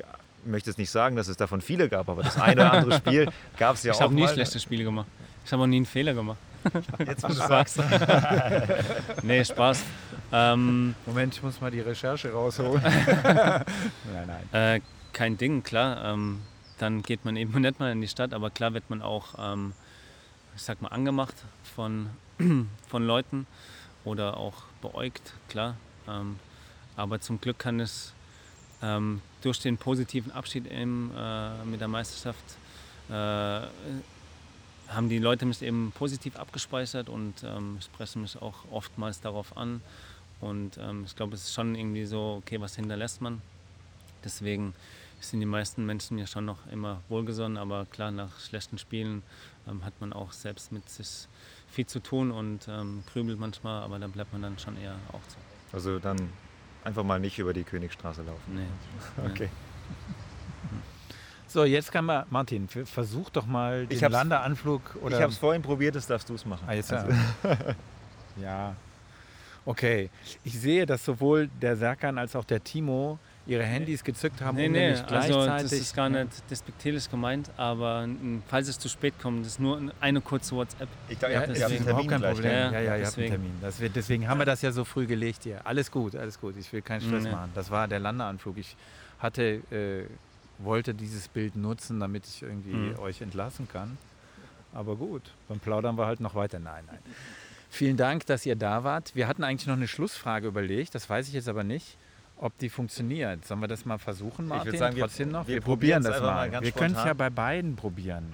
ich möchte jetzt nicht sagen, dass es davon viele gab, aber das eine oder andere Spiel gab es ja ich auch habe nie schlechte Spiele gemacht. Ich habe auch nie einen Fehler gemacht. Jetzt, wo du sagst. Nee, Spaß. ähm, Moment, ich muss mal die Recherche rausholen. nein, nein. Äh, kein Ding, klar. Ähm, dann geht man eben nicht mal in die Stadt, aber klar wird man auch, ähm, ich sag mal, angemacht von, von Leuten oder auch beäugt, klar. Ähm, aber zum Glück kann es ähm, durch den positiven Abschied im, äh, mit der Meisterschaft äh, haben die Leute mich eben positiv abgespeichert und ähm, sprechen mich auch oftmals darauf an. Und ähm, ich glaube, es ist schon irgendwie so, okay, was hinterlässt man? Deswegen sind die meisten Menschen mir schon noch immer wohlgesonnen, aber klar, nach schlechten Spielen ähm, hat man auch selbst mit sich viel zu tun und ähm, grübelt manchmal, aber da bleibt man dann schon eher auch zu. Also dann einfach mal nicht über die Königstraße laufen. Nee. Okay. So, jetzt kann man, Martin, versuch doch mal den Ich hab's- Landeanflug oder. Ich habe es vorhin probiert, das darfst du es machen. Ah, jetzt Also, ja. ja. Okay. Ich sehe, dass sowohl der Serkan als auch der Timo ihre Handys gezückt haben, Nee, um nee, nämlich also gleichzeitig. das ist gar nicht despektierlich gemeint, aber falls es zu spät kommt, das ist nur eine kurze WhatsApp. ich glaube, Ja, ihr habt- überhaupt Termin kein. Problem. gell? Ja, ja, ihr habt einen. Termin. Deswegen haben wir das ja so früh gelegt hier. Alles gut, alles gut. Ich will keinen Stress Nee. machen. Das war der Landeanflug. Ich hatte, äh, wollte dieses Bild nutzen, damit ich irgendwie Mhm. euch entlassen kann. Aber gut, dann plaudern wir halt noch weiter. Nein, nein. Vielen Dank, dass ihr da wart. Wir hatten eigentlich noch eine Schlussfrage überlegt, das weiß ich jetzt aber nicht, ob die funktioniert. Sollen wir das mal versuchen, Martin? sagen, wir- Trotzdem noch? wir Wir, probieren das mal. mal wir können es ja bei beiden probieren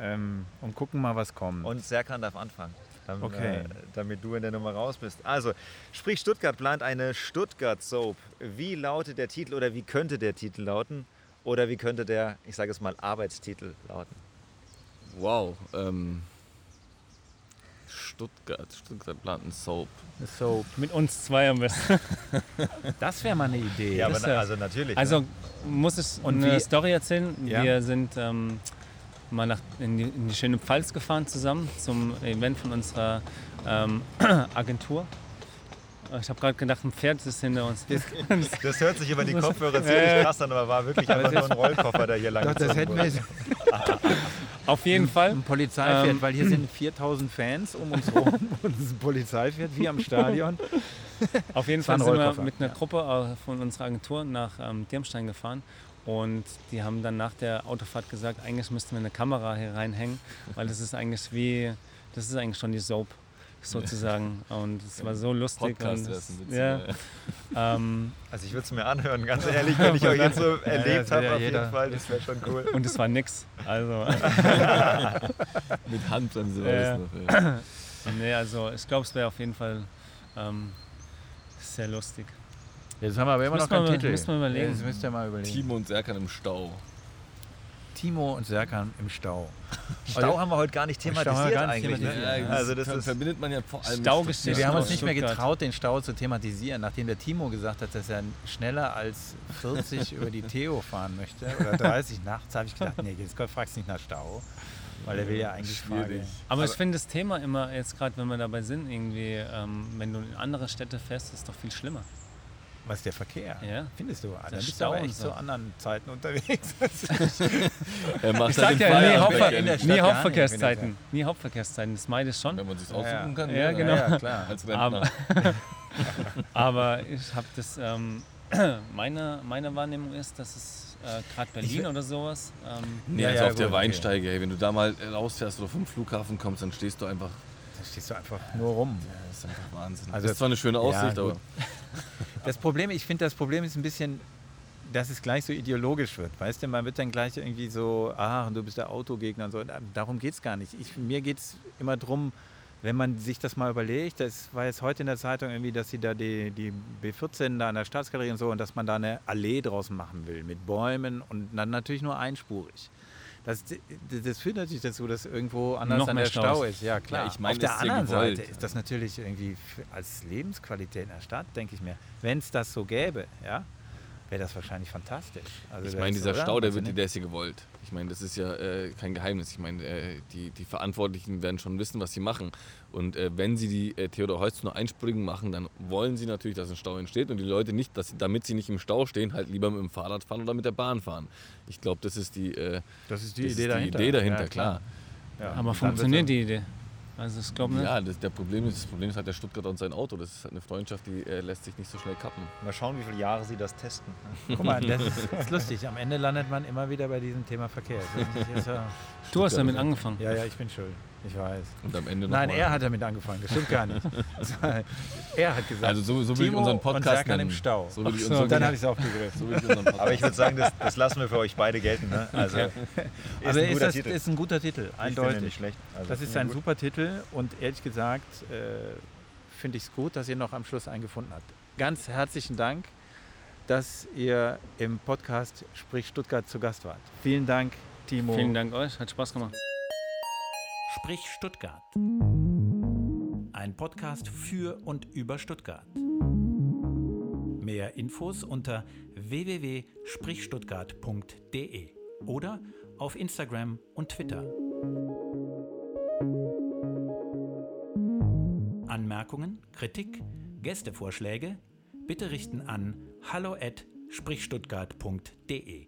ähm, und gucken mal, was kommt. Und Serkan darf anfangen. Dann, Okay. äh, damit du in der Nummer raus bist. Also, sprich Stuttgart plant eine Stuttgart-Soap. Wie lautet der Titel oder wie könnte der Titel lauten? Oder wie könnte der, ich sage es mal, Arbeitstitel lauten? Wow. Ähm, Stuttgart. Stuttgart plant einen Soap. so, Mit uns zwei am besten. das wäre mal eine Idee. Ja, aber also natürlich. Also ne? muss ich Und eine wie- Story erzählen. Ja. Wir sind ähm, mal nach, in, die, in die schöne Pfalz gefahren zusammen zum Event von unserer ähm, Agentur. Ich habe gerade gedacht, ein Pferd ist hinter uns. Das hört sich über die Kopfhörer Äh. ziemlich krass an, aber war wirklich einfach nur ein Rollkoffer, der hier lang Doch, das hätten wurde. Auf jeden Fall. ein Polizeipferd, Ähm. weil hier sind 4000 Fans um uns rum und es ist ein Polizeipferd wie am Stadion. Auf jeden Fall sind wir mit einer. Gruppe äh, von unserer Agentur nach ähm, Dirmstein gefahren. Und die haben dann nach der Autofahrt gesagt, eigentlich müssten wir eine Kamera hier reinhängen, weil das ist eigentlich wie, das ist eigentlich schon die Soap sozusagen. Und es war so lustig. Podcast und Witz. ja, ähm, Also ich würde es mir anhören, ganz ehrlich, wenn ich euch jetzt so das erlebt will habe, ja auf jeden. Fall, das wäre schon cool. und es war nix. Also, Mit Handbremse war Ja. das noch. Ja. nee, also ich glaube, es wäre auf jeden Fall ähm, sehr lustig. Jetzt haben wir aber immer noch keinen mal- Titel. müssen wir überlegen. Jetzt müsst ihr mal überlegen. Timo und Serkan im Stau. Timo und Serkan im Stau. Stau haben wir heute gar nicht Stau haben wir thematisiert gar nicht eigentlich. thematisiert. Ne? Ja, Also das ist verbindet man ja vor allem mit Staugeschichte. Stuttgart. Wir haben uns nicht mehr getraut, den Stau zu thematisieren, nachdem der Timo gesagt hat, dass er schneller als 40 über die Theo fahren möchte oder 30 nachts, habe ich gedacht, nee, jetzt fragst du nicht nach Stau, weil er will ja eigentlich Schwierig. fragen. Aber, ich finde das Thema immer, jetzt gerade wenn wir dabei sind, irgendwie, ähm, wenn du in andere Städte fährst, ist doch viel schlimmer. Was ist der Verkehr? Ja. Findest du? Ah, Dann ist bist du aber echt so. zu anderen Zeiten unterwegs. Er macht Ich halt sag ja, nie, Hauptver der nie gar nicht, Hauptverkehrszeiten. Nie Hauptverkehrszeiten, das meide ich schon. Wenn man sich aussuchen ja. kann. Ja, genau. ja, klar. Als Rentner. Aber, aber ich habe das, ähm, meine, meine Wahrnehmung ist, dass es äh, gerade Berlin oder sowas, ähm, Nee, Ja, also ja, auf der gut, okay. Weinsteige, ey, wenn du da mal äh, rausfährst oder vom Flughafen kommst, dann stehst du einfach. Da stehst du einfach nur rum. Das ist einfach Wahnsinn. Also- das ist zwar eine schöne Aussicht, Ja, aber. Das Problem, ich finde, das Problem ist ein bisschen, dass es gleich so ideologisch wird. Weißt du, man wird dann gleich irgendwie so, ah, du bist der Autogegner und so. Darum geht es gar nicht. Ich, mir geht es immer darum, wenn man sich das mal überlegt, das war jetzt heute in der Zeitung irgendwie, dass sie da die, die B14 da an der Staatsgalerie und so und dass man da eine Allee draußen machen will mit Bäumen und dann natürlich nur einspurig. Das, das führt natürlich dazu, dass irgendwo anders Noch an mehr der Staus. Stau ist. Ja, klar. Ja, ich meine, Auf der anderen gewollt. Seite ist das natürlich irgendwie als Lebensqualität in der Stadt, denke ich mir, wenn es das so gäbe, ja, wäre das wahrscheinlich fantastisch. Also ich meine, dieser oder? Stau, der, wird, der ist gewollt. Ich meine, das ist ja äh, kein Geheimnis. Ich meine, äh, die, die Verantwortlichen werden schon wissen, was sie machen. Und äh, wenn sie die äh, Theodor Heuss nur einspurigen machen, dann wollen sie natürlich, dass ein Stau entsteht und die Leute nicht, dass damit sie nicht im Stau stehen, halt lieber mit dem Fahrrad fahren oder mit der Bahn fahren. Ich glaube, das ist die, äh, Das ist die das Idee ist dahinter. Die Idee dahinter, Ja, klar. Ja. aber funktioniert die Idee? Also ich glaube nicht. Ja, das, der Problem ist, das Problem ist halt der Stuttgarter und sein Auto. Das ist halt eine Freundschaft, die äh, lässt sich nicht so schnell kappen. Mal schauen, wie viele Jahre sie das testen. Guck mal, das ist, ist lustig. Am Ende landet man immer wieder bei diesem Thema Verkehr. Das Du hast damit angefangen. ja, ja, ich bin schuld. Ich weiß. Und am Ende noch Nein, er hat damit angefangen. Das stimmt gar nicht. er hat gesagt. Also so, so will ich Timo unseren und Podcast Serkan nennen. im Stau. So will ich so, unseren, dann habe ich es aufgegriffen. so ich unseren Aber ich würde sagen, das, das lassen wir für euch beide gelten. Ne? Also, ist Also ein ist guter das Titel. ist ein guter Titel, Ich eindeutig. ihn nicht schlecht. Also, Das ist ein ich gut. super Titel und ehrlich gesagt äh, finde ich es gut, dass ihr noch am Schluss einen gefunden habt. Ganz herzlichen Dank, dass ihr im Podcast Sprich Stuttgart zu Gast wart. Vielen Dank, Timo. Vielen Dank euch, hat Spaß gemacht. Sprich Stuttgart. Ein Podcast für und über Stuttgart. Mehr Infos unter www.sprichstuttgart.de oder auf Instagram und Twitter. Anmerkungen, Kritik, Gästevorschläge bitte richten an hallo@sprichstuttgart.de.